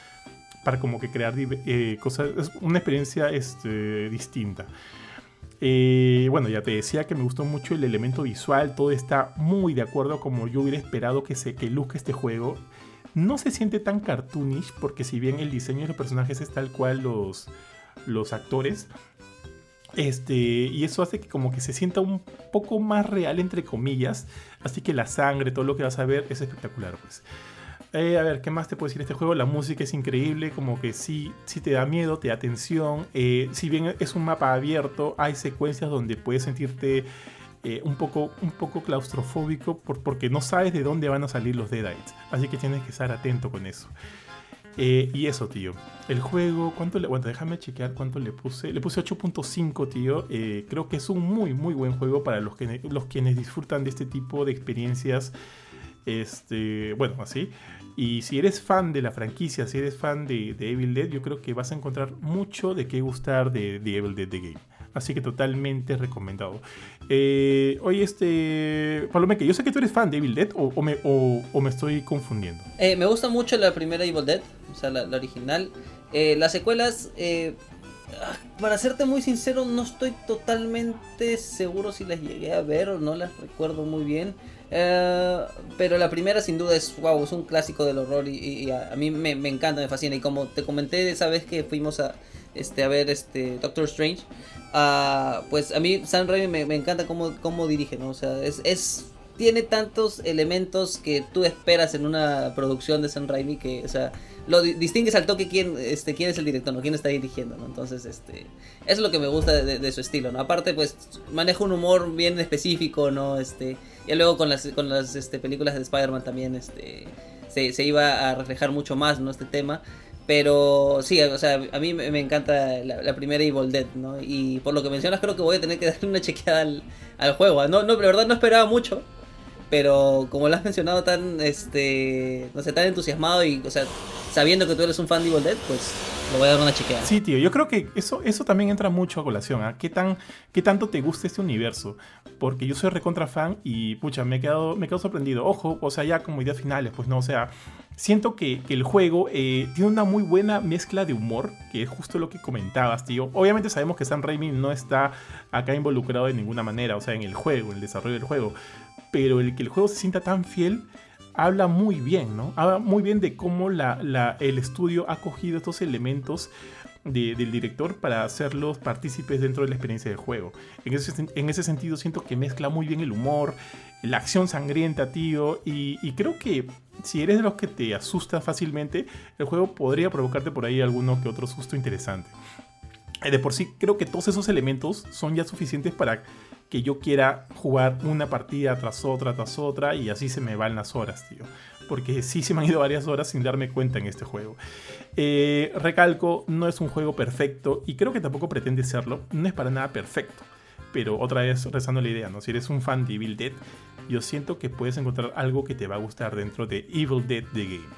para como que crear eh, cosas, es una experiencia este, distinta. Eh, bueno, ya te decía que me gustó mucho el elemento visual, todo está muy de acuerdo como yo hubiera esperado que, se, que luzca este juego. No se siente tan cartoonish porque si bien el diseño de los personajes es tal cual los, los actores, este, y eso hace que como que se sienta un poco más real entre comillas, así que la sangre, todo lo que vas a ver es espectacular pues. Eh, a ver, ¿qué más te puedo decir de este juego? La música es increíble, como que sí, sí te da miedo, te da tensión. Eh, si bien es un mapa abierto, hay secuencias donde puedes sentirte eh, un, poco, un poco claustrofóbico por, porque no sabes de dónde van a salir los Deadites. Así que tienes que estar atento con eso. Y eso, tío. El juego, ¿cuánto le.? Bueno, déjame chequear cuánto le puse. Le puse 8.5, tío. Creo que es un muy, muy buen juego para los, que, los quienes disfrutan de este tipo de experiencias. Este, bueno, así. Y si eres fan de la franquicia, si eres fan de, Evil Dead, yo creo que vas a encontrar mucho de qué gustar de, Evil Dead The Game. Así que totalmente recomendado. Eh, oye, este. que yo sé que tú eres fan de Evil Dead o, me, o, me, estoy confundiendo. Eh, me gusta mucho la primera Evil Dead, o sea, la, original. Eh, las secuelas, eh, ah, para serte muy sincero, no estoy totalmente seguro si las llegué a ver o no las recuerdo muy bien. Pero la primera sin duda es, wow, es un clásico del horror y, a, mí me, encanta, me fascina. Y como te comenté esa vez que fuimos a, este, a ver este, Doctor Strange, uh, pues a mí Sam Raimi me, me encanta cómo, cómo, dirige, ¿no? O sea, es, es, tiene tantos elementos que tú esperas en una producción de Sam Raimi que, o sea, lo distingues al toque quién, este, quién es el director, ¿no? Quién está dirigiendo, ¿no? Entonces, este, es lo que me gusta de, su estilo, ¿no? Aparte, pues, maneja un humor bien específico, ¿no? Este, y luego con las, con las este, películas de Spider-Man también, este, se, se, iba a reflejar mucho más, ¿no? Este tema. Pero sí, o sea, a mí me encanta la, primera Evil Dead, ¿no? Y por lo que mencionas, creo que voy a tener que darle una chequeada al, al juego. No, no, la verdad no esperaba mucho. Pero como lo has mencionado tan, este, no sé, tan entusiasmado y, o sea, sabiendo que tú eres un fan de Evil Dead, pues lo voy a dar una chequeada. Sí, tío, yo creo que eso, eso también entra mucho a colación, ¿ah? ¿Qué, tan, ¿Qué tanto te gusta este universo? Porque yo soy recontra fan y, pucha, me he quedado, me he sorprendido. Ojo, o sea, ya como ideas finales, pues no, o sea, siento que, el juego eh, tiene una muy buena mezcla de humor, que es justo lo que comentabas, tío. Obviamente sabemos que Sam Raimi no está acá involucrado de ninguna manera, o sea, en el juego, en el desarrollo del juego. Pero el que el juego se sienta tan fiel habla muy bien, ¿no? Habla muy bien de cómo la, el estudio ha cogido estos elementos del director para hacerlos partícipes dentro de la experiencia del juego. En ese, en ese sentido siento que mezcla muy bien el humor, la acción sangrienta, tío, y, creo que si eres de los que te asusta fácilmente, el juego podría provocarte por ahí alguno que otro susto interesante. Eh, de por sí, creo que todos esos elementos son ya suficientes para que yo quiera jugar una partida tras otra, tras otra, y así se me van las horas, tío. Porque sí se me han ido varias horas sin darme cuenta en este juego. Eh, recalco, no es un juego perfecto, y creo que tampoco pretende serlo. No es para nada perfecto. Pero otra vez rezando la idea, ¿no? Si eres un fan de Evil Dead, yo siento que puedes encontrar algo que te va a gustar dentro de Evil Dead The Game.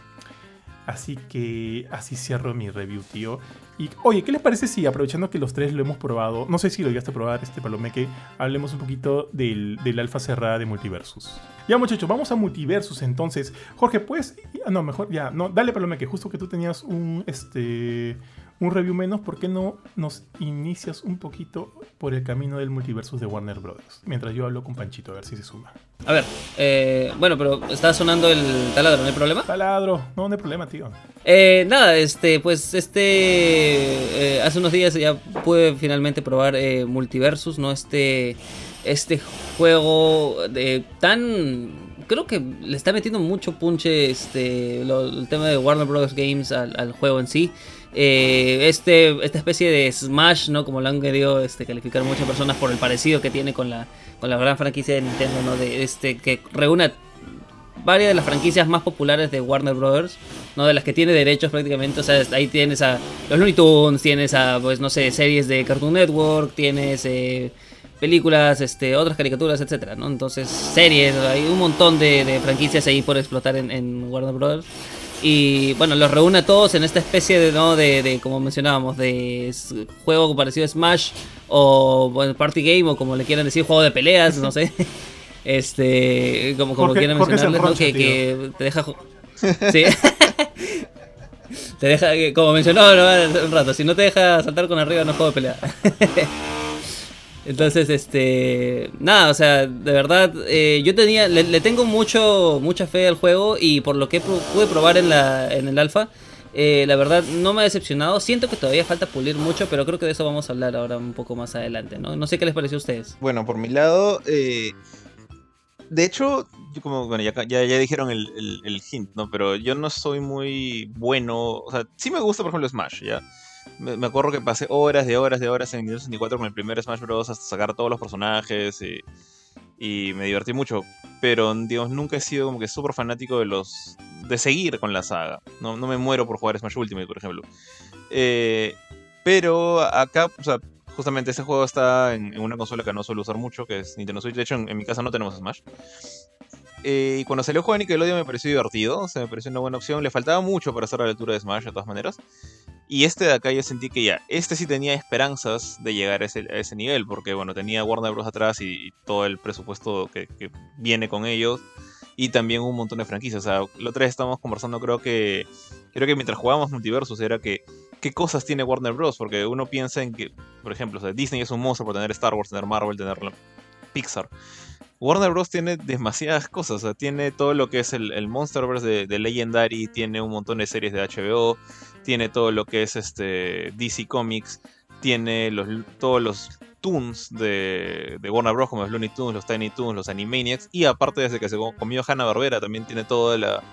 Así que así cierro mi review, tío. Y oye, ¿qué les parece si aprovechando que los tres lo hemos probado, no sé si lo llegaste a probar este palomeque, hablemos un poquito del, del alfa cerrada de Multiversus? Ya muchachos, vamos a Multiversus entonces. Jorge, pues, no, mejor ya, no, dale palomeque, justo que tú tenías un, este, un review menos, ¿por qué no nos inicias un poquito por el camino del multiversus de Warner Brothers? Mientras yo hablo con Panchito, a ver si se suma. A ver, eh, bueno, pero está sonando el taladro, ¿no hay problema? Taladro, no, no hay problema, tío. Eh, nada, este, pues este, eh, hace unos días ya pude finalmente probar Multiversus, ¿no? Este, este juego de tan creo que le está metiendo mucho punche este el tema de Warner Bros. Games al, juego en sí. Eh, este, esta especie de Smash, ¿no? Como lo han querido este, calificar muchas personas por el parecido que tiene con la, con la gran franquicia de Nintendo, ¿no? De este, que reúne varias de las franquicias más populares de Warner Brothers, ¿no? De las que tiene derechos prácticamente. O sea, ahí tienes a los Looney Tunes, tienes a, pues, no sé, series de Cartoon Network, tienes eh, películas, este, otras caricaturas, etcétera, ¿no? Entonces, series, hay un montón de, franquicias ahí por explotar en, en Warner Brothers. Y bueno, los reúne a todos en esta especie de, ¿no? de, como mencionábamos, de juego parecido a Smash o bueno, Party Game o como le quieran decir, juego de peleas, no sé. Este, como, como quieran mencionarles, ¿no? Que, que, te deja... Sí. te deja, como mencionó un rato, si no te deja saltar con arriba no es juego de pelea. Entonces, este, nada, o sea, de verdad, eh, yo tenía, le, tengo mucho, mucha fe al juego y por lo que pude probar en, la, en el alfa, eh, la verdad no me ha decepcionado. Siento que todavía falta pulir mucho, pero creo que de eso vamos a hablar ahora un poco más adelante, ¿no? No sé qué les pareció a ustedes. Bueno, por mi lado, eh, de hecho, como, bueno, ya, ya, dijeron el, el, el, hint, ¿no? Pero yo no soy muy bueno, o sea, sí me gusta, por ejemplo, Smash, ¿ya? Me, acuerdo que pasé horas de horas de horas en Nintendo 64 con el primer Smash Bros. hasta sacar todos los personajes y, y me divertí mucho. Pero, digamos, nunca he sido como que súper fanático de los. de seguir con la saga. No, no me muero por jugar Smash Ultimate, por ejemplo. Eh, pero acá, o sea, justamente este juego está en, una consola que no suelo usar mucho, que es Nintendo Switch. De hecho, en, mi casa no tenemos Smash. Eh, y cuando salió el juego de Nickelodeon me pareció divertido, o sea, me pareció una buena opción. Le faltaba mucho para hacer la lectura de Smash, de todas maneras. Y este de acá yo sentí que ya, este sí tenía esperanzas de llegar a ese, nivel, porque bueno, tenía Warner Bros. atrás y, todo el presupuesto que, viene con ellos. Y también un montón de franquicias. O sea, la otra vez estábamos conversando, creo que. Creo que mientras jugábamos multiversos era que. ¿Qué cosas tiene Warner Bros? Porque uno piensa en que, por ejemplo, Disney es un monstruo por tener Star Wars, tener Marvel, tener Pixar. Warner Bros. tiene demasiadas cosas. Tiene todo lo que es el, Monsterverse de, Legendary, tiene un montón de series de HBO, tiene todo lo que es este DC Comics, tiene los, todos los Toons de, de, Warner Bros. como los Looney Tunes, los Tiny Toons, los Animaniacs, y aparte desde que se comió Hanna Barbera también tiene todo, la,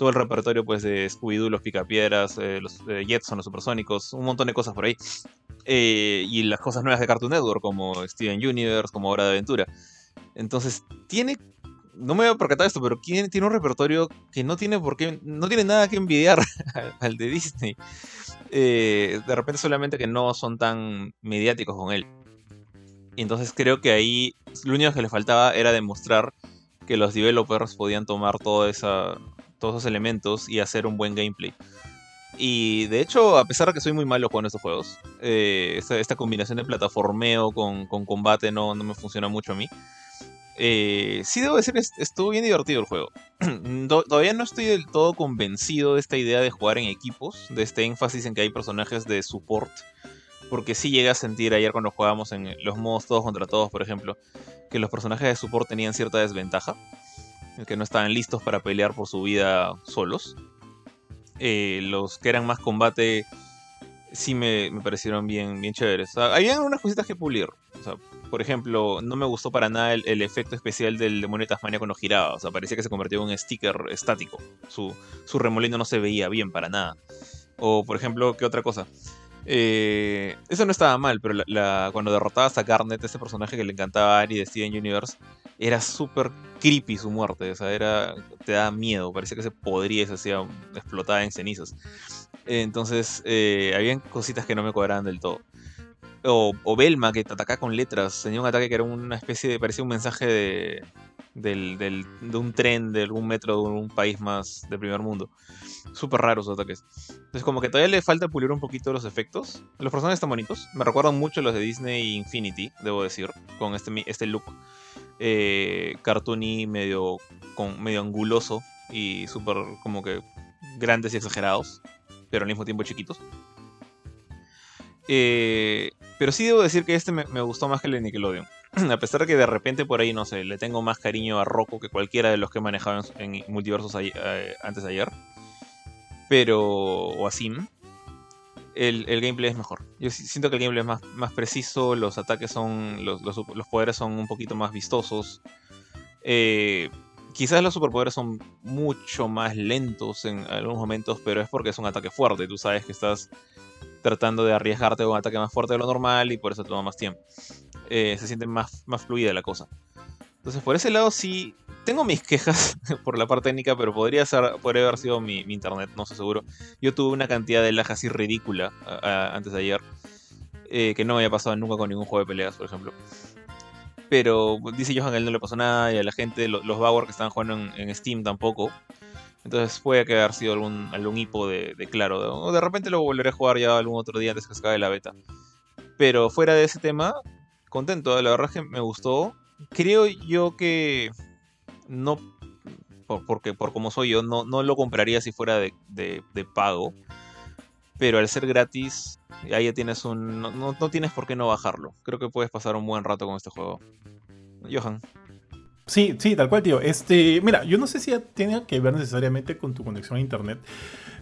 todo el repertorio pues de Scooby-Doo, los Picapiedras, eh, los eh, Jetson, los Supersónicos, un montón de cosas por ahí. Eh, y las cosas nuevas de Cartoon Network como Steven Universe, como Hora de Aventura. Entonces, tiene no me voy a percatar esto, pero tiene, tiene un repertorio que no tiene por qué, no tiene nada que envidiar al de Disney. Eh, de repente solamente que no son tan mediáticos con él. Entonces creo que ahí lo único que le faltaba era demostrar que los developers podían tomar todos esos elementos y hacer un buen gameplay. Y de hecho, a pesar de que soy muy malo con estos juegos, eh, esta, combinación de plataformeo con, combate no, no me funciona mucho a mí. Eh, sí debo decir que estuvo bien divertido el juego. Todavía no estoy del todo convencido de esta idea de jugar en equipos, de este énfasis en que hay personajes de support. Porque sí llegué a sentir ayer cuando jugábamos en los modos todos contra todos, por ejemplo, que los personajes de support tenían cierta desventaja. Que no estaban listos para pelear por su vida solos. Eh, los que eran más combate sí me, parecieron bien, bien chéveres. habían unas cositas que pulir. O por ejemplo, no me gustó para nada el, efecto especial del demonio de Tasmania cuando giraba. O sea, parecía que se convirtió en un sticker estático. Su, su remolino no se veía bien para nada. O, por ejemplo, ¿qué otra cosa? Eh, eso no estaba mal, pero cuando derrotabas a Garnet, ese personaje que le encantaba a Ari de Steven Universe, era súper creepy su muerte. O sea, era, te da miedo. Parecía que se podría se hacía explotada en cenizas. entonces, eh, habían cositas que no me cuadraban del todo. O, o, Belma, que te atacaba con letras. Tenía un ataque que era una especie de. parecía un mensaje de. de un tren, de algún metro de un país más de primer mundo. Súper raros los ataques. Entonces, como que todavía le falta pulir un poquito los efectos. Los personajes están bonitos. Me recuerdan mucho los de Disney Infinity, debo decir. Con este, este look eh, cartoony, medio, con, medio anguloso. Y súper como que grandes y exagerados. Pero al mismo tiempo chiquitos. Eh, pero sí debo decir que este me, gustó más que el de Nickelodeon. a pesar de que de repente por ahí, no sé, le tengo más cariño a Rocco que cualquiera de los que he manejado en, multiversos eh, antes de ayer. Pero. o a Sim. El, gameplay es mejor. Yo siento que el gameplay es más, más preciso, los ataques son. Los, poderes son un poquito más vistosos. Eh, quizás los superpoderes son mucho más lentos en algunos momentos, pero es porque es un ataque fuerte. Tú sabes que estás tratando de arriesgarte con un ataque más fuerte de lo normal y por eso toma más tiempo. Eh, se siente más, más fluida la cosa. Entonces, por ese lado sí, tengo mis quejas por la parte técnica, pero podría, ser, podría haber sido mi, internet, no sé seguro. Yo tuve una cantidad de lag así ridícula antes de ayer, eh, que no me había pasado nunca con ningún juego de peleas, por ejemplo. Pero dice Johan, a él no le pasó nada, y a la gente, los, Bauer que estaban jugando en Steam tampoco. Entonces puede que haber sido algún, hipo de, claro. O de repente lo volveré a jugar ya algún otro día antes que se acabe la beta. Pero fuera de ese tema, contento. La verdad es que me gustó. Creo yo que no. porque por como soy yo, no, no lo compraría si fuera de, pago. Pero al ser gratis, ahí ya tienes un. No, no tienes por qué no bajarlo. Creo que puedes pasar un buen rato con este juego. Johan. Sí, sí, tal cual, tío. Este, mira, yo no sé si tiene que ver necesariamente con tu conexión a internet,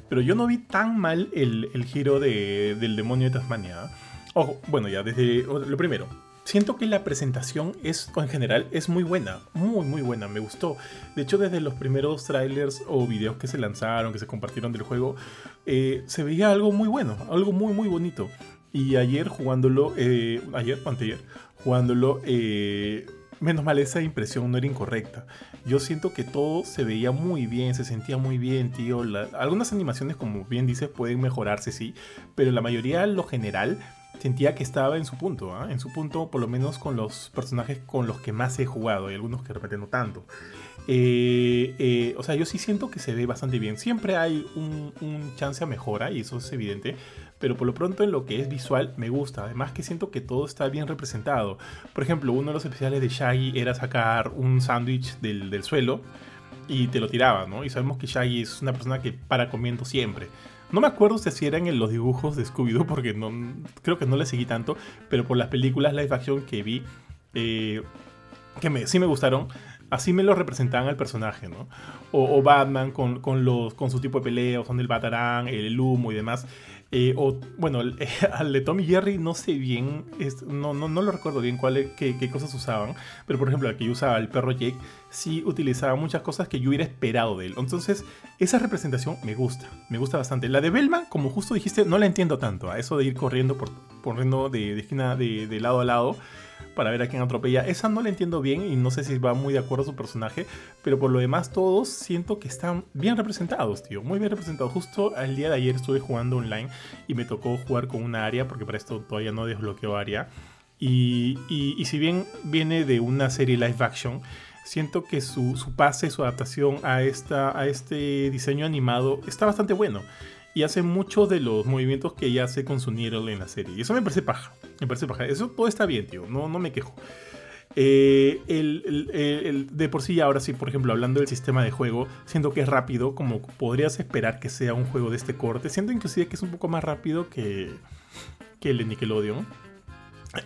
pero yo no vi tan mal el, giro del demonio de Tasmania. Ojo, bueno, ya desde lo primero. Siento que la presentación es, en general, es muy buena, muy, muy buena, me gustó. De hecho, desde los primeros trailers o videos que se lanzaron, que se compartieron del juego, eh, se veía algo muy bueno, algo muy, muy bonito. Y ayer jugándolo, eh, ayer anteayer, jugándolo, eh, menos mal esa impresión no era incorrecta. Yo siento que todo se veía muy bien, se sentía muy bien, tío. algunas animaciones, como bien dices, pueden mejorarse, sí, pero la mayoría, lo general, sentía que estaba en su punto, ¿ah? en su punto por lo menos con los personajes con los que más he jugado y algunos que de no tanto. Eh, eh, o sea, yo sí siento que se ve bastante bien. Siempre hay un, un, chance a mejora y eso es evidente. Pero por lo pronto en lo que es visual me gusta. Además que siento que todo está bien representado. Por ejemplo, uno de los especiales de Shaggy era sacar un sándwich del, del suelo y te lo tiraba, ¿no? Y sabemos que Shaggy es una persona que para comiendo siempre. No me acuerdo si eran en los dibujos de Scooby-Doo porque no, creo que no le seguí tanto, pero por las películas live action que vi, eh, que me, sí me gustaron, así me lo representaban al personaje, ¿no? O, Batman con, con, los, con su tipo de pelea, son el Batarán, el humo y demás. Eh, o, bueno, al de Tommy Jerry no sé bien, no, no, no, lo recuerdo bien cuál, qué, qué, cosas usaban, pero por ejemplo, el que usaba el perro Jake sí utilizaba muchas cosas que yo hubiera esperado de él. Entonces, esa representación me gusta, me gusta bastante. La de Bellman, como justo dijiste, no la entiendo tanto, a eso de ir corriendo, por, corriendo de, de esquina de, de lado a lado para ver a quién atropella. Esa no la entiendo bien y no sé si va muy de acuerdo a su personaje, pero por lo demás todos siento que están bien representados, tío, muy bien representados. Justo el día de ayer estuve jugando online y me tocó jugar con una área, porque para esto todavía no desbloqueo área. Y, y, si bien viene de una serie live action, siento que su, su pase, su adaptación a, esta, a este diseño animado está bastante bueno y hace muchos de los movimientos que ya hace con su Needle en la serie. Y eso me parece paja. Me parece paja. Eso todo está bien, tío. No, no me quejo. Eh, el, de por sí, ahora sí, por ejemplo, hablando del sistema de juego, siento que es rápido, como podrías esperar que sea un juego de este corte. Siento inclusive que es un poco más rápido que, que el de Nickelodeon.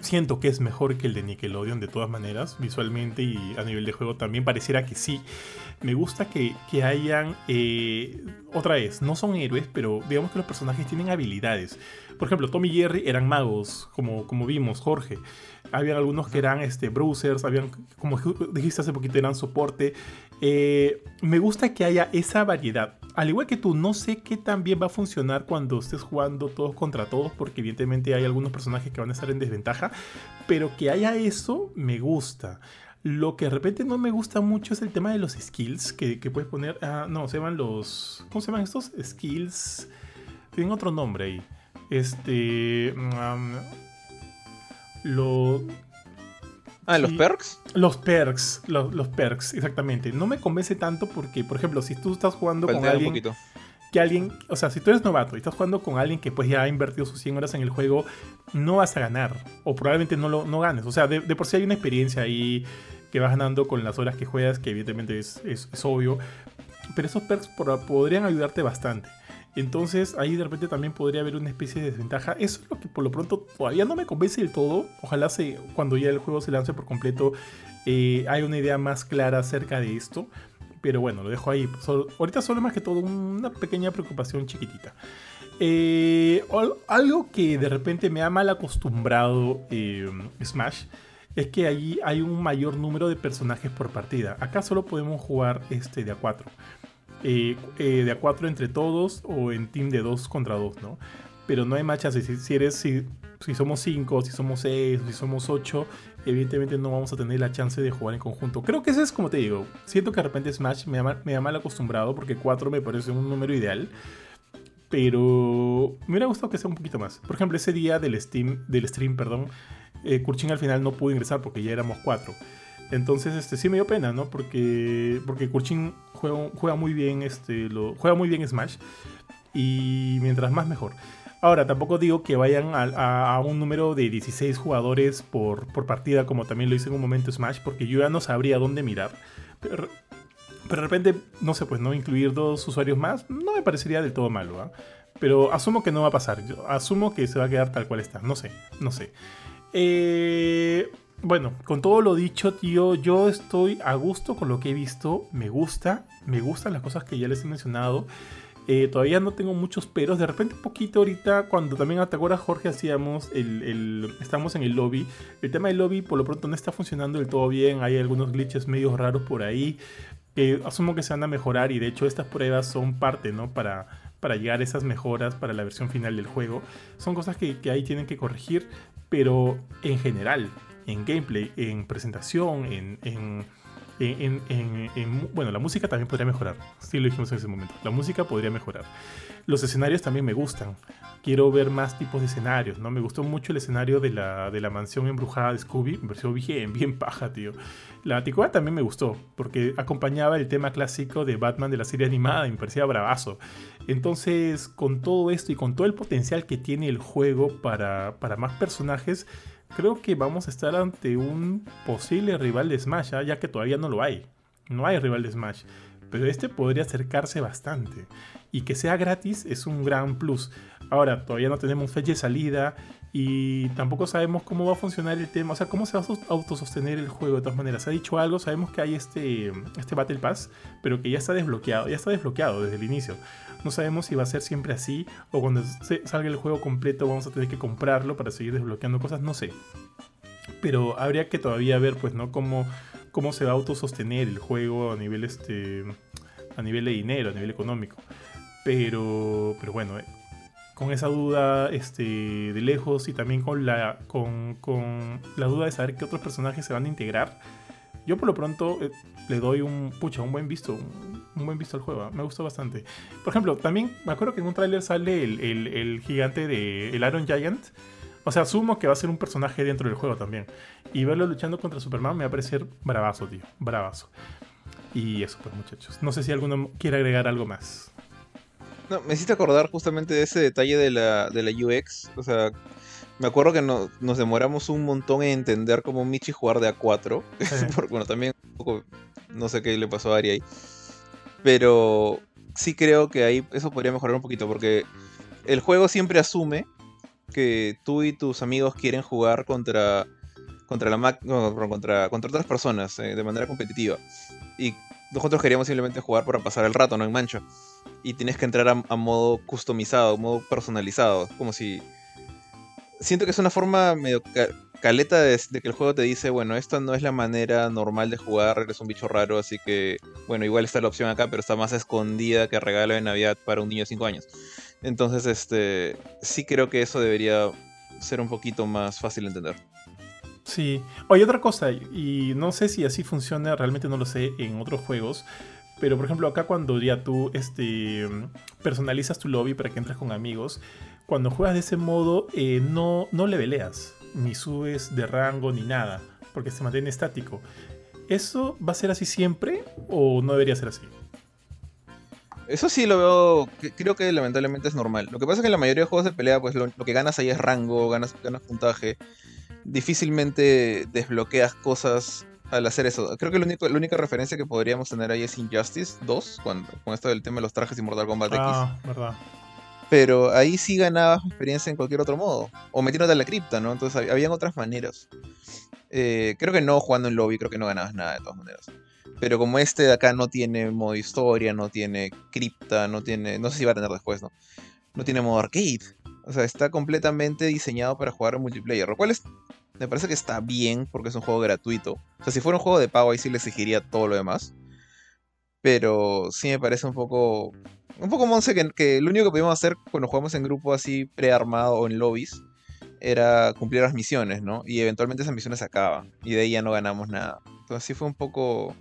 Siento que es mejor que el de Nickelodeon de todas maneras, visualmente y a nivel de juego también pareciera que sí. Me gusta que, hayan, eh, otra vez, no son héroes, pero digamos que los personajes tienen habilidades. Por ejemplo, Tommy y Jerry eran magos, como, como vimos, Jorge. Habían algunos que eran este, browsers, habían, como dijiste hace poquito, eran soporte. Eh, me gusta que haya esa variedad. Al igual que tú, no sé qué tan bien va a funcionar cuando estés jugando todos contra todos, porque evidentemente hay algunos personajes que van a estar en desventaja, pero que haya eso me gusta. Lo que de repente no me gusta mucho es el tema de los skills que, puedes poner. Ah, no, se llaman los. ¿Cómo se llaman estos? Skills. Tienen otro nombre ahí. Este. Mm, lo, Ah, ¿los perks? Los perks, los, perks, exactamente. No me convence tanto porque, por ejemplo, si tú estás jugando con alguien... Que alguien, o sea, si tú eres novato y estás jugando con alguien que pues ya ha invertido sus 100 horas en el juego, no vas a ganar. O probablemente no lo no ganes. O sea, de, por sí hay una experiencia ahí que vas ganando con las horas que juegas, que evidentemente es, es, obvio. Pero esos perks podrían ayudarte bastante. Entonces ahí de repente también podría haber una especie de desventaja. Eso es lo que por lo pronto todavía no me convence del todo. Ojalá se, cuando ya el juego se lance por completo eh, hay una idea más clara acerca de esto. Pero bueno, lo dejo ahí. ahorita solo más que todo una pequeña preocupación chiquitita. Eh, algo que de repente me ha mal acostumbrado eh, Smash es que allí hay un mayor número de personajes por partida. Acá solo podemos jugar este de a 4. Eh, eh, de a cuatro entre todos o en team de dos contra dos, ¿no? Pero no hay machas. Si, si, eres, si, somos cinco, si somos seis, si somos ocho, evidentemente no vamos a tener la chance de jugar en conjunto. Creo que ese es como te digo. Siento que de repente Smash me ha, me ha mal acostumbrado porque cuatro me parece un número ideal. Pero me hubiera gustado que sea un poquito más. Por ejemplo, ese día del, Steam, del stream, perdón, eh, al final no pudo ingresar porque ya éramos cuatro. Entonces, este, sí me dio pena, ¿no? Porque, porque Kurchin juega, muy bien, este, juega muy bien Smash. Y mientras más mejor. Ahora, tampoco digo que vayan a, un número de 16 jugadores por, partida, como también lo hice en un momento Smash, porque yo ya no sabría dónde mirar. Pero, de repente, no sé, pues no incluir dos usuarios más, no me parecería del todo malo. ¿ah? Pero asumo que no va a pasar. Asumo que se va a quedar tal cual está. No sé, no sé. Eh, bueno, con todo lo dicho, tío, yo estoy a gusto con lo que he visto. Me gusta, me gustan las cosas que ya les he mencionado. Eh, todavía no tengo muchos peros. De repente, un poquito ahorita, cuando también te acuerdas, Jorge, hacíamos el, Estamos en el lobby. El tema del lobby, por lo pronto, no está funcionando del todo bien. Hay algunos glitches medio raros por ahí. Asumo que se van a mejorar. Y de hecho, estas pruebas son parte, ¿no? Para, para llegar a esas mejoras para la versión final del juego. Son cosas que, que ahí tienen que corregir. Pero en general, en gameplay, en presentación, en, en, bueno, la música también podría mejorar. Sí lo dijimos en ese momento. La música podría mejorar. Los escenarios también me gustan. Quiero ver más tipos de escenarios, ¿no? Me gustó mucho el escenario de la, de la mansión embrujada de Scooby. Me pareció bien, bien paja, tío. La Antigua también me gustó, porque acompañaba el tema clásico de Batman de la serie animada y me parecía bravazo. Entonces, con todo esto y con todo el potencial que tiene el juego para, para más personajes, creo que vamos a estar ante un posible rival de Smash, ¿ah? ya que todavía no lo hay. No hay rival de Smash. Pero este podría acercarse bastante. Y que sea gratis es un gran plus. Ahora, todavía no tenemos fecha de salida y tampoco sabemos cómo va a funcionar el tema, o sea, cómo se va a autosostener el juego de todas maneras. Se ha dicho algo, sabemos que hay este, este Battle Pass, pero que ya está desbloqueado, ya está desbloqueado desde el inicio. No sabemos si va a ser siempre así o cuando salga el juego completo vamos a tener que comprarlo para seguir desbloqueando cosas, no sé. Pero habría que todavía ver, pues, ¿no? Cómo, cómo se va a autosostener el juego a nivel, este, a nivel de dinero, a nivel económico. Pero, pero bueno, eh, con esa duda este, de lejos y también con la, con, con la duda de saber qué otros personajes se van a integrar, yo por lo pronto eh, le doy un, pucha, un buen visto, un, buen visto al juego, me gustó bastante. Por ejemplo, también me acuerdo que en un tráiler sale el, el, gigante de el Iron Giant. O sea, asumo que va a ser un personaje dentro del juego también. Y verlo luchando contra Superman me va a parecer bravazo, tío. Bravazo. Y eso, pues, muchachos. No sé si alguno quiere agregar algo más. No, me hiciste acordar justamente de ese detalle de la, de la UX. O sea, me acuerdo que nos demoramos un montón en entender cómo Michi jugar de A4. Porque, bueno, también un poco. No sé qué le pasó a Ari ahí. Pero sí creo que ahí eso podría mejorar un poquito. Porque el juego siempre asume que tú y tus amigos quieren jugar contra. Contra, la contra, contra otras personas eh, de manera competitiva. Y nosotros queríamos simplemente jugar para pasar el rato, no en mancha y tienes que entrar a, modo customizado, modo personalizado. Como si. Siento que es una forma medio caleta de, que el juego te dice, bueno, esta no es la manera normal de jugar, eres un bicho raro, así que, bueno, igual está la opción acá, pero está más escondida que regalo de Navidad para un niño de 5 años. Entonces, este, sí creo que eso debería ser un poquito más fácil de entender. Sí. Oye, otra cosa, y no sé si así funciona, realmente no lo sé en otros juegos, pero por ejemplo, acá cuando ya tú este, personalizas tu lobby para que entres con amigos, cuando juegas de ese modo eh, no, no leveleas, ni subes de rango ni nada, porque se mantiene estático. ¿Eso va a ser así siempre o no debería ser así? Eso sí lo veo, creo que lamentablemente es normal. Lo que pasa es que en la mayoría de juegos de pelea, pues lo, lo que ganas ahí es rango, ganas, ganas puntaje. Difícilmente desbloqueas cosas al hacer eso. Creo que la única referencia que podríamos tener ahí es Injustice 2, con esto del tema de los trajes y Mortal Kombat ah, verdad. Pero ahí sí ganabas experiencia en cualquier otro modo. O metiéndote a la cripta, ¿no? Entonces habían otras maneras. Eh, creo que no jugando en lobby, creo que no ganabas nada de todas maneras. Pero como este de acá no tiene modo historia, no tiene cripta, no tiene. No sé si va a tener después, ¿no? No tiene modo arcade. O sea, está completamente diseñado para jugar en multiplayer. Lo cual me parece que está bien porque es un juego gratuito. O sea, si fuera un juego de pago ahí sí le exigiría todo lo demás. Pero sí me parece un poco... Un poco monse que, que lo único que podíamos hacer cuando jugamos en grupo así prearmado o en lobbies era cumplir las misiones, ¿no? Y eventualmente esas misiones se acaban. Y de ahí ya no ganamos nada. Entonces sí fue un poco...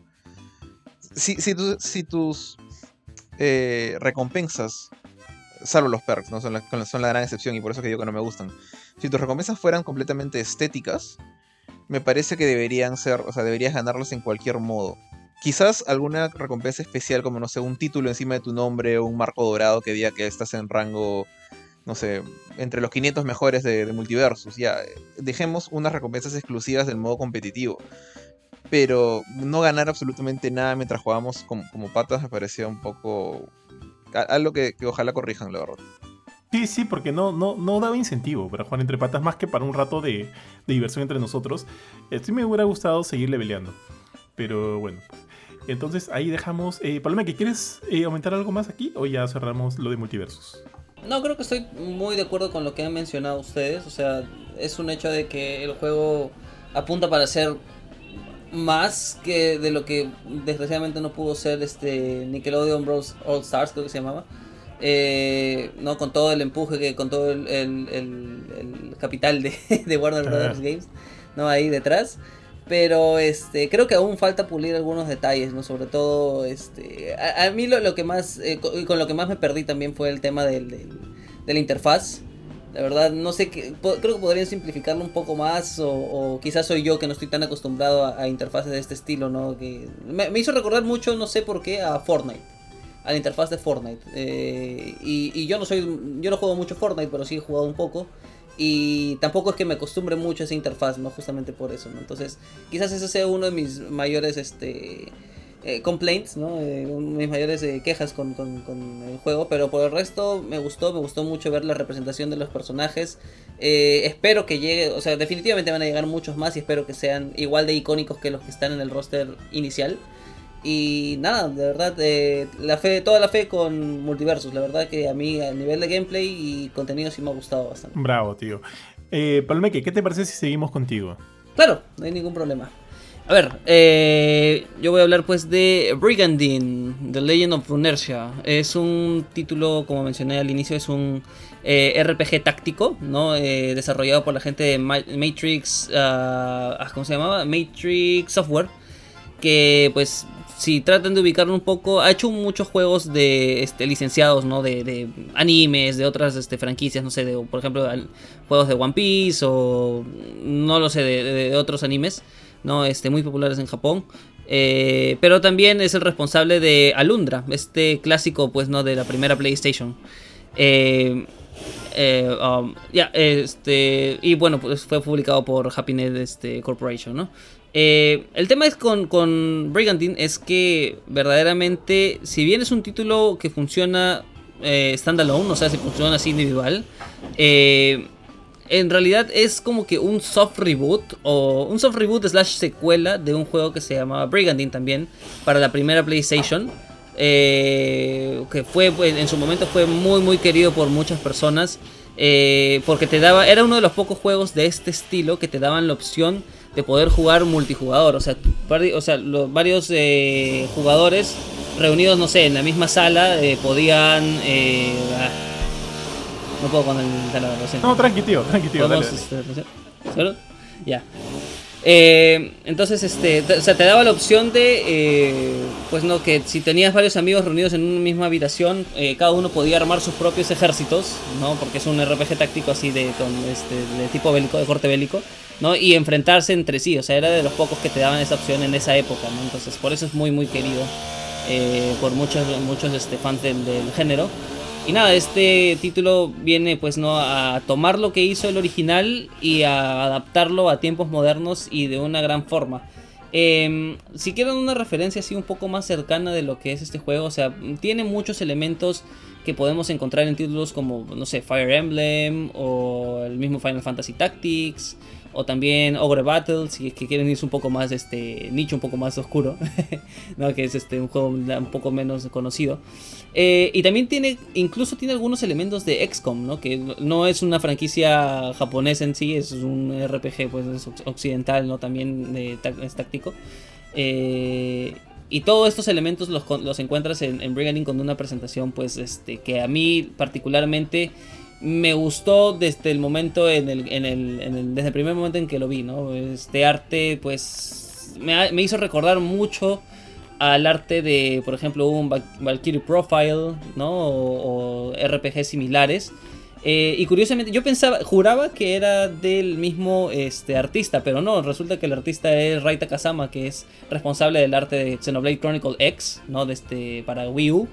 Si, si, tus eh, recompensas salvo los perks, ¿no? Son la, son la gran excepción y por eso que digo que no me gustan. Si tus recompensas fueran completamente estéticas, me parece que deberían ser, o sea, deberías ganarlos en cualquier modo. Quizás alguna recompensa especial, como no sé, un título encima de tu nombre o un marco dorado que diga que estás en rango, no sé, entre los 500 mejores de, multiversus. Ya, dejemos unas recompensas exclusivas del modo competitivo. Pero no ganar absolutamente nada mientras jugamos como, patas me parecía un poco algo que, ojalá corrijan, la verdad. Sí, sí, porque no, no, no daba incentivo para jugar entre patas más que para un rato de, diversión entre nosotros. Eh, sí me hubiera gustado seguir leveleando. Pero bueno, entonces ahí dejamos. Eh, Paloma, ¿que quieres eh, aumentar algo más aquí o ya cerramos lo de multiversos? No, creo que estoy muy de acuerdo con lo que han mencionado ustedes. O sea, es un hecho de que el juego apunta para ser más que de lo que desgraciadamente no pudo ser este Nickelodeon Bros. All Stars, creo que se llamaba. Eh, no con todo el empuje que con todo el, capital de, Warner Brothers Games ¿no? Ahí detrás. Pero este, creo que aún falta pulir algunos detalles, ¿no? Sobre todo, este, a, mí lo, lo, que más, eh, con, lo que más me perdí también fue el tema del, de la interfaz. La verdad, no sé, qué, creo que podrían simplificarlo un poco más o, quizás soy yo que no estoy tan acostumbrado a, interfaces de este estilo, ¿no? Que me, hizo recordar mucho, no sé por qué, a Fortnite, a la interfaz de Fortnite. Eh, y, y, yo no soy, yo no juego mucho Fortnite, pero sí he jugado un poco. Y tampoco es que me acostumbre mucho a esa interfaz, ¿no? Justamente por eso, ¿no? Entonces, quizás ese sea uno de mis mayores, este eh, complaints, ¿no? Eh, mis mayores eh, quejas con, el juego, pero por el resto me gustó, me gustó mucho ver la representación de los personajes. espero que llegue, o sea, definitivamente van a llegar muchos más y espero que sean igual de icónicos que los que están en el roster inicial. Y nada, de verdad, la fe, toda la fe con Multiversus. La verdad que a mí a nivel de gameplay y contenido sí me ha gustado bastante. Bravo, tío. Eh, Palmeque, ¿qué te parece si seguimos contigo? Claro, no hay ningún problema. A ver, eh, yo voy a hablar pues de Brigandine, The Legend of Runertia. Es un título, como mencioné al inicio, es un eh, RPG táctico, ¿no? Eh, desarrollado por la gente de Matrix, ah, ah, ¿cómo se llamaba? Matrix Software. Que pues si tratan de ubicarlo un poco, ha hecho muchos juegos de este, licenciados, ¿no? De, animes, de otras este, franquicias, no sé, de, por ejemplo, juegos de One Piece o no lo sé, de otros animes. ¿no? Este, muy populares en Japón. Eh, pero también es el responsable de Alundra, este clásico pues no de la primera PlayStation. Eh, eh, um, ya, este, y bueno, pues fue publicado por Happynet este, Corporation, ¿no? El tema es con, con Brigantine es que verdaderamente, si bien es un título que funciona standalone, o sea, si funciona así individual, en realidad es como que un soft reboot o un soft reboot slash secuela de un juego que se llamaba Brigandine también para la primera PlayStation. Eh, que fue pues, en su momento fue muy muy querido por muchas personas eh, porque te daba era uno de los pocos juegos de este estilo que te daban la opción de poder jugar multijugador o sea o sea los varios eh, jugadores reunidos no sé en la misma sala podían no puedo con el taladro, No, tranqui, tío, tranqui, tío. Dale, ¿Solo? Ya. Eh, entonces, este, o sea, te daba la opción de, eh, pues no, que si tenías varios amigos reunidos en una misma habitación, eh, cada uno podía armar sus propios ejércitos, ¿no? Porque es un RPG táctico así de, con, este, de tipo bélico, de corte bélico, ¿no? Y enfrentarse entre sí, o sea, era de los pocos que te daban esa opción en esa época, ¿no? Entonces, por eso es muy, muy querido por muchos, muchos este, fans del género. Y nada, este título viene pues no a tomar lo que hizo el original y a adaptarlo a tiempos modernos y de una gran forma. Em, si quieren una referencia así un poco más cercana de lo que es este juego, o sea, tiene muchos elementos que podemos encontrar en títulos como, no sé, Fire Emblem o el mismo Final Fantasy Tactics o también Ogre Battle, si que quieren irse un poco más, este, nicho un poco más oscuro, ¿no? que es este, un juego un poco menos conocido. Eh, y también tiene, incluso tiene algunos elementos de XCOM, ¿no? que no es una franquicia japonesa en sí, es un RPG pues, occidental, ¿no? también es táctico. Eh, y todos estos elementos los, los encuentras en, en con una presentación pues este que a mí particularmente me gustó desde el momento en el, en el, desde el primer momento en que lo vi, ¿no? Este arte, pues, me, me hizo recordar mucho al arte de, por ejemplo, un Valkyrie Profile, ¿no? O, RPG similares. Eh, y curiosamente, yo pensaba, juraba que era del mismo este, artista, pero no, resulta que el artista es Raita Kazama, que es responsable del arte de Xenoblade Chronicle X, ¿no? De este, para Wii U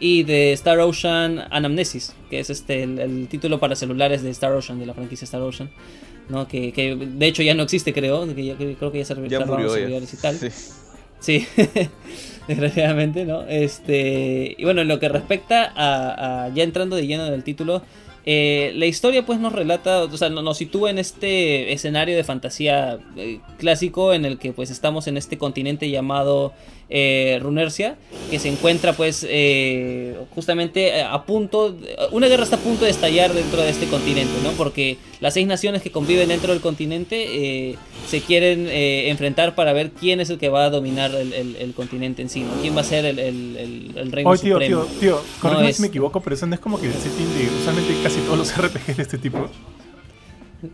y de Star Ocean Anamnesis, que es este el, título para celulares de Star Ocean, de la franquicia Star Ocean, ¿no? que, que de hecho ya no existe, creo, que, creo que ya se ya murió digital. Sí, sí. desgraciadamente, ¿no? Este, y bueno, en lo que respecta a, ya entrando de lleno del título, eh, la historia pues nos relata, o sea, nos sitúa en este escenario de fantasía eh, clásico en el que pues estamos en este continente llamado eh, Runercia, que se encuentra pues eh, justamente a punto, una guerra está a punto de estallar dentro de este continente, ¿no? Porque las seis naciones que conviven dentro del continente eh, se quieren eh, enfrentar para ver quién es el que va a dominar el, continente en sí, ¿no? ¿Quién va a ser el, el, reino Oye, tío, Tío, tío, corrígeme si me equivoco, pero eso no es como que el setting de usualmente casi todos los RPG de este tipo.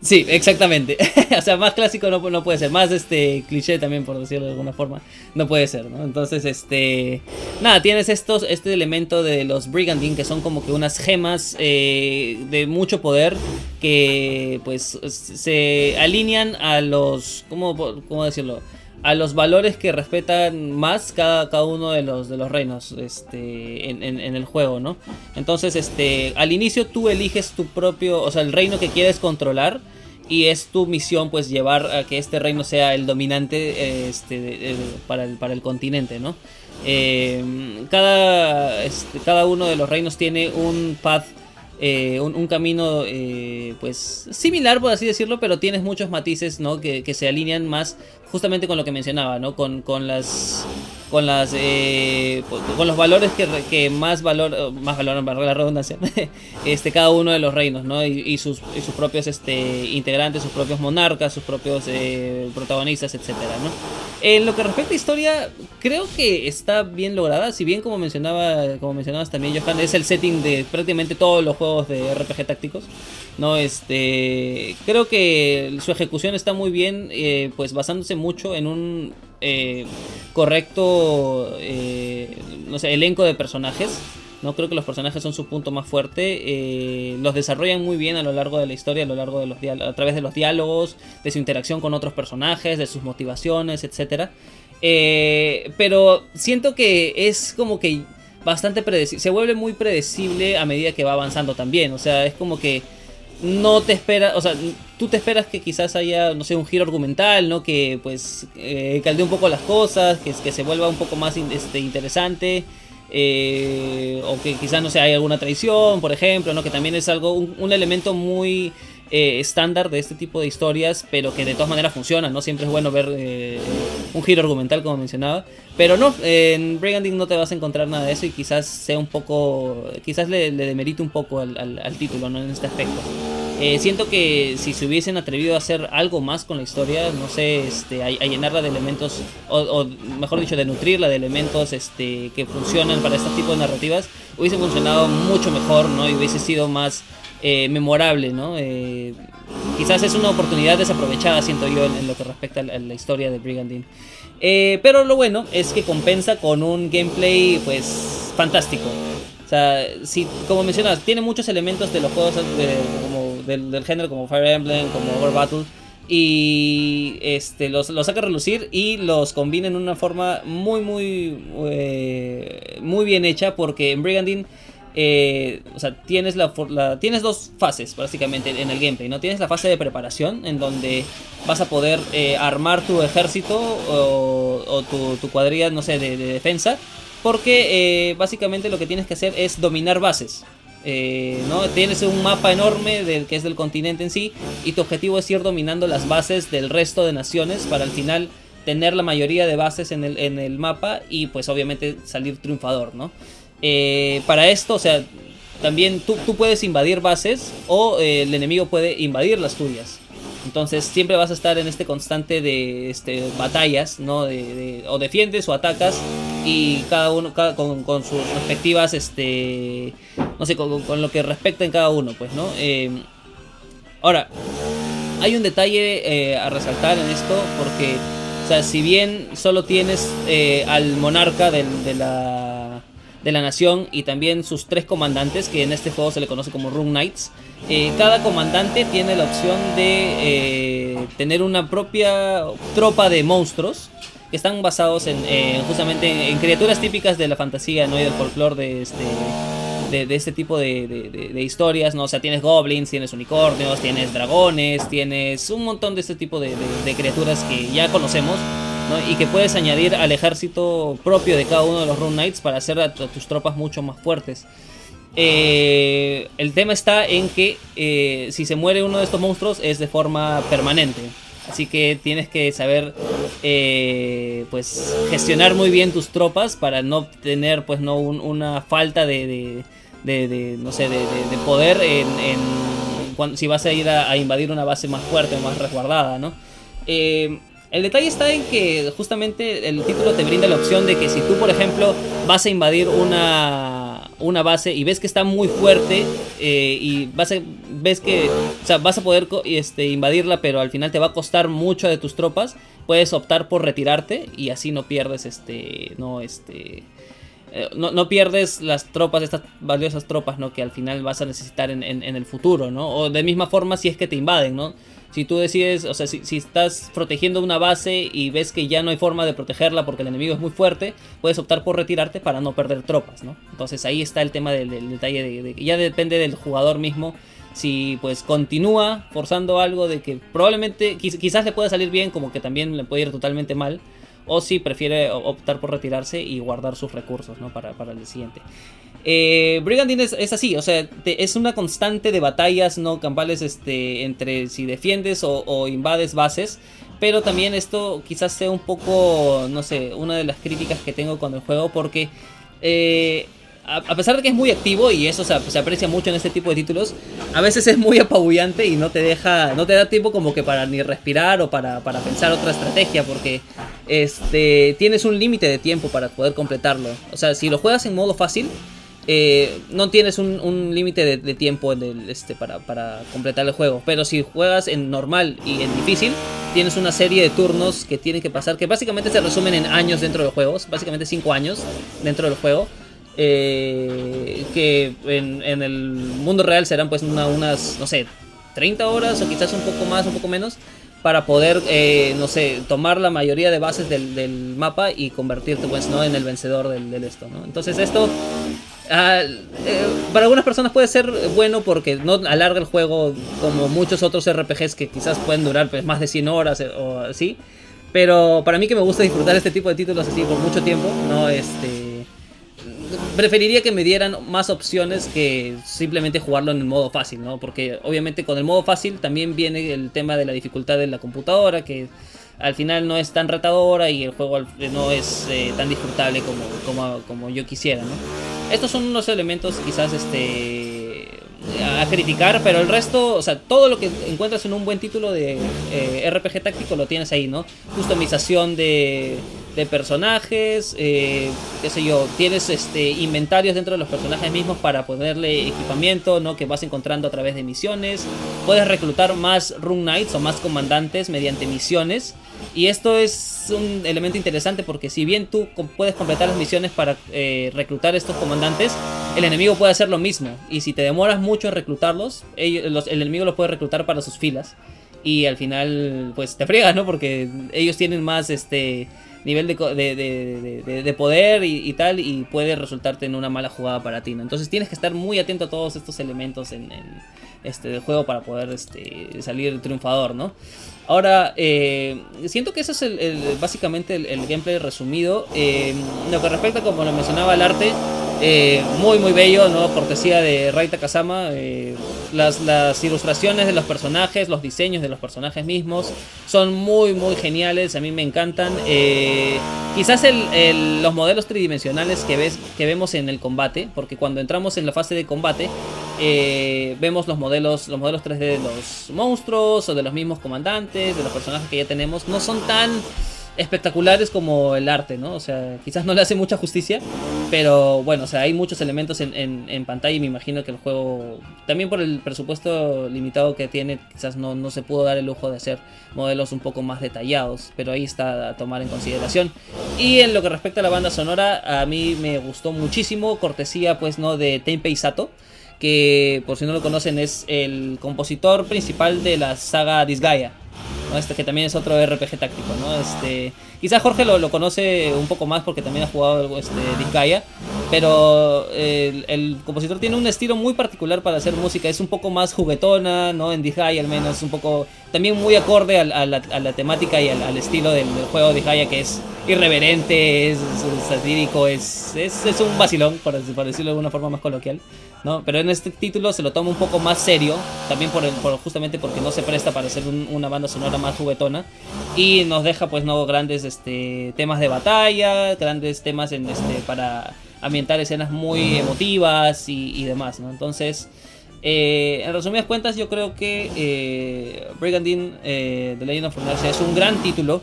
Sí, exactamente. o sea, más clásico no, no, puede ser. Más este cliché también, por decirlo de alguna forma. No puede ser, ¿no? Entonces, este. Nada, tienes estos, este elemento de los Brigandine, que son como que unas gemas eh, de mucho poder. Que pues se alinean a los. ¿Cómo, cómo decirlo? A los valores que respetan más cada, cada uno de los, de los reinos este, en, en, el juego, ¿no? Entonces, este, al inicio tú eliges tu propio, o sea, el reino que quieres controlar y es tu misión pues llevar a que este reino sea el dominante este, para, el, para el continente, ¿no? Eh, cada, este, cada uno de los reinos tiene un path eh, un, camino eh, pues similar por así decirlo pero tienes muchos matices no que, que, se alinean más justamente con lo que mencionaba, ¿no? Con, con las con las eh, con los valores que, que, más valor más valor la redundancia este cada uno de los reinos no y, sus, sus, propios este integrantes sus propios monarcas sus propios eh, protagonistas etcétera no en lo que respecta a historia creo que está bien lograda si bien como mencionaba como mencionabas también Johan es el setting de prácticamente todos los juegos de RPG tácticos no este creo que su ejecución está muy bien eh, pues basándose mucho en un eh, correcto eh, no sé, elenco de personajes. No creo que los personajes son su punto más fuerte. Eh, los desarrollan muy bien a lo largo de la historia, a lo largo de los a través de los diálogos, de su interacción con otros personajes, de sus motivaciones, etcétera. pero siento que es como que bastante predecible. Se vuelve muy predecible a medida que va avanzando también. O sea, es como que no te esperas, o sea, tú te esperas que quizás haya, no sé, un giro argumental, ¿no? Que pues eh, caldee un poco las cosas, que, se vuelva un poco más este, interesante. Eh, o que quizás, no sé, hay alguna traición, por ejemplo, ¿no? Que también es algo, un elemento muy eh, estándar de este tipo de historias, pero que de todas maneras funcionan, ¿no? Siempre es bueno ver eh, un giro argumental, como mencionaba. Pero no, en Briganding no te vas a encontrar nada de eso y quizás sea un poco, quizás le, demerite un poco al, título, ¿no? En este aspecto. Eh, siento que si se hubiesen atrevido a hacer algo más con la historia, no sé, este, a, llenarla de elementos, o, mejor dicho, de nutrirla de elementos este, que funcionan para este tipo de narrativas, hubiese funcionado mucho mejor, ¿no? Y hubiese sido más eh, memorable, ¿no? Eh, quizás es una oportunidad desaprovechada, siento yo, en, lo que respecta a la, historia de Brigandine. Eh, pero lo bueno es que compensa con un gameplay, pues, fantástico. O sea, si, como mencionas, tiene muchos elementos de los juegos como del, género, como Fire Emblem, como Over Battle y este los, los, saca a relucir y los combina en una forma muy muy muy bien hecha porque en Brigandine eh, o sea, tienes, la, tienes dos fases básicamente en el gameplay, ¿no? Tienes la fase de preparación en donde vas a poder eh, armar tu ejército o, tu, cuadrilla, no sé, de, defensa, porque eh, básicamente lo que tienes que hacer es dominar bases. ¿no? Tienes un mapa enorme del que es del continente en sí y tu objetivo es ir dominando las bases del resto de naciones para al final tener la mayoría de bases en el, en el mapa y pues obviamente salir triunfador, ¿no? Eh, para esto, o sea, también tú, puedes invadir bases o eh, el enemigo puede invadir las tuyas. Entonces siempre vas a estar en este constante de este, batallas, ¿no? De, o defiendes o atacas y cada uno con, sus respectivas, este, no sé, con, lo que respecta en cada uno, pues, ¿no? Eh, ahora, hay un detalle a resaltar en esto porque, o sea, si bien solo tienes al monarca de la de la nación y también sus tres comandantes, que en este juego se le conoce como Room Knights. Eh, cada comandante tiene la opción de eh, tener una propia tropa de monstruos que están basados en justamente en, criaturas típicas de la fantasía ¿no? y del folclore de este de, este tipo de, historias, ¿no? O sea, tienes goblins, tienes unicornios, tienes dragones, tienes un montón de este tipo de, criaturas que ya conocemos y que puedes añadir al ejército propio de cada uno de los Rune Knights para hacer a, tus tropas mucho más fuertes. Eh, el tema está en que eh, si se muere uno de estos monstruos es de forma permanente. Así que tienes que saber eh, pues gestionar muy bien tus tropas para no tener pues no una falta de, no sé de, poder en, si vas a ir a, invadir una base más fuerte o más resguardada, ¿no? El detalle está en que justamente el título te brinda la opción de que si tú, por ejemplo, vas a invadir una, una base y ves que está muy fuerte eh, y vas a, ves que vas a poder este, invadirla, pero al final te va a costar mucho de tus tropas, puedes optar por retirarte y así no pierdes este, no, este, eh, no, no, pierdes las tropas, estas valiosas tropas, ¿no? Que al final vas a necesitar en, en, el futuro, ¿no? O de misma forma si es que te invaden, ¿no? Si tú decides, o sea, si, si, estás protegiendo una base y ves que ya no hay forma de protegerla porque el enemigo es muy fuerte, puedes optar por retirarte para no perder tropas, ¿no? Entonces ahí está el tema del, del detalle de, que ya depende del jugador mismo si pues continúa forzando algo de que probablemente quizás le pueda salir bien como que también le puede ir totalmente mal o si prefiere optar por retirarse y guardar sus recursos ¿no? para, para el siguiente. Eh, Brigandine es, así, o sea, es una constante de batallas no campales este, entre si defiendes o, o, invades bases. Pero también esto quizás sea un poco, no sé, una de las críticas que tengo con el juego porque eh, a, pesar de que es muy activo y eso se, aprecia mucho en este tipo de títulos, a veces es muy apabullante y no te deja, no te da tiempo como que para ni respirar o para, para pensar otra estrategia porque este, tienes un límite de tiempo para poder completarlo. O sea, si lo juegas en modo fácil, eh, no tienes un, límite de, tiempo este, para, para, completar el juego. Pero si juegas en normal y en difícil, tienes una serie de turnos que tienen que pasar, que básicamente se resumen en años dentro de los juegos, básicamente 5 años dentro del juego. Eh, que en, el mundo real serán pues una, unas, no sé, 30 horas o quizás un poco más, un poco menos, para poder, eh, no sé, tomar la mayoría de bases del, mapa y convertirte pues, ¿no? en el vencedor del, esto, ¿no? Entonces esto... Uh, eh, para algunas personas puede ser bueno porque no alarga el juego como muchos otros RPGs que quizás pueden durar pues, más de 100 horas eh, o así. Pero para mí que me gusta disfrutar este tipo de títulos así por mucho tiempo, no este preferiría que me dieran más opciones que simplemente jugarlo en el modo fácil, ¿no? Porque obviamente con el modo fácil también viene el tema de la dificultad de la computadora, que al final no es tan retadora y el juego no es eh, tan disfrutable como, como, como, yo quisiera, ¿no? Estos son unos elementos quizás este a criticar, pero el resto, o sea, todo lo que encuentras en un buen título de eh, RPG táctico lo tienes ahí, ¿no? Customización de de personajes, eh, qué sé yo, tienes este inventarios dentro de los personajes mismos para ponerle equipamiento, ¿no? Que vas encontrando a través de misiones. Puedes reclutar más Rune Knights o más comandantes mediante misiones. Y esto es un elemento interesante porque si bien tú puedes completar las misiones para eh, reclutar estos comandantes, el enemigo puede hacer lo mismo. Y si te demoras mucho en reclutarlos, el enemigo los puede reclutar para sus filas. Y al final, pues te friegas, ¿no? Porque ellos tienen más, este nivel de, de, de, de poder y, tal, y puede resultarte en una mala jugada para ti, ¿no? Entonces tienes que estar muy atento a todos estos elementos en, en este del juego para poder este, salir triunfador, ¿no? Ahora, eh, siento que eso es básicamente el, gameplay resumido. Eh, lo que respecta, como lo mencionaba, al arte, eh, muy muy bello, ¿no? Cortesía de Raita Kazama. Las, las, ilustraciones de los personajes, los diseños de los personajes mismos son muy muy geniales, a mí me encantan. Quizás los modelos tridimensionales que, ves, que vemos en el combate, porque cuando entramos en la fase de combate, vemos los modelos, los modelos 3D de los monstruos o de los mismos comandantes, de los personajes que ya tenemos, no son tan espectaculares como el arte, ¿no? O sea, quizás no le hace mucha justicia, pero bueno, o sea, hay muchos elementos en, en, pantalla y me imagino que el juego, también por el presupuesto limitado que tiene, quizás no, no se pudo dar el lujo de hacer modelos un poco más detallados, pero ahí está a tomar en consideración. Y en lo que respecta a la banda sonora, a mí me gustó muchísimo, cortesía pues, ¿no? De Tenpei Sato que por si no lo conocen es el compositor principal de la saga Disgaea. ¿No? Este que también es otro RPG táctico, ¿no? Este, quizás Jorge lo, conoce un poco más porque también ha jugado este, Disgaea, pero el, compositor tiene un estilo muy particular para hacer música, es un poco más juguetona, ¿no? En Disgaea al menos, un poco también muy acorde a, la, temática y al, estilo del, juego Disgaea que es irreverente, es, es satírico, es, es, es, un vacilón, por, por decirlo de alguna forma más coloquial. ¿No? Pero en este título se lo toma un poco más serio, también por, el, por justamente porque no se presta para hacer un, una banda sonora más juguetona y nos deja pues no grandes este, temas de batalla, grandes temas en, este, para ambientar escenas muy emotivas y, y demás, ¿no? Entonces, eh, en resumidas cuentas, yo creo que eh, Brigandine eh, The Legend of Runeterra es un gran título.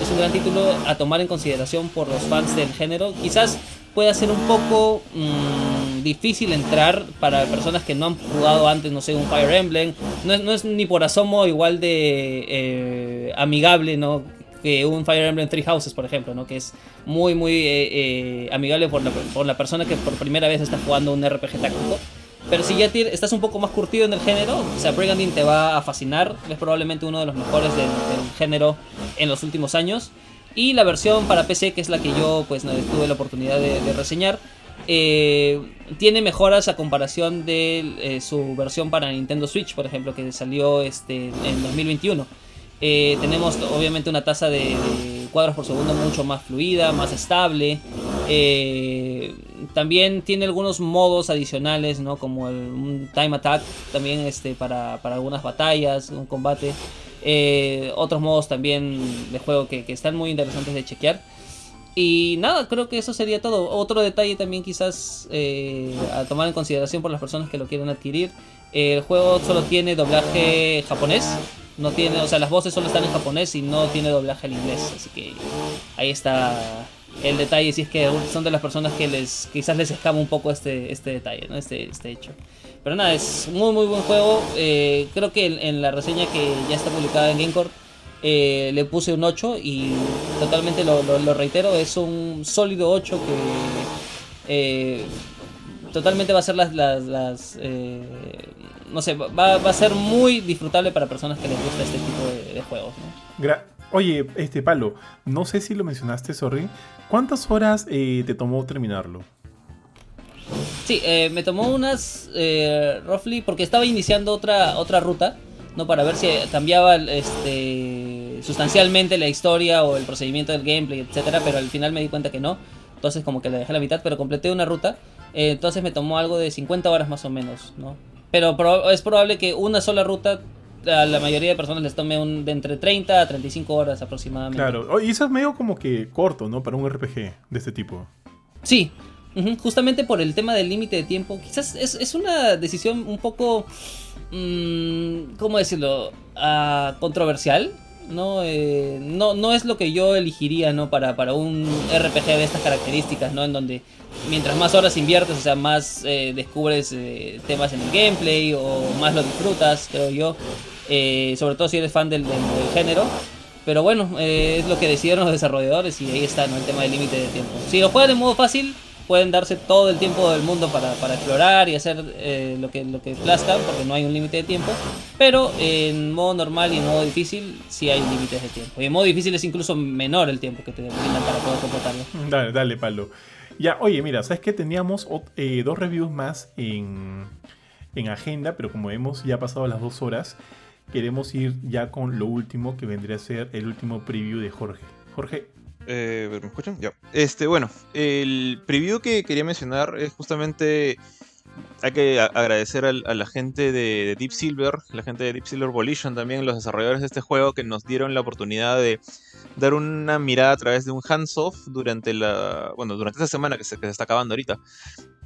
Es un gran título a tomar en consideración por los fans del género. Quizás pueda ser un poco mmm, difícil entrar para personas que no han jugado antes, no sé, un Fire Emblem. No es, no es ni por asomo igual de eh, amigable, ¿no? Que un Fire Emblem Three Houses, por ejemplo, ¿no? Que es muy, muy eh, eh, amigable por la, por la persona que por primera vez está jugando un RPG táctico. Pero si ya estás un poco más curtido en el género, o sea, Brigandine te va a fascinar. Es probablemente uno de los mejores del, género en los últimos años. Y la versión para PC, que es la que yo pues tuve la oportunidad de, reseñar, eh, tiene mejoras a comparación de eh, su versión para Nintendo Switch, por ejemplo, que salió este, en 2021. Eh, tenemos obviamente una tasa de, cuadros por segundo mucho más fluida, más estable. También tiene algunos modos adicionales, ¿no? Como el, un time attack también este, para, algunas batallas, un combate. Eh, otros modos también de juego que, están muy interesantes de chequear. Y nada, creo que eso sería todo. Otro detalle también quizás a tomar en consideración por las personas que lo quieren adquirir. El juego solo tiene doblaje japonés. No tiene, o sea, las voces solo están en japonés y no tiene doblaje al inglés. Así que ahí está el detalle. Si es que son de las personas que les quizás les escapa un poco este, este detalle, ¿no? este, este hecho. Pero nada, es muy muy buen juego. Eh, creo que en, la reseña que ya está publicada en Gamecore eh, le puse un 8 y totalmente lo, reitero, es un sólido 8 que eh, totalmente va a ser las, las, las no sé, va, a ser muy disfrutable para personas que les gusta este tipo de, juegos. Oye, este Palo, no sé si lo mencionaste, sorry. ¿Cuántas horas eh, te tomó terminarlo? Sí, eh, me tomó unas, eh, roughly, porque estaba iniciando otra, otra ruta, ¿no? Para ver si cambiaba este, sustancialmente la historia o el procedimiento del gameplay, etcétera, pero al final me di cuenta que no. Entonces como que le dejé la mitad, pero completé una ruta. entonces me tomó algo de 50 horas más o menos, ¿no? Pero es probable que una sola ruta a la mayoría de personas les tome un, de entre 30 a 35 horas aproximadamente. Claro, y eso es medio como que corto, ¿no? Para un RPG de este tipo. Sí, justamente por el tema del límite de tiempo. Quizás es, una decisión un poco, mm, ¿cómo decirlo? Uh, controversial. ¿no? Eh, no, no es lo que yo elegiría, ¿no? Para, para un RPG de estas características, ¿no? En donde mientras más horas inviertes, o sea, más eh, descubres eh, temas en el gameplay o más lo disfrutas, creo yo. sobre todo si eres fan del, género. Pero bueno, es lo que decidieron los desarrolladores y ahí está, ¿no? El tema del límite de tiempo. Si lo juegan de modo fácil, pueden darse todo el tiempo del mundo para, explorar y hacer eh, lo que lo que porque no hay un límite de tiempo. Pero en modo normal y en modo difícil sí hay límites de tiempo. Y en modo difícil es incluso menor el tiempo que te brindan para poder completarlo. Dale, dale, Pablo. Ya, oye, mira, ¿sabes que Teníamos eh, dos reviews más en, en agenda, pero como hemos ya pasado las dos horas, queremos ir ya con lo último que vendría a ser el último preview de Jorge. Jorge, eh, ¿Me escuchan? Ya. Este, bueno, el preview que quería mencionar es justamente. Hay que agradecer a, la gente de, Deep Silver, la gente de Deep Silver Volition también, los desarrolladores de este juego que nos dieron la oportunidad de dar una mirada a través de un hands-off durante la. Bueno, durante esta semana que se, que se está acabando ahorita.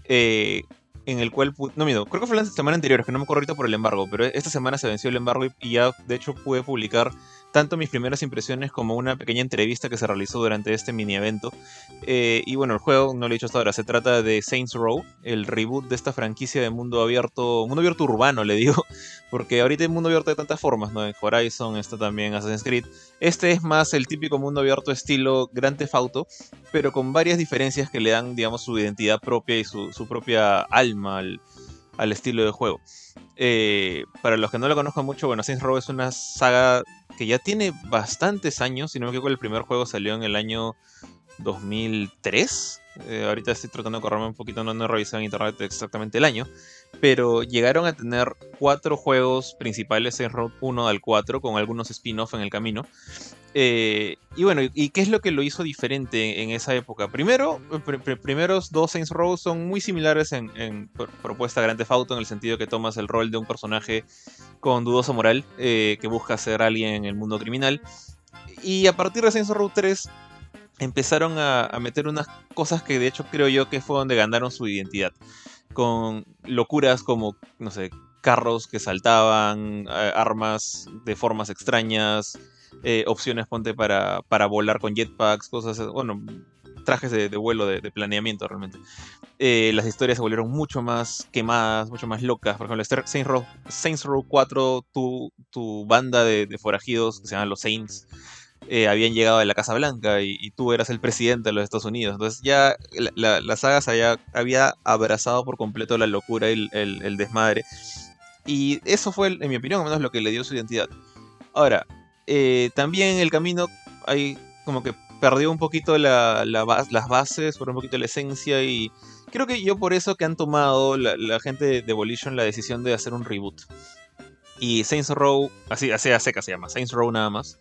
Eh, en el cual, no mido, creo que fue la semana anterior, que no me acuerdo ahorita por el embargo, pero esta semana se venció el embargo y, ya de hecho pude publicar tanto mis primeras impresiones como una pequeña entrevista que se realizó durante este mini evento. Eh, y bueno, el juego, no lo he dicho hasta ahora, se trata de Saints Row, el reboot de esta franquicia de mundo abierto, mundo abierto urbano le digo, porque ahorita hay mundo abierto de tantas formas, ¿no? En Horizon está también Assassin's Creed. Este es más el típico mundo abierto estilo Grand Theft Auto, pero con varias diferencias que le dan, digamos, su identidad propia y su, su propia alma al, al estilo de juego. Eh, para los que no lo conozcan mucho, bueno, Saints Row es una saga que ya tiene bastantes años. Si no me equivoco, el primer juego salió en el año 2003. Eh, ahorita estoy tratando de correrme un poquito, no, no he revisado en internet exactamente el año. Pero llegaron a tener cuatro juegos principales en Road 1 al 4, con algunos spin-off en el camino. Eh, y bueno, ¿y qué es lo que lo hizo diferente en esa época? Primero, primeros dos Saints Row son muy similares en, propuesta Grand Theft Auto, en el sentido que tomas el rol de un personaje con dudosa moral eh, que busca ser alguien en el mundo criminal. Y a partir de Saints Row 3 empezaron a, a, meter unas cosas que de hecho creo yo que fue donde ganaron su identidad. Con locuras como, no sé, carros que saltaban, armas de formas extrañas, eh, opciones, ponte, para, para volar con jetpacks, cosas, bueno, trajes de, vuelo, de, planeamiento realmente. Eh, las historias se volvieron mucho más quemadas, mucho más locas. Por ejemplo, Saints Row, Saints Row 4, tu, tu banda de, forajidos, que se llaman los Saints, eh, habían llegado de la Casa Blanca y, tú eras el presidente de los Estados Unidos. Entonces ya la, saga se había, abrazado por completo la locura y el, desmadre. Y eso fue, en mi opinión, al menos lo que le dio su identidad. Ahora, eh, también el camino hay como que perdió un poquito las bases, por un poquito la esencia y creo que yo por eso que han tomado la, gente de Evolution la decisión de hacer un reboot. Y Saints Row, así, así a seca se llama, Saints Row nada más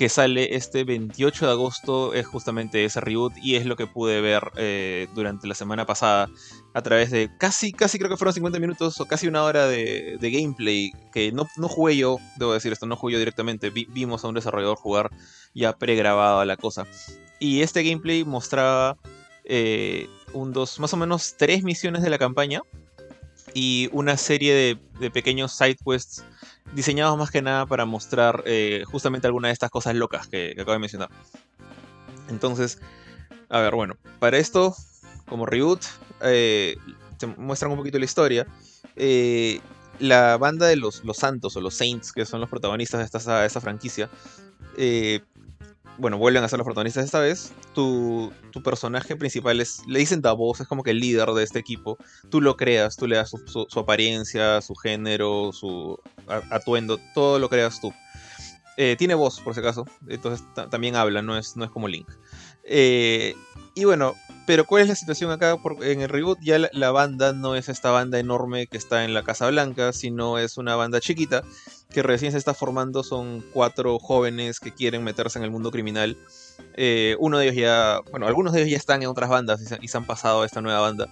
que sale este 28 de agosto es justamente ese reboot y es lo que pude ver eh, durante la semana pasada a través de casi, casi creo que fueron 50 minutos o casi una hora de, gameplay que no, no, jugué yo, debo decir esto, no jugué yo directamente, vimos a un desarrollador jugar ya pregrabada la cosa. Y este gameplay mostraba eh, un dos, más o menos tres misiones de la campaña y una serie de, de pequeños side quests diseñados más que nada para mostrar eh, justamente alguna de estas cosas locas que, acabo de mencionar. Entonces, a ver, bueno, para esto, como reboot, eh, te muestran un poquito la historia. Eh, la banda de los, los, Santos o los Saints, que son los protagonistas de esta, de esta franquicia, bueno, vuelven a ser los protagonistas esta vez. Tu, personaje principal es, le dicen Davos, es como que el líder de este equipo. Tú lo creas, tú le das su, apariencia, su género, su atuendo, todo lo creas tú. Eh, tiene voz, por si acaso, entonces también habla, no es, no es como Link. Eh, y bueno, pero ¿cuál es la situación acá? Porque en el reboot ya la, banda no es esta banda enorme que está en la Casa Blanca, sino es una banda chiquita que recién se está formando. Son cuatro jóvenes que quieren meterse en el mundo criminal. Eh, uno de ellos ya, bueno, algunos de ellos ya están en otras bandas y se, han pasado a esta nueva banda.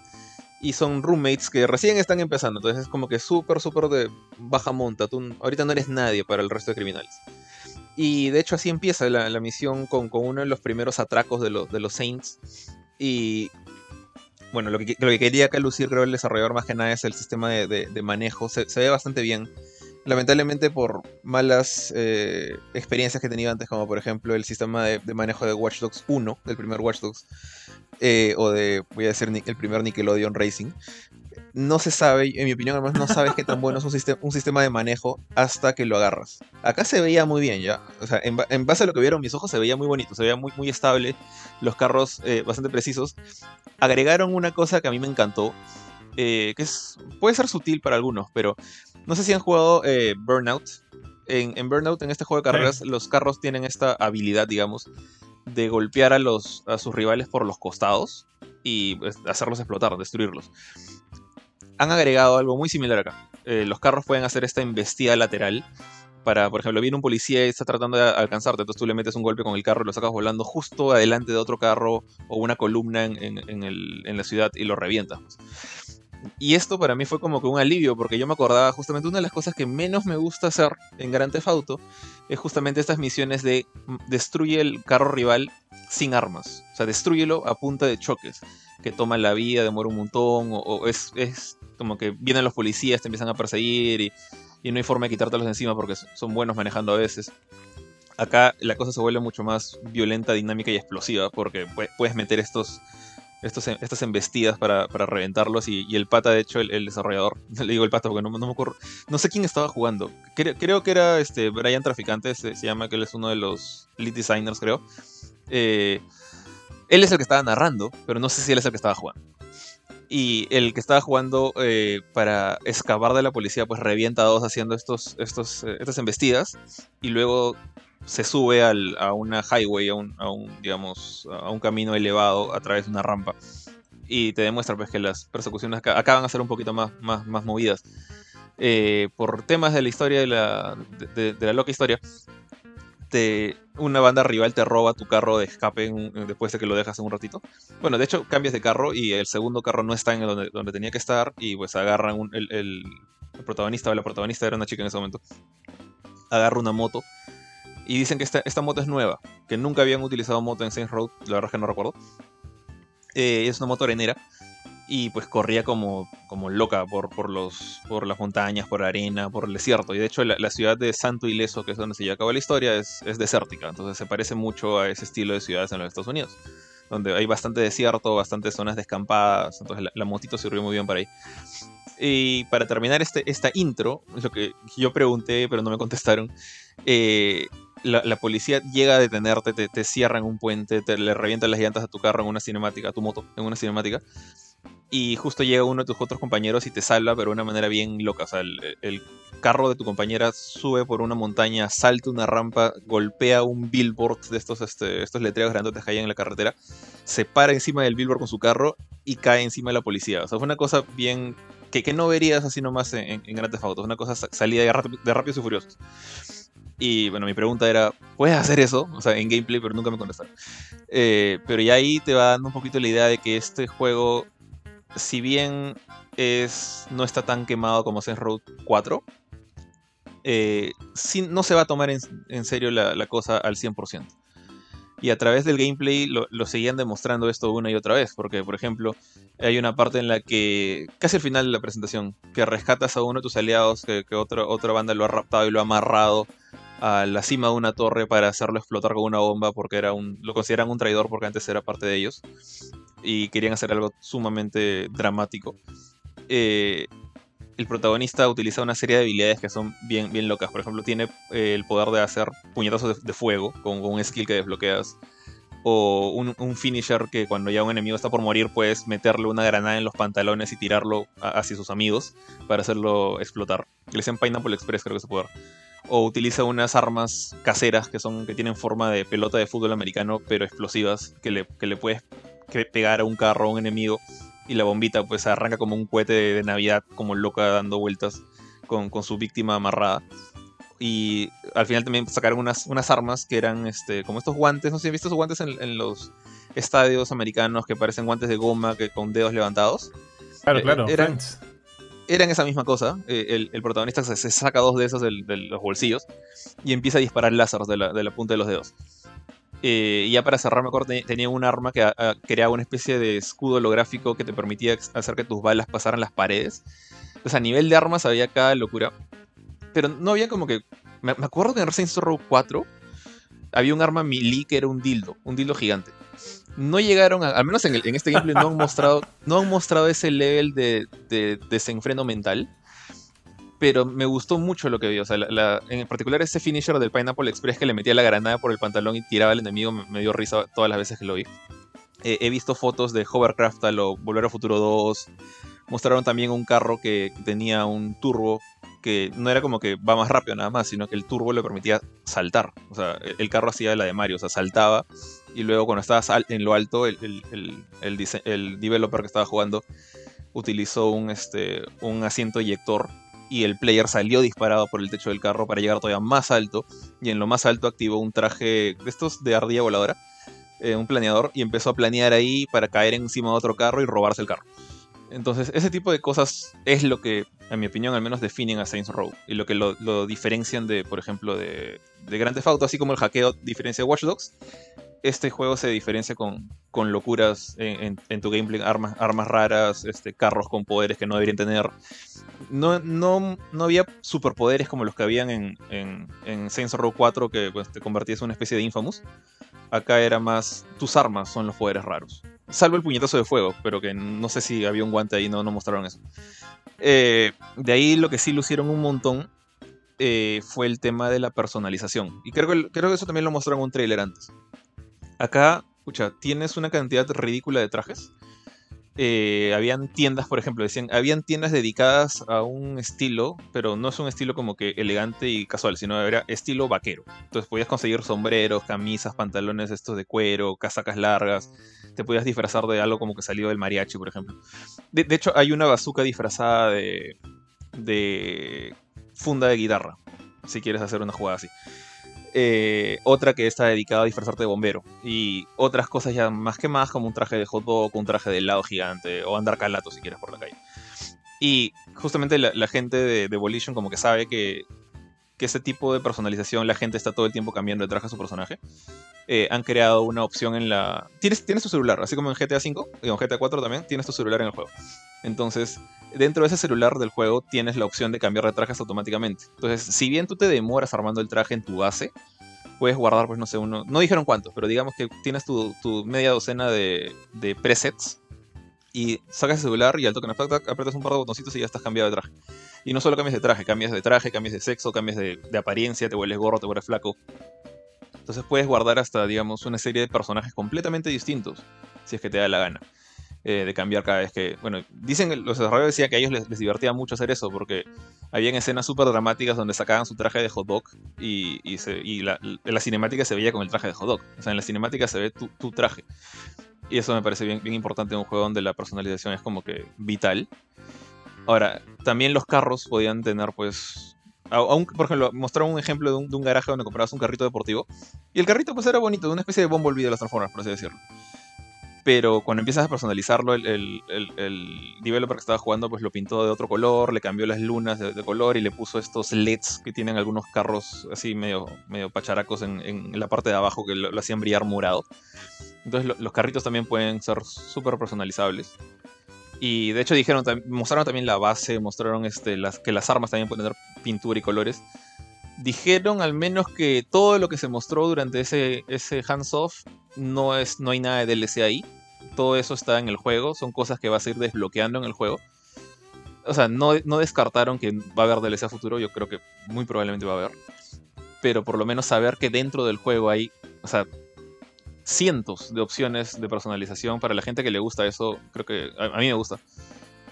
Y son roommates que recién están empezando. Entonces es como que súper, súper de baja monta. Ahorita no eres nadie para el resto de criminales. Y de hecho así empieza la, misión con, uno de los primeros atracos de, de los Saints. Y bueno, lo que, lo que quería acá lucir creo el desarrollador más que nada es el sistema de, manejo. Se, ve bastante bien. Lamentablemente por malas eh, experiencias que he tenido antes, como por ejemplo el sistema de, manejo de Watch Dogs 1, del primer Watch Dogs, eh, o de, voy a decir, el primer Nickelodeon Racing, no se sabe, en mi opinión, además no sabes qué tan bueno es un, sistema, un sistema de manejo hasta que lo agarras. Acá se veía muy bien ya. O sea, en, base a lo que vieron mis ojos, se veía muy bonito, se veía muy, muy estable, los carros eh, bastante precisos. Agregaron una cosa que a mí me encantó, eh, que es, puede ser sutil para algunos, pero no sé si han jugado eh, Burnout. En, Burnout, en este juego de carreras, los carros tienen esta habilidad, digamos, de golpear a, los, a sus rivales por los costados y pues, hacerlos explotar, destruirlos han agregado algo muy similar acá. Eh, los carros pueden hacer esta embestida lateral. Para, por ejemplo, viene un policía y está tratando de alcanzarte, entonces tú le metes un golpe con el carro y lo sacas volando justo adelante de otro carro o una columna en, la ciudad y lo revientas. Pues. Y esto para mí fue como que un alivio, porque yo me acordaba justamente una de las cosas que menos me gusta hacer en Grand Theft Auto es justamente estas misiones de destruye el carro rival sin armas. O sea, destruyelo a punta de choques, que toma la vida, demora un montón, o, es, es, como que vienen los policías, te empiezan a perseguir y, no hay forma de quitártelos de encima porque son buenos manejando a veces. Acá la cosa se vuelve mucho más violenta, dinámica y explosiva porque puedes meter estos, estos estas embestidas para, reventarlos y, el pata, de hecho, el, desarrollador, le digo el pata porque no, me ocurre, no sé quién estaba jugando, creo, que era este Brian Traficante, se, llama que él es uno de los lead designers, creo. Eh, él es el que estaba narrando, pero no sé si él es el que estaba jugando y el que estaba jugando eh, para excavar de la policía pues revienta a dos haciendo estos, estos, eh, estas embestidas y luego se sube a una highway, a un, digamos, a un camino elevado a través de una rampa y te demuestra pues que las persecuciones acá, van a ser un poquito más, más, más movidas. Eh, por temas de la historia de la, de la loca historia, una banda rival te roba tu carro de escape después de que lo dejas en un ratito. Bueno, de hecho, cambias de carro y el segundo carro no está en donde, donde tenía que estar y pues agarran el, protagonista o la protagonista era una chica en ese momento. Agarra una moto y dicen que esta, esta moto es nueva, que nunca habían utilizado moto en Saints Road, la verdad es que no recuerdo. Eh, es una moto arenera y pues corría como, como loca por, por, los, por las montañas, por la arena, por el desierto. Y de hecho la, ciudad de Santo Ileso, que es donde se lleva a cabo la historia, es, es, desértica. Entonces se parece mucho a ese estilo de ciudades en los Estados Unidos. donde hay bastante desierto, bastantes zonas descampadas, entonces la, la motito sirvió muy bien para ahí. Y para terminar este, esta intro, lo que yo pregunté, pero no me contestaron, eh, la, policía llega a detenerte, te, te cierran un puente, te le revientan las llantas a tu carro en una cinemática, a tu moto en una cinemática, y justo llega uno de tus otros compañeros y te salva, pero de una manera bien loca. O sea, el, carro de tu compañera sube por una montaña, salta una rampa, golpea un billboard de estos, este, estos letreros grandes que hay en la carretera, se para encima del billboard con su carro y cae encima de la policía. O sea, fue una cosa bien que, no verías así nomás en, en Grandes Autos, una cosa salida de, de Rápidos y Furiosos. Y bueno, mi pregunta era, ¿puedes hacer eso? O sea, en gameplay, pero nunca me contestaron. Eh, pero ya ahí te va dando un poquito la idea de que este juego si bien es, no está tan quemado como Saints Road 4, eh, no se va a tomar en, serio la, cosa al 100%. Y a través del gameplay lo, seguían demostrando esto una y otra vez, porque por ejemplo hay una parte en la que, casi al final de la presentación, que rescatas a uno de tus aliados, que, otra banda lo ha raptado y lo ha amarrado a la cima de una torre para hacerlo explotar con una bomba porque era un, lo consideran un traidor porque antes era parte de ellos y querían hacer algo sumamente dramático. Eh, el protagonista utiliza una serie de habilidades que son bien, bien locas. Por ejemplo, tiene eh, el poder de hacer puñetazos de, fuego con, un skill que desbloqueas. O un, finisher que cuando ya un enemigo está por morir puedes meterle una granada en los pantalones y tirarlo hacia sus amigos para hacerlo explotar. Le dicen Pineapple Express, creo que ese poder o utiliza unas armas caseras que son que tienen forma de pelota de fútbol americano pero explosivas que le, que le puedes pegar a un carro a un enemigo y la bombita pues arranca como un cohete de, Navidad como loca dando vueltas con, su víctima amarrada. Y al final también sacaron unas, unas armas que eran este, como estos guantes, no sé si han visto esos guantes en, los estadios americanos que parecen guantes de goma que con dedos levantados. Claro, eh, claro. Eran, eran esa misma cosa. Eh, el, protagonista se, saca dos de esos de, los bolsillos y empieza a disparar láseres de la, de la punta de los dedos. Eh, y ya para cerrar, me acuerdo, tenía un arma que ah, creaba una especie de escudo holográfico que te permitía hacer que tus balas pasaran las paredes. Entonces, a nivel de armas había cada locura. Pero no había como que. Me, acuerdo que en Resident Evil 4 había un arma melee que era un dildo, un dildo gigante. No llegaron, al menos en, este gameplay, no han mostrado, no han mostrado ese level de desenfreno mental pero me gustó mucho lo que vi. O sea, en particular ese finisher del Pineapple Express que le metía la granada por el pantalón y tiraba al enemigo me, dio risa todas las veces que lo vi. Eh, he visto fotos de Hovercraft a lo Volver a Futuro 2. Mostraron también un carro que tenía un turbo que no era como que va más rápido nada más, sino que el turbo le permitía saltar. O sea, el carro hacía la de Mario, o sea, saltaba y luego cuando estabas en lo alto, el, el, el, el developer que estaba jugando utilizó un, este, un asiento eyector y el player salió disparado por el techo del carro para llegar todavía más alto y en lo más alto activó un traje de estos de ardilla voladora, eh, un planeador y empezó a planear ahí para caer encima de otro carro y robarse el carro. Entonces ese tipo de cosas es lo que, en mi opinión, al menos definen a Saints Row y lo que lo, diferencian de, por ejemplo, de, de Grand Theft Auto, así como el hackeo diferencia de Watch Dogs este juego se diferencia con, con locuras en, tu gameplay, armas, armas raras, este, carros con poderes que no deberían tener. No, no, no había superpoderes como los que habían en, en, en Saints Row 4 que pues, te convertías en una especie de Infamous. Acá era más, tus armas son los poderes raros. Salvo el puñetazo de fuego, pero que no sé si había un guante ahí, no, no mostraron eso. Eh, de ahí lo que sí lucieron un montón eh, fue el tema de la personalización. Y creo que, creo que eso también lo mostraron en un trailer antes. Acá, escucha, tienes una cantidad ridícula de trajes. Eh, habían tiendas, por ejemplo, decían, habían tiendas dedicadas a un estilo, pero no es un estilo como que elegante y casual, sino era estilo vaquero. Entonces podías conseguir sombreros, camisas, pantalones estos de cuero, casacas largas, te podías disfrazar de algo como que salió del mariachi, por ejemplo. De, hecho, hay una bazooka disfrazada de, de funda de guitarra, si quieres hacer una jugada así. Eh, otra que está dedicada a disfrazarte de bombero. Y otras cosas ya más que más, como un traje de hot dog, un traje de helado gigante, o andar calato si quieres por la calle. Y justamente la, gente de, Volition como que sabe que, que ese tipo de personalización, la gente está todo el tiempo cambiando de traje a su personaje. Eh, han creado una opción en la... Tienes, tienes tu celular, así como en GTA V y en GTA 4 también, tienes tu celular en el juego. Entonces, dentro de ese celular del juego tienes la opción de cambiar de trajes automáticamente. Entonces, si bien tú te demoras armando el traje en tu base, puedes guardar, pues no sé, uno. No dijeron cuántos, pero digamos que tienes tu, media docena de, de, presets. Y sacas el celular y al toque apretas un par de botoncitos y ya estás cambiado de traje. Y no solo cambias de traje, cambias de traje, cambias de sexo, cambias de, de apariencia, te vuelves gorro, te vuelves flaco. Entonces puedes guardar hasta, digamos, una serie de personajes completamente distintos, si es que te da la gana. Eh, de cambiar cada vez que. Bueno, dicen, los desarrolladores decían que a ellos les, divertía mucho hacer eso, porque habían escenas súper dramáticas donde sacaban su traje de hot dog y, y, la, cinemática se veía con el traje de hot dog. O sea, en la cinemática se ve tu, tu traje. Y eso me parece bien, bien importante en un juego donde la personalización es como que vital. Ahora, también los carros podían tener, pues. por ejemplo, mostraron un ejemplo de un, de un, garaje donde comprabas un carrito deportivo. Y el carrito, pues era bonito, de una especie de Bumblebee de las Transformers, por así decirlo pero cuando empiezas a personalizarlo, el, el, el, developer que estaba jugando pues lo pintó de otro color, le cambió las lunas de, color y le puso estos LEDs que tienen algunos carros así medio, medio pacharacos en, la parte de abajo que lo, hacían brillar morado. Entonces los carritos también pueden ser súper personalizables. Y de hecho dijeron, mostraron también la base, mostraron este, las, que las armas también pueden tener pintura y colores. Dijeron al menos que todo lo que se mostró durante ese, ese hands-off no, no hay nada de DLC ahí todo eso está en el juego, son cosas que vas a ir desbloqueando en el juego. O sea, no, no descartaron que va a haber DLC a futuro, yo creo que muy probablemente va a haber. Pero por lo menos saber que dentro del juego hay, o sea, cientos de opciones de personalización para la gente que le gusta eso, creo que a mí me gusta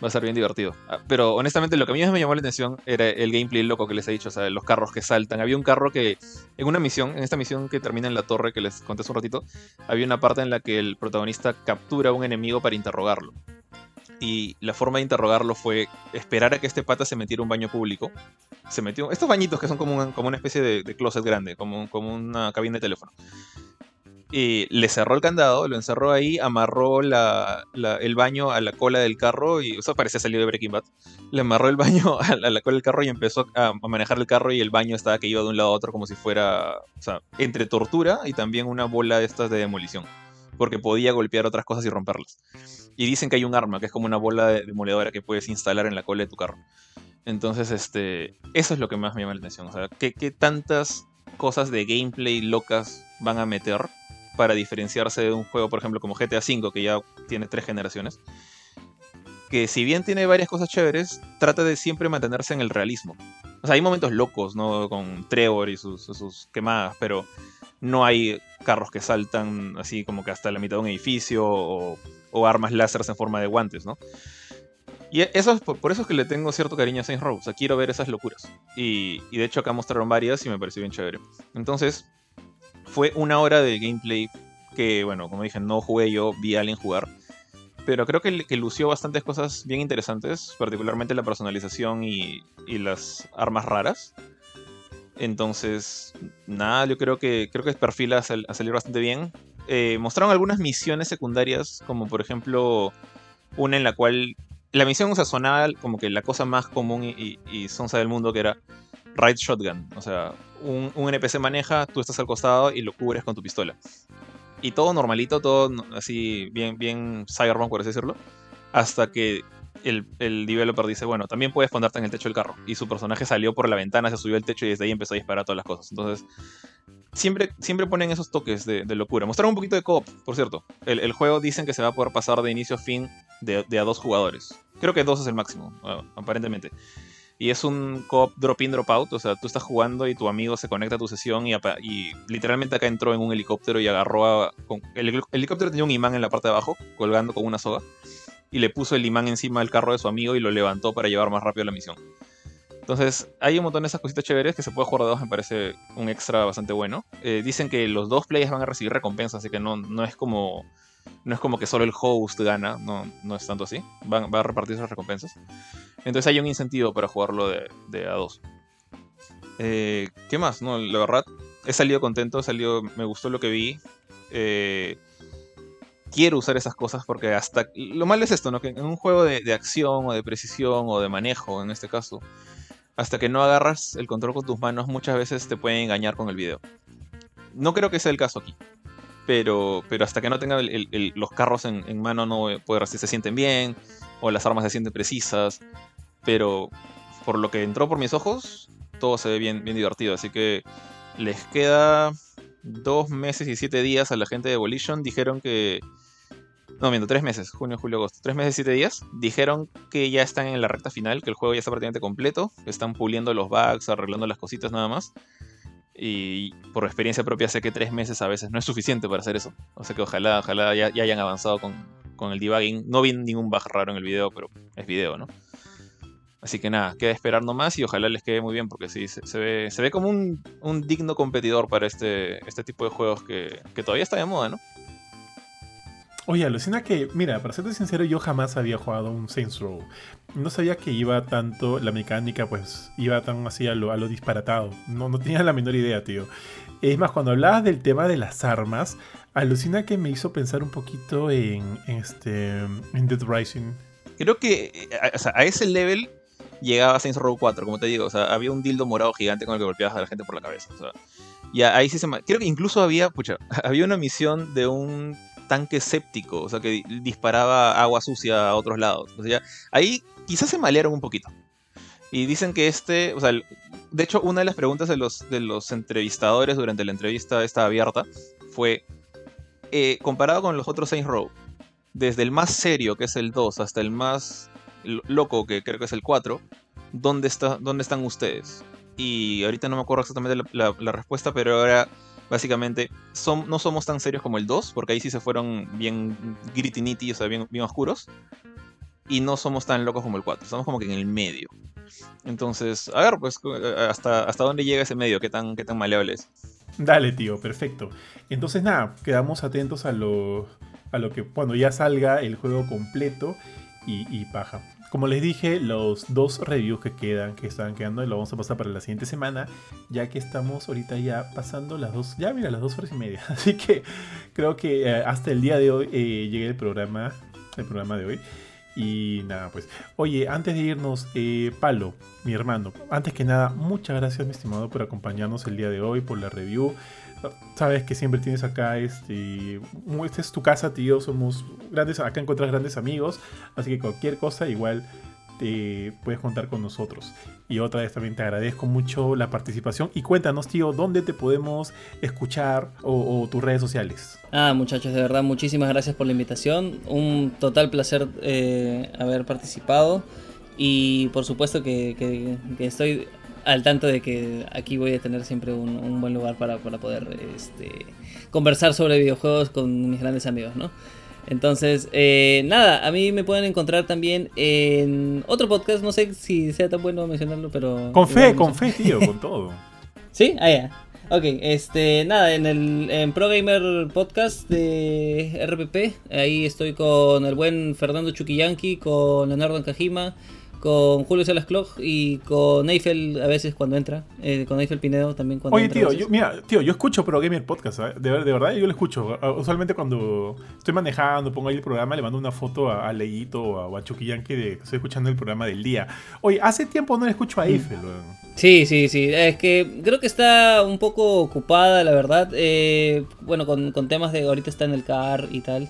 va a ser bien divertido. Ah, pero honestamente lo que a mí me llamó la atención era el gameplay loco que les he dicho, o sea, los carros que saltan. Había un carro que en una misión, en esta misión que termina en la torre que les conté hace un ratito, había una parte en la que el protagonista captura a un enemigo para interrogarlo. Y la forma de interrogarlo fue esperar a que este pata se metiera a un baño público. Se metió. Estos bañitos que son como como una especie de, de closet grande, como, como una cabina de teléfono y le cerró el candado, lo encerró ahí, amarró el baño a la cola del carro y eso parecía salido de Breaking Bad. Le amarró el baño a la, cola del carro y empezó a, manejar el carro y el baño estaba que iba de un lado a otro como si fuera, o sea, entre tortura y también una bola de estas de demolición, porque podía golpear otras cosas y romperlas. Y dicen que hay un arma que es como una bola de demoledora que puedes instalar en la cola de tu carro. Entonces, este, eso es lo que más me llama la atención. O sea, ¿qué, qué tantas cosas de gameplay locas van a meter para diferenciarse de un juego, por ejemplo, como GTA V, que ya tiene tres generaciones. Que si bien tiene varias cosas chéveres, trata de siempre mantenerse en el realismo. O sea, hay momentos locos, ¿no? Con Trevor y sus, quemadas, pero no hay carros que saltan así como que hasta la mitad de un edificio o, armas láseres en forma de guantes, ¿no? Y eso es por, eso es que le tengo cierto cariño a Saints Row. O sea, quiero ver esas locuras. Y, y de hecho acá mostraron varias y me pareció bien chévere. Entonces, fue una hora de gameplay que, bueno, como dije, no jugué yo, vi a alguien jugar. Pero creo que, lució bastantes cosas bien interesantes, particularmente la personalización y, las armas raras. Entonces, nada, yo creo que creo que perfila a, salir bastante bien. Eh, mostraron algunas misiones secundarias, como por ejemplo una en la cual la misión o sea, como que la cosa más común y, y sonsa del mundo que era Ride Shotgun. O sea, un, NPC maneja, tú estás al costado y lo cubres con tu pistola. Y todo normalito, todo así, bien, bien cyberpunk, por así decirlo. Hasta que el, el, developer dice, bueno, también puedes ponerte en el techo del carro. Y su personaje salió por la ventana, se subió al techo y desde ahí empezó a disparar todas las cosas. Entonces, siempre, siempre ponen esos toques de, locura. Mostraron un poquito de co-op, por cierto. El, juego dicen que se va a poder pasar de inicio a fin de, de, a dos jugadores. Creo que dos es el máximo, aparentemente. Y es un co-op drop-in, drop-out. O sea, tú estás jugando y tu amigo se conecta a tu sesión y, literalmente acá entró en un helicóptero y agarró a... el helicóptero tenía un imán en la parte de abajo, colgando con una soga. Y le puso el imán encima del carro de su amigo y lo levantó para llevar más rápido la misión. Entonces, hay un montón de esas cositas chéveres que se puede jugar de dos, me parece un extra bastante bueno. Eh, dicen que los dos players van a recibir recompensas, así que no, no es como no es como que solo el host gana, no, no es tanto así. Va, va a repartir esas recompensas. Entonces hay un incentivo para jugarlo de, de a dos. Eh, ¿Qué más? No, la verdad, he salido contento, he salido, me gustó lo que vi. Eh, quiero usar esas cosas porque hasta... Lo malo es esto, ¿no? Que en un juego de, de, acción o de precisión o de manejo, en este caso, hasta que no agarras el control con tus manos, muchas veces te pueden engañar con el video. No creo que sea el caso aquí pero, pero hasta que no tenga los carros en, mano no puede se sienten bien, o las armas se sienten precisas, pero por lo que entró por mis ojos, todo se ve bien, bien divertido, así que les queda dos meses y siete días a la gente de Evolution dijeron que... No, miento, tres meses, junio, julio, agosto. Tres meses y siete días. Dijeron que ya están en la recta final, que el juego ya está prácticamente completo, están puliendo los bugs, arreglando las cositas nada más. Y por experiencia propia sé que tres meses a veces no es suficiente para hacer eso. O sea que ojalá, ojalá ya, hayan avanzado con, con, el debugging. No vi ningún bug raro en el video, pero es video, ¿no? Así que nada, queda esperar nomás y ojalá les quede muy bien porque sí, se, ve, se ve como un, un, digno competidor para este, este tipo de juegos que, que todavía está de moda, ¿no? Oye, alucina que, mira, para serte sincero, yo jamás había jugado un Saints Row. No sabía que iba tanto, la mecánica, pues, iba tan así a lo, disparatado. No, no tenía la menor idea, tío. Es más, cuando hablabas del tema de las armas, alucina que me hizo pensar un poquito en, este, en Dead Rising. Creo que eh, o sea, a ese level llegaba Saints Row 4, como te digo. O sea, había un dildo morado gigante con el que golpeabas a la gente por la cabeza. O sea, y ahí sí se... Creo que incluso había, pucha, había una misión de un tanque séptico, o sea, que disparaba agua sucia a otros lados. O sea, ahí quizás se malearon un poquito. Y dicen que este, o sea, de hecho, una de las preguntas de los, de los entrevistadores durante la entrevista esta abierta fue, eh, comparado con los otros Saints Row, desde el más serio, que es el 2, hasta el más loco, que creo que es el 4, ¿dónde, está, dónde están ustedes? Y ahorita no me acuerdo exactamente la, la respuesta, pero ahora básicamente son, no somos tan serios como el 2, porque ahí sí se fueron bien gritty nitty, o sea, bien, bien oscuros. Y no somos tan locos como el 4, estamos como que en el medio. Entonces, a ver, pues, hasta, hasta dónde llega ese medio, qué tan, qué tan maleable es. Dale, tío, perfecto. Entonces, nada, quedamos atentos a lo, a lo que cuando ya salga el juego completo y, y paja. Como les dije, los dos reviews que quedan, que estaban quedando, lo vamos a pasar para la siguiente semana, ya que estamos ahorita ya pasando las dos, ya mira, las dos horas y media. Así que creo que eh, hasta el día de hoy eh, llegué el programa, el programa de hoy. Y nada, pues. Oye, antes de irnos, eh, Palo, mi hermano, antes que nada, muchas gracias, mi estimado, por acompañarnos el día de hoy, por la review. Sabes que siempre tienes acá, este, esta es tu casa, tío, somos grandes, acá encuentras grandes amigos, así que cualquier cosa igual te puedes contar con nosotros. Y otra vez también te agradezco mucho la participación y cuéntanos, tío, dónde te podemos escuchar o, tus redes sociales. Ah, muchachos, de verdad, muchísimas gracias por la invitación. Un total placer eh, haber participado. Y por supuesto que estoy al tanto de que aquí voy a tener siempre un, buen lugar para, poder este, conversar sobre videojuegos con mis grandes amigos, ¿no? Entonces, eh, nada, a mí me pueden encontrar también en otro podcast, no sé si sea tan bueno mencionarlo, pero... Con fe, con fe, tío, con todo. ¿Sí? Ah, ya. Ok, este, nada, en el en Pro Gamer Podcast de RPP, ahí estoy con el buen Fernando Chuquillanqui, con Leonardo Encajima, con Julio Salas Clog y con Eiffel a veces cuando entra, eh, con Eiffel Pinedo también cuando Oye, tío, yo, mira, tío, yo escucho Pro Gamer Podcast, de, de, verdad yo lo escucho. Usualmente cuando estoy manejando, pongo ahí el programa, le mando una foto a, Leito o a, Chuquillanque de que estoy escuchando el programa del día. Oye, hace tiempo no le escucho a mm. Eiffel. Sí, sí, sí, es que creo que está un poco ocupada, la verdad. Eh, bueno, con, con temas de ahorita está en el car y tal.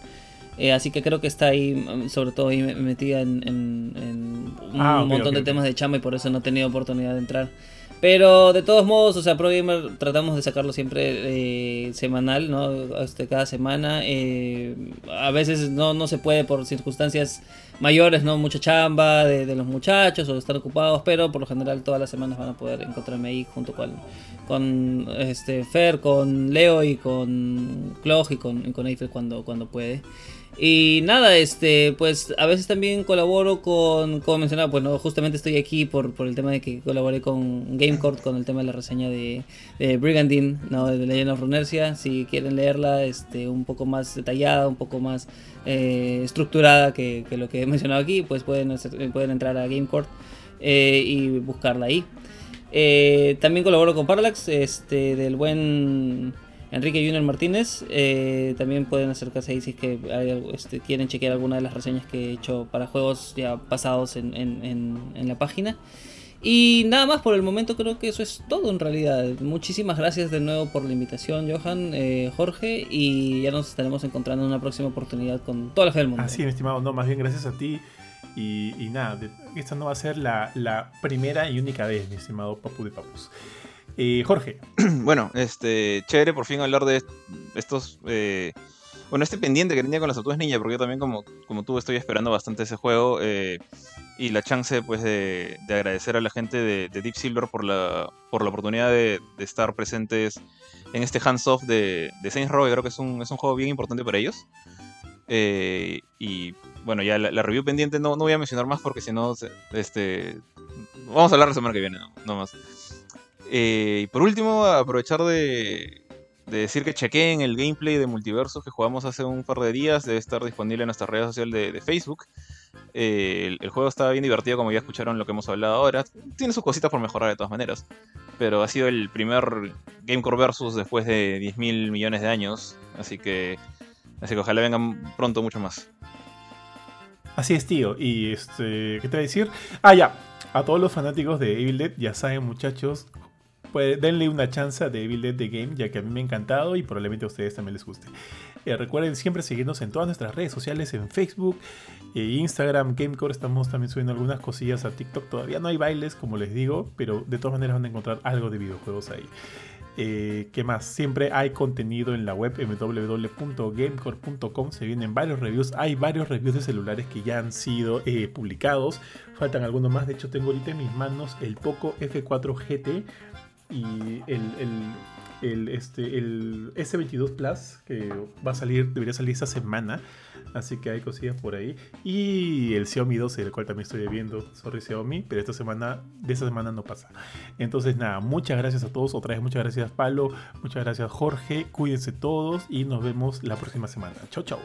Eh, así que creo que está ahí, mm, sobre todo ahí metida en, un ah, montón de temas de chamba y por eso no he tenido oportunidad de entrar. Pero de todos modos, o sea, Pro Gamer tratamos de sacarlo siempre eh, semanal, ¿no? Este, cada semana. Eh, a veces no, no se puede por circunstancias mayores, ¿no? Mucha chamba de, los muchachos o de estar ocupados, pero por lo general todas las semanas van a poder encontrarme ahí junto con, con este, Fer, con Leo y con Clog y con, con Eiffel cuando, cuando puede. Y nada, este, pues a veces también colaboro con, como mencionaba, bueno, justamente estoy aquí por, por el tema de que colaboré con GameCourt con el tema de la reseña de, Brigandine, ¿no? de Legend of Runersia. Si quieren leerla este, un poco más detallada, un poco más eh, estructurada que, que, lo que he mencionado aquí, pues pueden, pueden entrar a GameCourt eh, y buscarla ahí. Eh, también colaboro con Parallax, este, del buen Enrique Junior Martínez. Eh, también pueden acercarse ahí si es que este, quieren chequear alguna de las reseñas que he hecho para juegos ya pasados en, la página. Y nada más por el momento creo que eso es todo en realidad. Muchísimas gracias de nuevo por la invitación, Johan, eh, Jorge, y ya nos estaremos encontrando en una próxima oportunidad con toda la fe del mundo. Así, mi estimado, no, más bien gracias a ti. Y, nada, esta no va a ser la, la primera y única vez, mi estimado Papu de Papus. Eh, Jorge. bueno, este, chévere por fin hablar de estos... Eh, bueno, este pendiente que tenía con las tortugas ninja, porque yo también como, como tú estoy esperando bastante ese juego. Eh, y la chance pues de, agradecer a la gente de, Deep Silver por la, por la oportunidad de, estar presentes en este hands-off de, de, Saints Row. creo que es un, es un juego bien importante para ellos. Eh, y bueno, ya la, review pendiente no, no voy a mencionar más porque si no, este, vamos a hablar la semana que viene, no, más. Eh, y por último, aprovechar de, de decir que chequeen el gameplay de multiversos que jugamos hace un par de días. Debe estar disponible en nuestra red social de, Facebook. Eh, el, juego está bien divertido, como ya escucharon lo que hemos hablado ahora. Tiene sus cositas por mejorar de todas maneras. Pero ha sido el primer Gamecore Versus después de 10 mil millones de años. Así que, así que ojalá vengan pronto mucho más. Así es, tío. Y este, ¿qué te voy a decir? Ah, ya. A todos los fanáticos de Evil Dead, ya saben, muchachos, denle una chance a Evil Dead The Game, ya que a mí me ha encantado y probablemente a ustedes también les guste. Eh, recuerden siempre seguirnos en todas nuestras redes sociales, en Facebook, e Instagram, Gamecore. Estamos también subiendo algunas cosillas a TikTok. Todavía no hay bailes, como les digo, pero de todas maneras van a encontrar algo de videojuegos ahí. Eh, ¿Qué más? Siempre hay contenido en la web www.gamecore.com. Se vienen varios reviews. Hay varios reviews de celulares que ya han sido publicados. Faltan algunos más. De hecho, tengo ahorita en mis manos el Poco F4 GT y el, el, este, el S22 Plus, que va a salir, debería salir esta semana. Así que hay cosillas por ahí. Y el Xiaomi 12, el cual también estoy viendo. Sorry Xiaomi, pero esta semana, de esta semana no pasa. Entonces nada, muchas gracias a todos. Otra vez muchas gracias Palo, muchas gracias Jorge. Cuídense todos y nos vemos la próxima semana. Chau, chau.